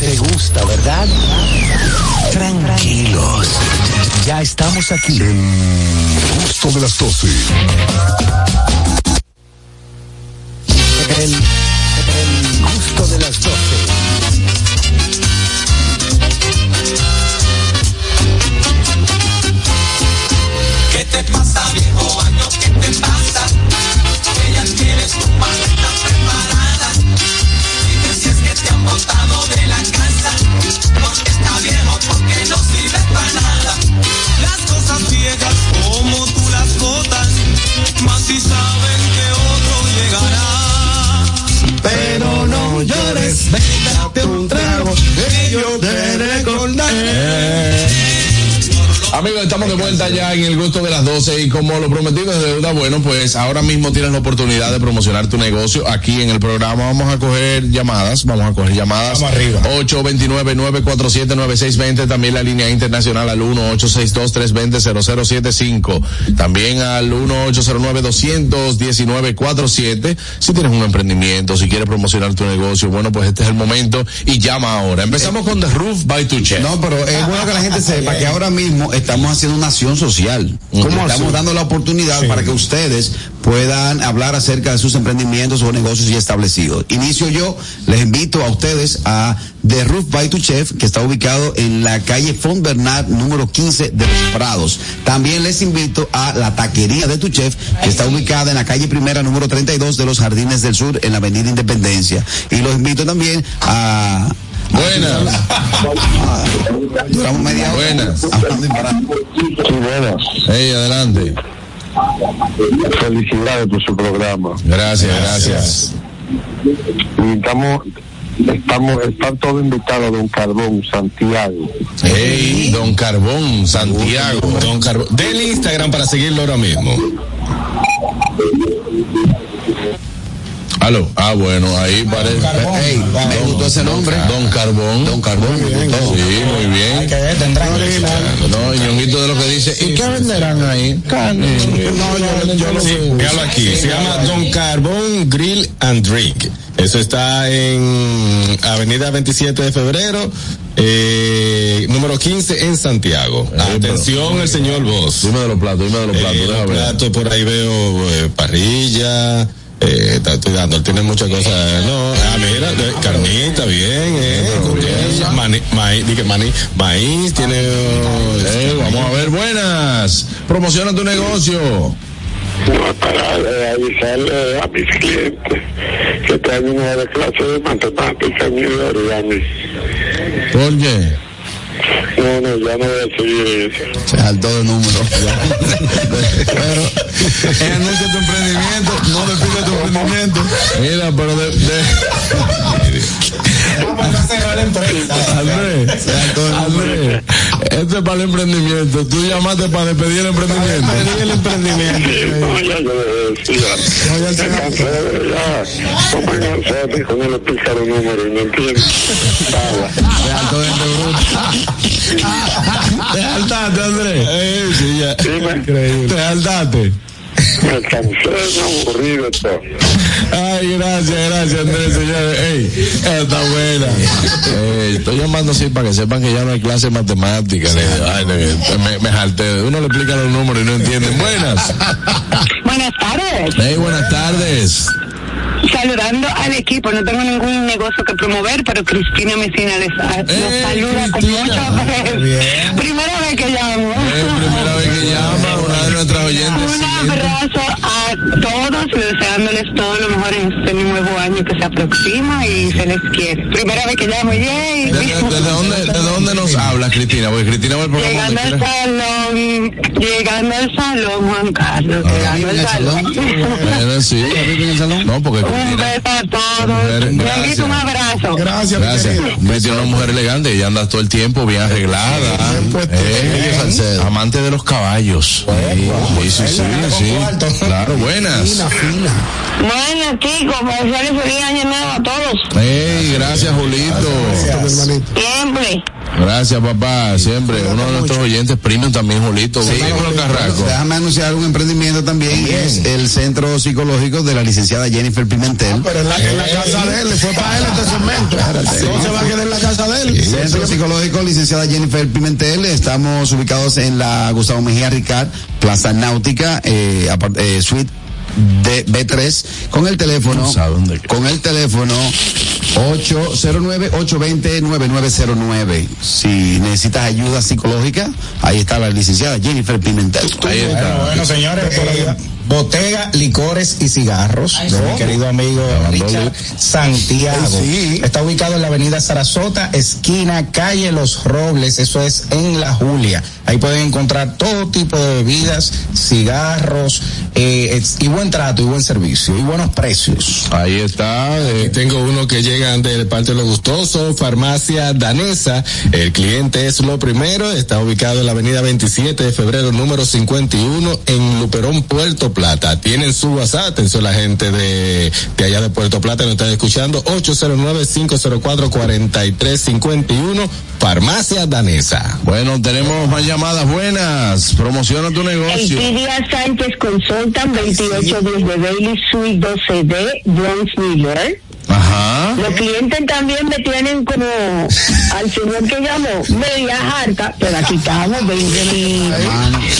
Te gusta, ¿verdad? Tranquilos. Ya estamos aquí. El gusto de las 12. El, el gusto de las 12. ¿Qué te pasa, viejo año? ¿Qué te pasa? Que ya tienes tu maleta preparada. Te han botado de la casa. Porque está viejo, porque no sirve para nada. Las cosas viejas como tú las botas. Más si saben que otro llegará. Pero no llores, date un trago, que yo te recordaré. Amigos, estamos de vuelta ya en el gusto de las 12 y como lo prometido es deuda, bueno, pues ahora mismo tienes la oportunidad de promocionar tu negocio aquí en el programa. Vamos a coger llamadas, vamos a coger llamadas. Vamos arriba. 829-947-9620, también la línea internacional al 1-862-320-0075, también al 1-809-219-47. Si tienes un emprendimiento, si quieres promocionar tu negocio, bueno, pues este es el momento y llama ahora. Empezamos con The Roof by Tu Chef. No, pero es bueno que la gente sepa que ahora mismo estamos haciendo una acción social. ¿Cómo estamos así? dando la oportunidad para que ustedes puedan hablar acerca de sus emprendimientos o negocios ya establecidos. Inicio yo, les invito a ustedes a The Roof by Tu Chef, que está ubicado en la calle Font Bernard, número 15 de Los Prados. También les invito a la taquería de Tu Chef, que está ubicada en la calle Primera, número 32 de los Jardines del Sur, en la avenida Independencia. Y los invito también a Buenas. Duramos media hora. Buenas. Sí, buenas. Hey, adelante. Felicidades por su programa. Gracias, gracias. Estamos, estamos, están todos invitados a Don Carbón, Santiago. Hey, Don Carbón, Santiago. Don Carbón. Del Instagram para seguirlo ahora mismo. Aló. Ah, bueno, ahí parece. Ey, me gustó ese nombre. Don Carbón. Don Carbón, me gustó. Sí, muy bien. Que tendrán No, Ñonguito de lo que dice. ¿Y qué venderán ahí? Carne. No, yo, yo lo Sí, Míralo aquí. Se llama Don Carbón Grill and Drink. Eso está en Avenida 27 de Febrero, eh, número 15 en Santiago. Atención, el señor Vos. Dime de los platos, dime de los platos. Eh, los ver. platos por ahí veo eh, parrilla. Eh, está- estoy dando, él tiene muchas cosas. No, ah, mira, eh, carnita, bien, eh, bien. Maní, maíz, dije maní, maíz, tiene. Eh, vamos a ver, buenas. Promociona tu negocio. No, para eh, avisarle a mis clientes que tengo una clase de matemáticas y de origami. ¿Por qué? No, no, ya no voy a seguir eso. Se saltó de número. Pero, eh, anuncia tu emprendimiento, no despide tu emprendimiento. Mira, pero de. de... [laughs] Vamos a cerrar la empresa. Andrés, Andrés, esto es para el emprendimiento. Tú llamaste para despedir el emprendimiento. el emprendimiento. No, ya yo le decía. Me cansé de ya. No me cansé de con el bruto. [laughs] Te saltaste, Andrés. Sí, ya. Dime, Te saltaste. Me cansé, me aburrí de todo. Ay, gracias, gracias, Andrés, señores. Ey, está buena. Ey, estoy llamando así para que sepan que ya no hay clase de matemáticas. Le digo, Ay, me, me jalté. Uno le explica los números y no entienden. Buenas. Buenas tardes. Hey, buenas tardes. Saludando al equipo, no tengo ningún negocio que promover, pero Cristina Mesina les, les Eh, saluda con Cristina. mucho [laughs] aprecio. Primera vez que llamo. Es primera vez que llama una de nuestras oyentes. Un abrazo a todos, deseándoles todo lo mejor en este nuevo año que se aproxima y se les quiere. Primera vez que llamo, yay. ¿Desde, desde dónde, ¿Desde dónde nos hablas, Cristina? Porque Cristina va al Llegando al salón, llegando al salón, Juan Carlos, llegando al salón. Bueno, [laughs] sí. No, porque Un beso a todos. Mujer, un abrazo. Gracias, Gracias. Me tiene una mujer elegante, ella anda todo el tiempo bien arreglada. Eh, amante de los caballos. Sí, sí, sí, sí. Claro, buenas. Bueno, chicos, para desearles feliz año nuevo a todos. Hey, gracias, Julito. Siempre. Gracias, papá. Siempre. Uno de nuestros oyentes premium también, Julito. Sí, Carraco. Déjame anunciar un emprendimiento también. Es el centro psicológico de la licenciada Jennifer Pimentel. Pero en la, en la casa de él, le fue para él este segmento. No se va a quedar en la casa de él. Centro Psicológico, licenciada Jennifer Pimentel. Estamos ubicados en la Gustavo Mejía Ricard, Plaza Náutica, eh, apart- eh, suite de B3, con el teléfono, con el teléfono 809-820-9909. Si necesitas ayuda psicológica, ahí está la licenciada Jennifer Pimentel. Ahí está. Bueno, señores, eh, Botega, licores y cigarros de mi querido amigo Richard Santiago. Está ubicado en la avenida Sarasota, esquina calle Los Robles, eso es en La Julia. Ahí pueden encontrar todo tipo de bebidas, cigarros eh, y buen trato y buen servicio y buenos precios. Ahí está. eh, tengo uno que llegan de parte de lo gustoso, farmacia danesa. El cliente es lo primero, está ubicado en la avenida 27 de febrero, número 51, en Luperón, Puerto Plata. Tienen su WhatsApp, atención la gente de, de allá de Puerto Plata, nos están escuchando, 809-504-4351, farmacia danesa. Bueno, tenemos más llamadas buenas. Promociona tu negocio. Elpidia Sánchez Consultan 2810 de Bailey Suite 12D, Bronx, New York. Ajá. Los clientes también me tienen como al señor que llamó, media harta, pero aquí estamos, 20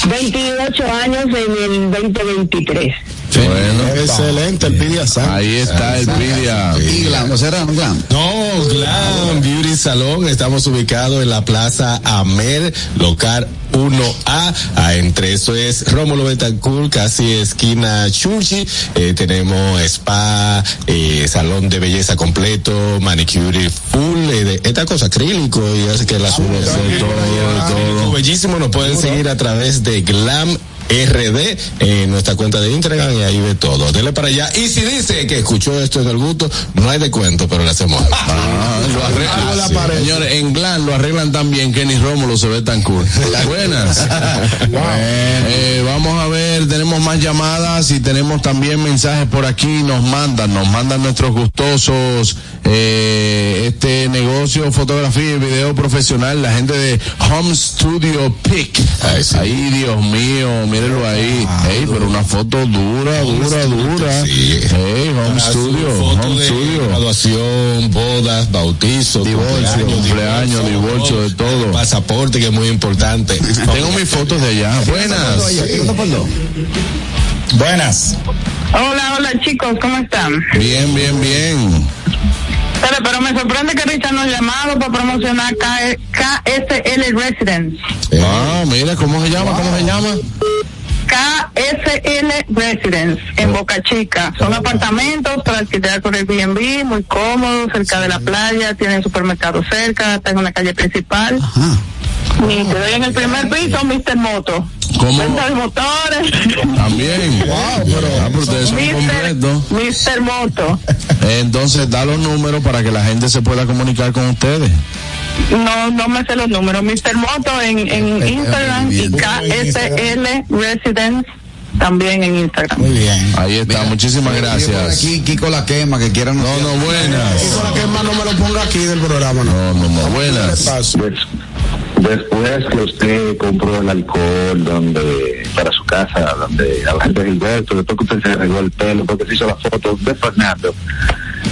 28 años en el 2023. Bueno, Excelente, el Pidia San. ahí está el Pidia. Y Glam, ¿no será? ¿No Glam? No, Glam Beauty Salón. Estamos ubicados en la Plaza Amer, local 1A. Ah, entre eso es Rómulo Betancourt, casi esquina Churchi. Eh, tenemos spa, eh, salón de belleza completo, manicure full, eh, de esta cosa acrílico y hace que la sube todo, todo. Bellísimo, nos pueden seguir a través de Glam RD en nuestra cuenta de Instagram y ahí ve todo. Dele para allá. Y si dice que escuchó esto en el gusto, no hay descuento, pero le hacemos algo. [laughs] Ah, lo arreglan. Señores, en Glan lo arreglan tan bien que ni Rómulo se ve tan cool. [laughs] Buenas. Eh, vamos a ver, tenemos más llamadas y tenemos también mensajes por aquí. Nos mandan, nos mandan nuestros gustosos eh, este negocio, fotografía y video profesional, la gente de Home Studio Pic. Ahí, Dios mío, mírenlo ahí. Ey, pero una foto dura, dura, dura. Ey, Home Studio, Home Studio. Graduación, bodas, bautizos, Divorcio, cumpleaños, divorcio, de todo. Pasaporte que es muy importante. [laughs] Tengo mis fotos de allá. Buenas. Buenas. Hola, hola chicos, ¿cómo están? Bien, bien, bien. Pero, pero me sorprende que Richard nos llamado para promocionar K- KSL Residence. Ah, mira, ¿cómo se llama? ¿Cómo se llama? KSL Residence en Boca Chica. Son apartamentos para alquilar con Airbnb, muy cómodos, cerca de la playa, tienen supermercado cerca, está en una calle principal. Y te doy en el primer piso, Mr. Moto. ¿Cómo? Venta motores. También. Wow, pero, ah, pero ustedes son. Mr. Moto. Entonces, da los números para que la gente se pueda comunicar con ustedes. No, no me sé los números. Mr. Moto en, en Instagram y KSL Residence también en Instagram. Muy bien. Ahí está, muchísimas gracias. Aquí Kiko la quema, que quieran. No, no, buenas. Kiko la quema no me lo ponga aquí del programa, no. No, no, no, buenas. Después que usted compró el alcohol donde para su casa, donde a la gente de Gilberto, después que usted se arregló el pelo, porque se hizo la foto de Fernando.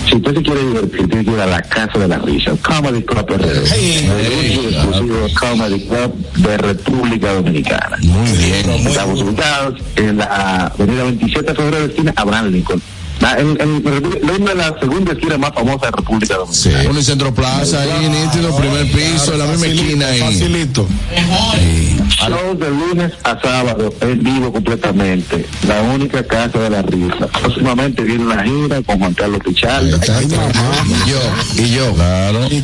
Si usted se quiere divertir, tiene que ir a la casa de la risa, Comedy Club RD. el exclusivo Comedy Club de República Dominicana. Muy bien. Estamos ubicados en la avenida 27 de febrero, esquina Abraham Lincoln. La, en, en, en, en la segunda esquina más famosa de República Dominicana. Unicentro Plaza, ahí, nítido, primer piso, en la misma esquina ahí. Facilito. Shows de lunes a sábado, en vivo completamente. La única casa de la risa. Próximamente viene una gira con Juan Carlos Pichardo. Y yo, y yo. Claro. Y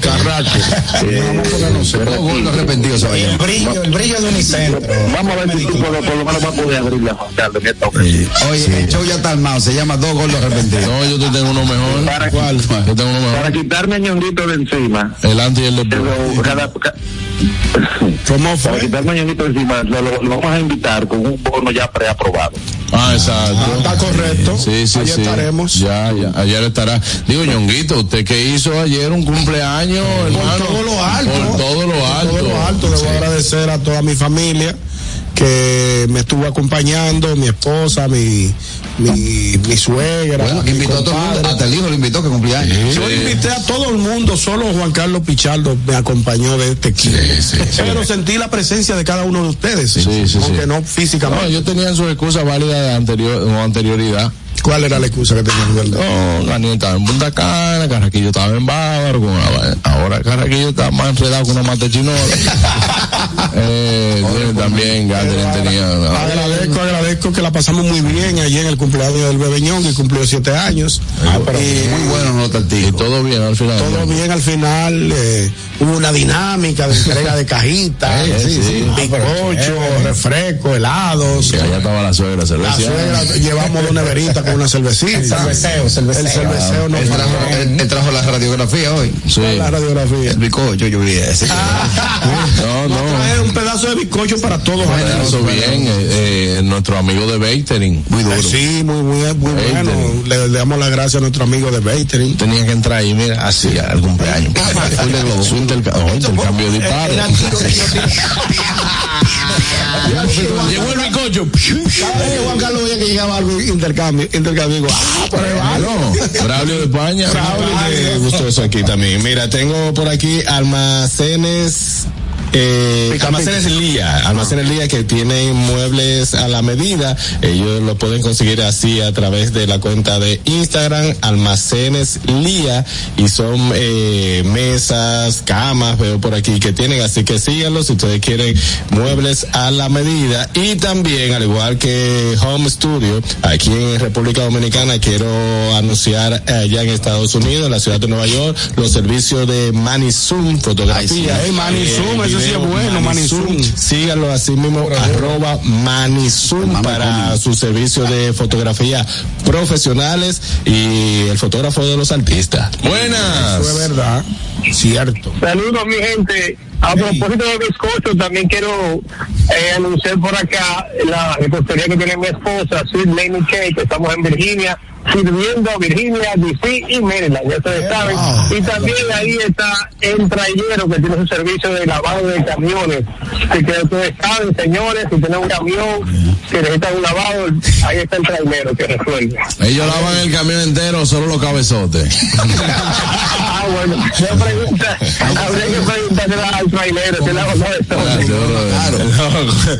gordos arrepentidos se vayan. El brillo, el brillo de Unicentro. Vamos a ver si tú por, por lo menos vas a poder abrirle a Juan Carlos en esta ocasión. Oye, el show ya está armado, se llama Dos gordos arrepentidos. [laughs] No, yo te tengo uno mejor. Para, ¿Cuál? Yo tengo uno mejor. para quitarme a ñonguito de encima. El antes y el después. Pero cada- ca- Para quitarme a ñonguito de encima, lo, lo- lo vamos a invitar con un bono ya preaprobado. Ah, exacto. Ah, está correcto. Sí, sí, Allá sí. estaremos. Ya, ya, ayer estará. Digo, Ñonguito, usted que hizo ayer un cumpleaños, hermano. todo lo alto. Por todo lo Por alto. todo lo alto. Debo Sí. agradecer a toda mi familia que me estuvo acompañando, mi esposa, mi, mi, mi suegra. Bueno, que invitó a todo el mundo, hasta el hijo lo invitó que cumplía años. Yo invité a todo el mundo, solo Juan Carlos Pichardo me acompañó de este equipo. Pero sentí la presencia de cada uno de ustedes, Sí, sí, aunque sí. no No, físicamente. ellos tenían sus excusas válidas de anterior, o anterioridad. ¿Cuál era la excusa que tenían? verdad? No, Daniel estaba en Punta Cana, Carraquillo estaba en Bávaro, ahora Carraquillo está más enredado con una mata chinola. [laughs] eh, también Catherine tenía una- Agradezco, agradezco que la pasamos muy bien allí en el cumpleaños del bebeñón que cumplió siete años. y Muy bueno, no y todo bien al final. todo bien al final. eh, hubo una dinámica de entrega de cajitas, [laughs] Eh, sí, sí. bizcocho, refresco, helados. Que allá estaba la suegra, La suegra, llevamos una neverita con una cervecita. Cerveceo, cerveceo. El cerveceo no Él trajo, él- él trajo la radiografía hoy. Sí. la radiografía. El bizcocho, yo vi ese. No, no. Trae un pedazo de bizcocho para todos. Eso bien, eh, eh, nuestro amigo de Batering. Muy duro. Sí, muy, muy, muy bueno. Le, le damos las gracias a nuestro amigo de Batering. Tenía que entrar ahí, mira, así al cumpleaños. [laughs] Fue de globo, su interca- Llegó el bizcocho. Cada vez que Juan Carlos veía que llegaba algo intercambio, intercambio, digo, ah, pero no, Braulio de España. Eh, gustoso aquí también. Mira, tengo por aquí almacenes. Eh, almacenes Lía, almacenes Lía que tienen muebles a la medida, ellos lo pueden conseguir así a través de la cuenta de Instagram, almacenes Lía, y son eh, mesas, camas, veo por aquí que tienen, así que síganlo si ustedes quieren muebles a la medida, y también, al igual que Home Studio, aquí en República Dominicana, quiero anunciar allá en Estados Unidos, en la ciudad de Nueva York, los servicios de Manny Zoom, fotografía. Hey, eh, Ese es sí es video bueno, Manizum. Síganlo así mismo, arroba Manizum para su servicio de fotografía profesionales y el fotógrafo de los artistas. Buenas. Eso es verdad. Cierto. Saludos, mi gente. A propósito de bizcocho, también quiero eh, anunciar por acá la repostería que tiene mi esposa, Sweet Lady Cake, que estamos en Virginia, sirviendo a Virginia, DC y Maryland, ya ustedes saben. Y también ahí está el trailero que tiene su servicio de lavado de camiones. Así que ustedes saben, señores, si tienen un camión que necesita un lavado, ahí está el trailero que resuelve. Ellos lavan el camión entero, solo los cabezotes. Ah, bueno, yo pregunta, habría que preguntarle al trailero, si lava todo esto.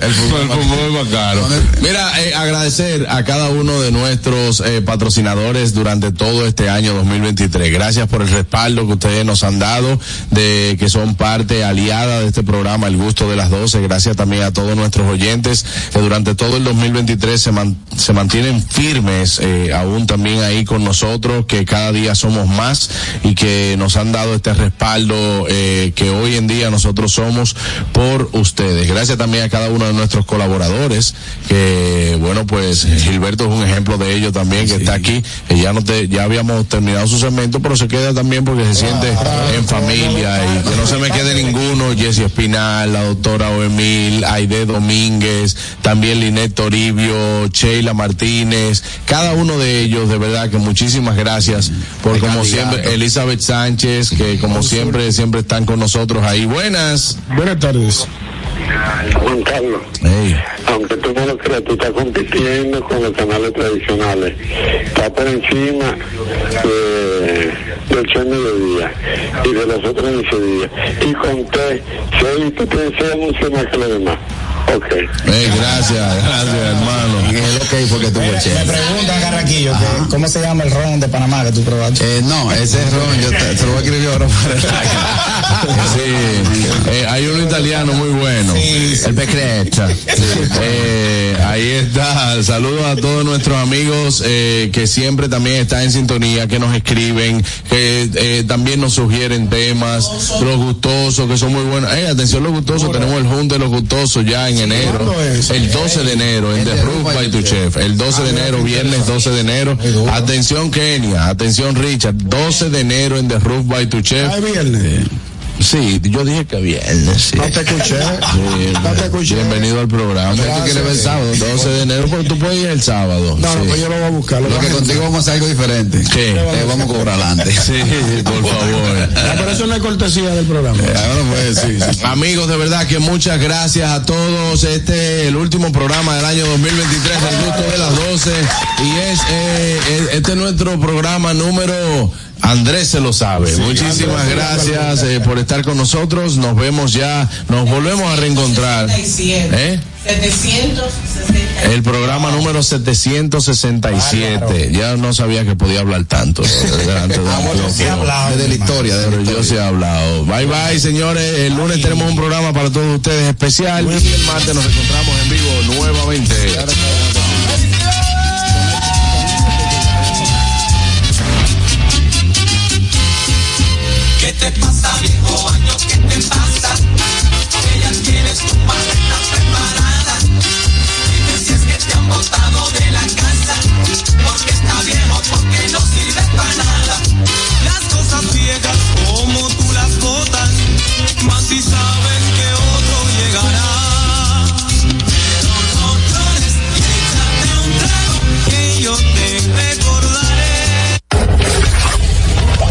El fútbol, el fútbol es más caro. Mira, eh, agradecer a cada uno de nuestros eh, patrocinadores durante todo este año 2023. Gracias por el respaldo que ustedes nos han dado, de que son parte aliada de este programa El Gusto de las 12. Gracias también a todos nuestros oyentes que durante todo el 2023 se, man- se mantienen firmes, eh, aún también ahí con nosotros, que cada día somos más y que nos han dado este respaldo eh, que hoy en día nosotros somos por ustedes. Gracias también a cada uno de nuestros colaboradores, que bueno, pues Gilberto es un ejemplo de ello también, que está aquí, que ya, no te, ya habíamos terminado su segmento, pero se queda también porque se siente en familia y que no se me quede ninguno, Jesse Espinal, la doctora Oemil, Aide Domínguez, también Linet Toribio, Sheila Martínez, cada uno de ellos, de verdad que muchísimas gracias por como siempre, Elizabeth Sánchez, que como siempre, siempre están con nosotros ahí. Buenas. Buenas tardes. Juan Carlos, Hey. aunque tú no lo creas, tú estás compitiendo con los canales tradicionales. Está por encima de, del show mediodía y de los otros días. Y conté, seis, tú tienes anuncios más que los demás. Ok. Hey, gracias, gracias, hermano. El ok porque tú Me pregunta Carraquillo, que ¿cómo se llama el ron de Panamá que tú probaste? Eh, no, ese es ron, yo te, se lo voy a escribir ahora para [laughs] Sí, eh, hay uno italiano muy bueno, el Becreta. Eh, ahí está. Saludos a todos nuestros amigos eh, que siempre también están en sintonía, que nos escriben, que eh, también nos sugieren temas, los gustosos, que son muy buenos. Eh, atención los gustosos, tenemos el Hunt de los gustosos ya en enero. ¿cuándo es? El 12 de enero, en The Roof by Tu Chef. El 12 de enero, viernes 12 de enero. Atención Kenia, atención Richard, 12 de enero en The Roof by Tu Chef. Sí, yo dije que viernes. Sí. No te escuché. Sí, No te escuché. Bienvenido al programa. Gracias. ¿Tú quieres ver el sábado? 12 de enero, pero tú puedes ir el sábado. No, no, Sí. pues yo lo voy a buscar. Lo que contigo vamos a hacer algo diferente. ¿Qué? Eh, vamos a cobrar adelante. [laughs] Sí, por [laughs] favor. Pero eso no es cortesía del programa. Ahora pues. Amigos, de verdad que muchas gracias a todos. Este es el último programa del año 2023, el gusto de las 12. Y es, eh, eh, este es nuestro programa número. Andrés se lo sabe. Muchísimas Andrés se gracias eh, por estar con nosotros. Nos vemos ya, nos volvemos a reencontrar. ¿Eh? 760. El programa número 767. Ya no sabía que podía hablar tanto. delante de. Desde la historia, de Pero yo sí he hablado. Bye bye, señores. El lunes tenemos un programa para todos ustedes especial. Y el martes nos encontramos en vivo nuevamente. ¿Qué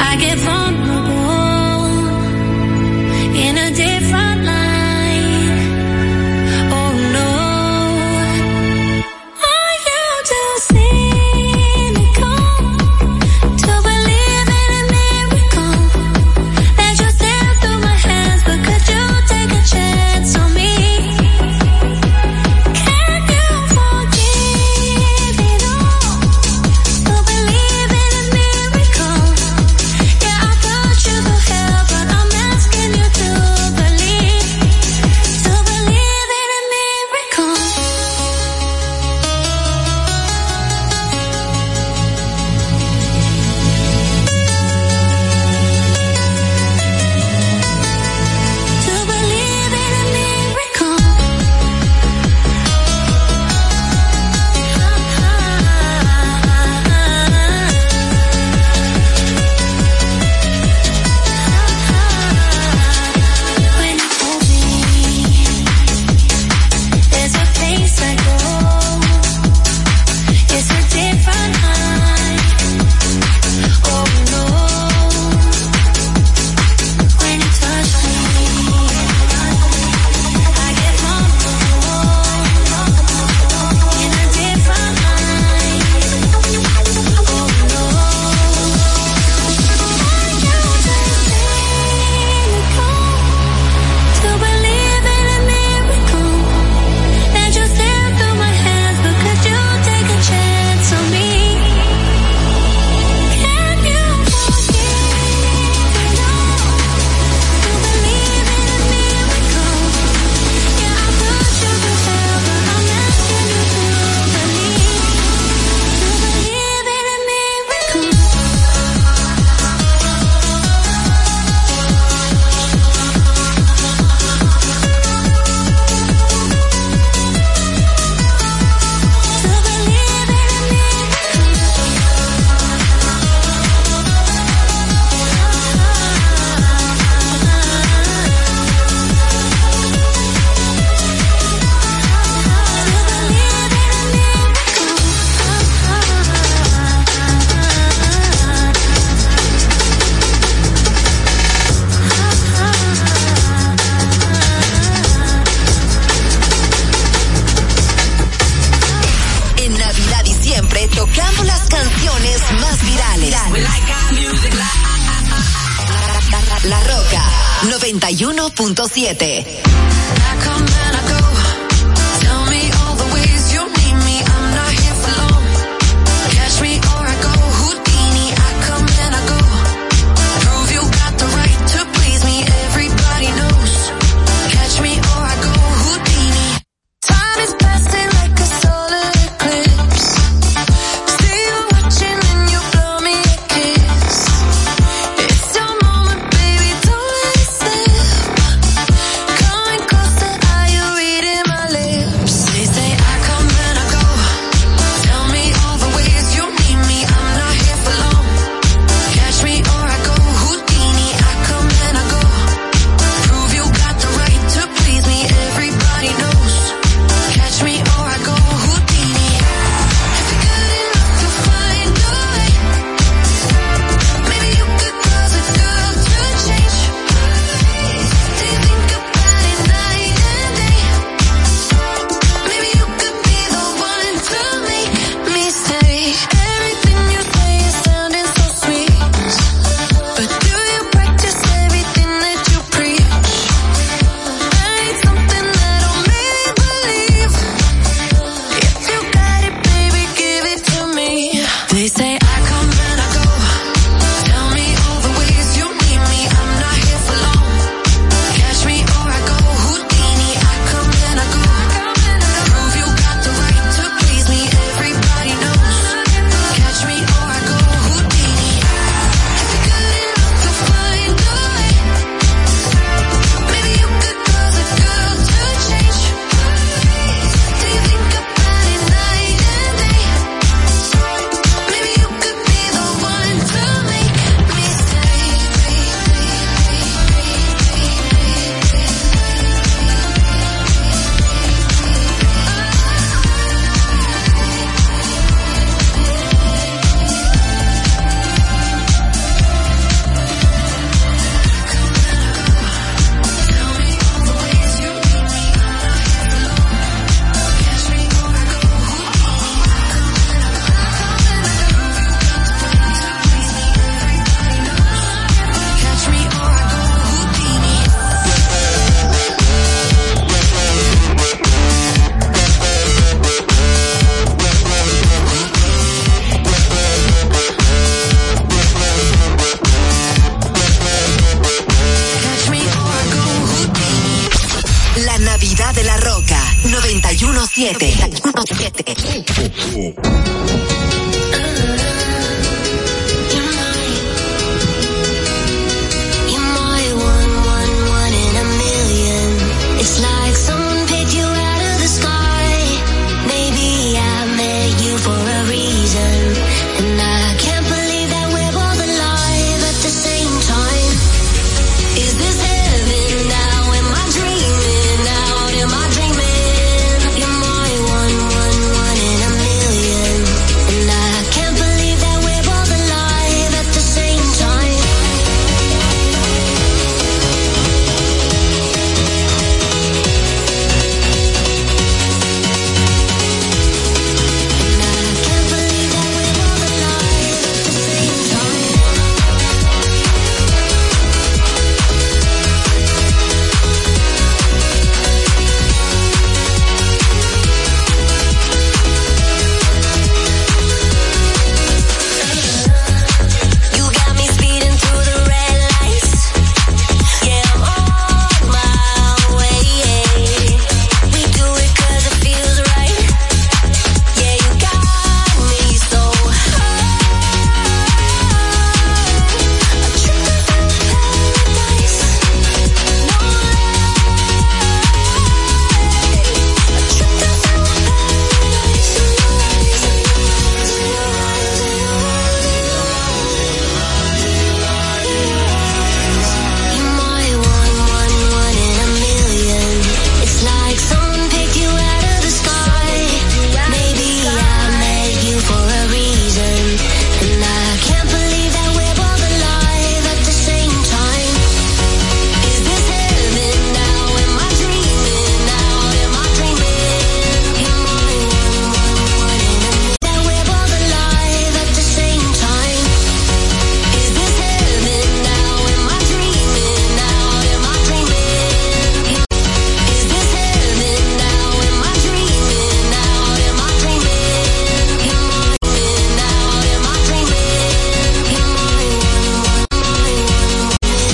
I get